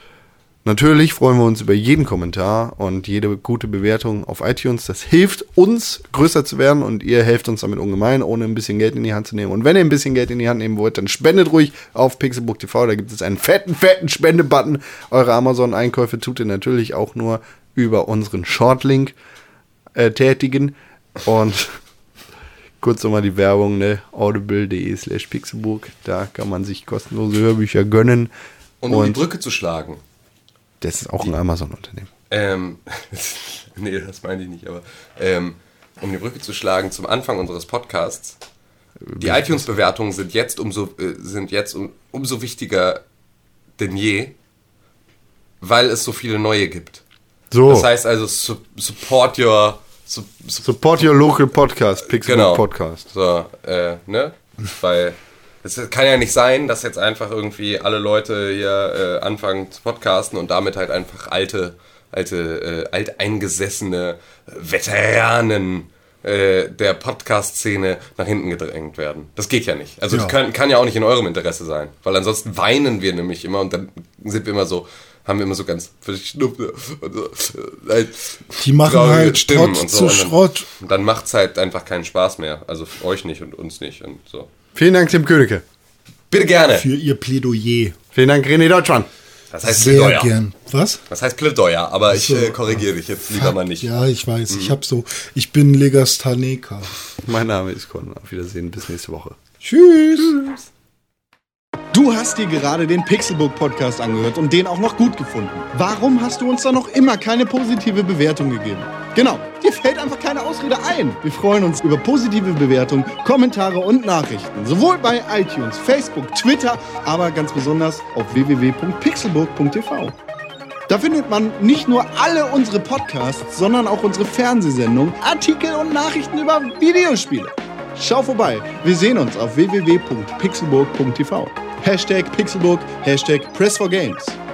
natürlich freuen wir uns über jeden Kommentar und jede gute Bewertung auf iTunes. Das hilft uns, größer zu werden und ihr helft uns damit ungemein, ohne ein bisschen Geld in die Hand zu nehmen. Und wenn ihr ein bisschen Geld in die Hand nehmen wollt, dann spendet ruhig auf Pixelbook TV. Da gibt es einen fetten, fetten Spendebutton. Eure Amazon-Einkäufe tut ihr natürlich auch nur über unseren Shortlink äh, tätigen. Und <laughs> kurz nochmal die Werbung, ne? audible.de slash pixelbook. Da kann man sich kostenlose Hörbücher gönnen. Und um die Brücke zu schlagen. Das ist auch ein Amazon-Unternehmen. Ähm, <laughs> nee, das meine ich nicht, aber ähm, um die Brücke zu schlagen zum Anfang unseres Podcasts. Die iTunes-Bewertungen sind jetzt umso äh, sind jetzt um, umso wichtiger denn je, weil es so viele neue gibt. So, Das heißt also su support your su support your local podcast, Pixelbook Genau. Podcast. so äh, ne, weil es kann ja nicht sein, dass jetzt einfach irgendwie alle Leute hier äh, anfangen zu podcasten und damit halt einfach alte alte äh, alteingesessene Veteranen äh, der Podcast-Szene nach hinten gedrängt werden. Das geht ja nicht. Also das Ja. kann, kann ja auch nicht in eurem Interesse sein, weil ansonsten weinen wir nämlich immer und dann sind wir immer so, haben wir immer so ganz verschnupfte und so, äh, Die machen halt Stimmen Trotz und so. zu Und dann- Schrott. Dann macht's halt einfach keinen Spaß mehr. Also euch nicht und uns nicht und so. Vielen Dank, Tim Königke. Bitte gerne. Für ihr Plädoyer. Vielen Dank, René Deutschmann. Das heißt Sehr Plädoyer. gern. Was? Das heißt Plädoyer, aber ich äh, korrigiere dich jetzt lieber mal nicht. Ja, ich weiß. Ich hab so. Ich bin Legastheniker. Mein Name ist Con. Auf Wiedersehen. Bis nächste Woche. Tschüss. Du hast dir gerade den Pixelbook Podcast angehört und den auch noch gut gefunden. Warum hast du uns da noch immer keine positive Bewertung gegeben? Genau, dir fällt einfach keine Ausrede ein. Wir freuen uns über positive Bewertungen, Kommentare und Nachrichten. Sowohl bei iTunes, Facebook, Twitter, aber ganz besonders auf www.pixelbook.tv. Da findet man nicht nur alle unsere Podcasts, sondern auch unsere Fernsehsendungen, Artikel und Nachrichten über Videospiele. Schau vorbei. Wir sehen uns auf www.pixelburg.tv. Hashtag Pixelburg, Hashtag Press4Games.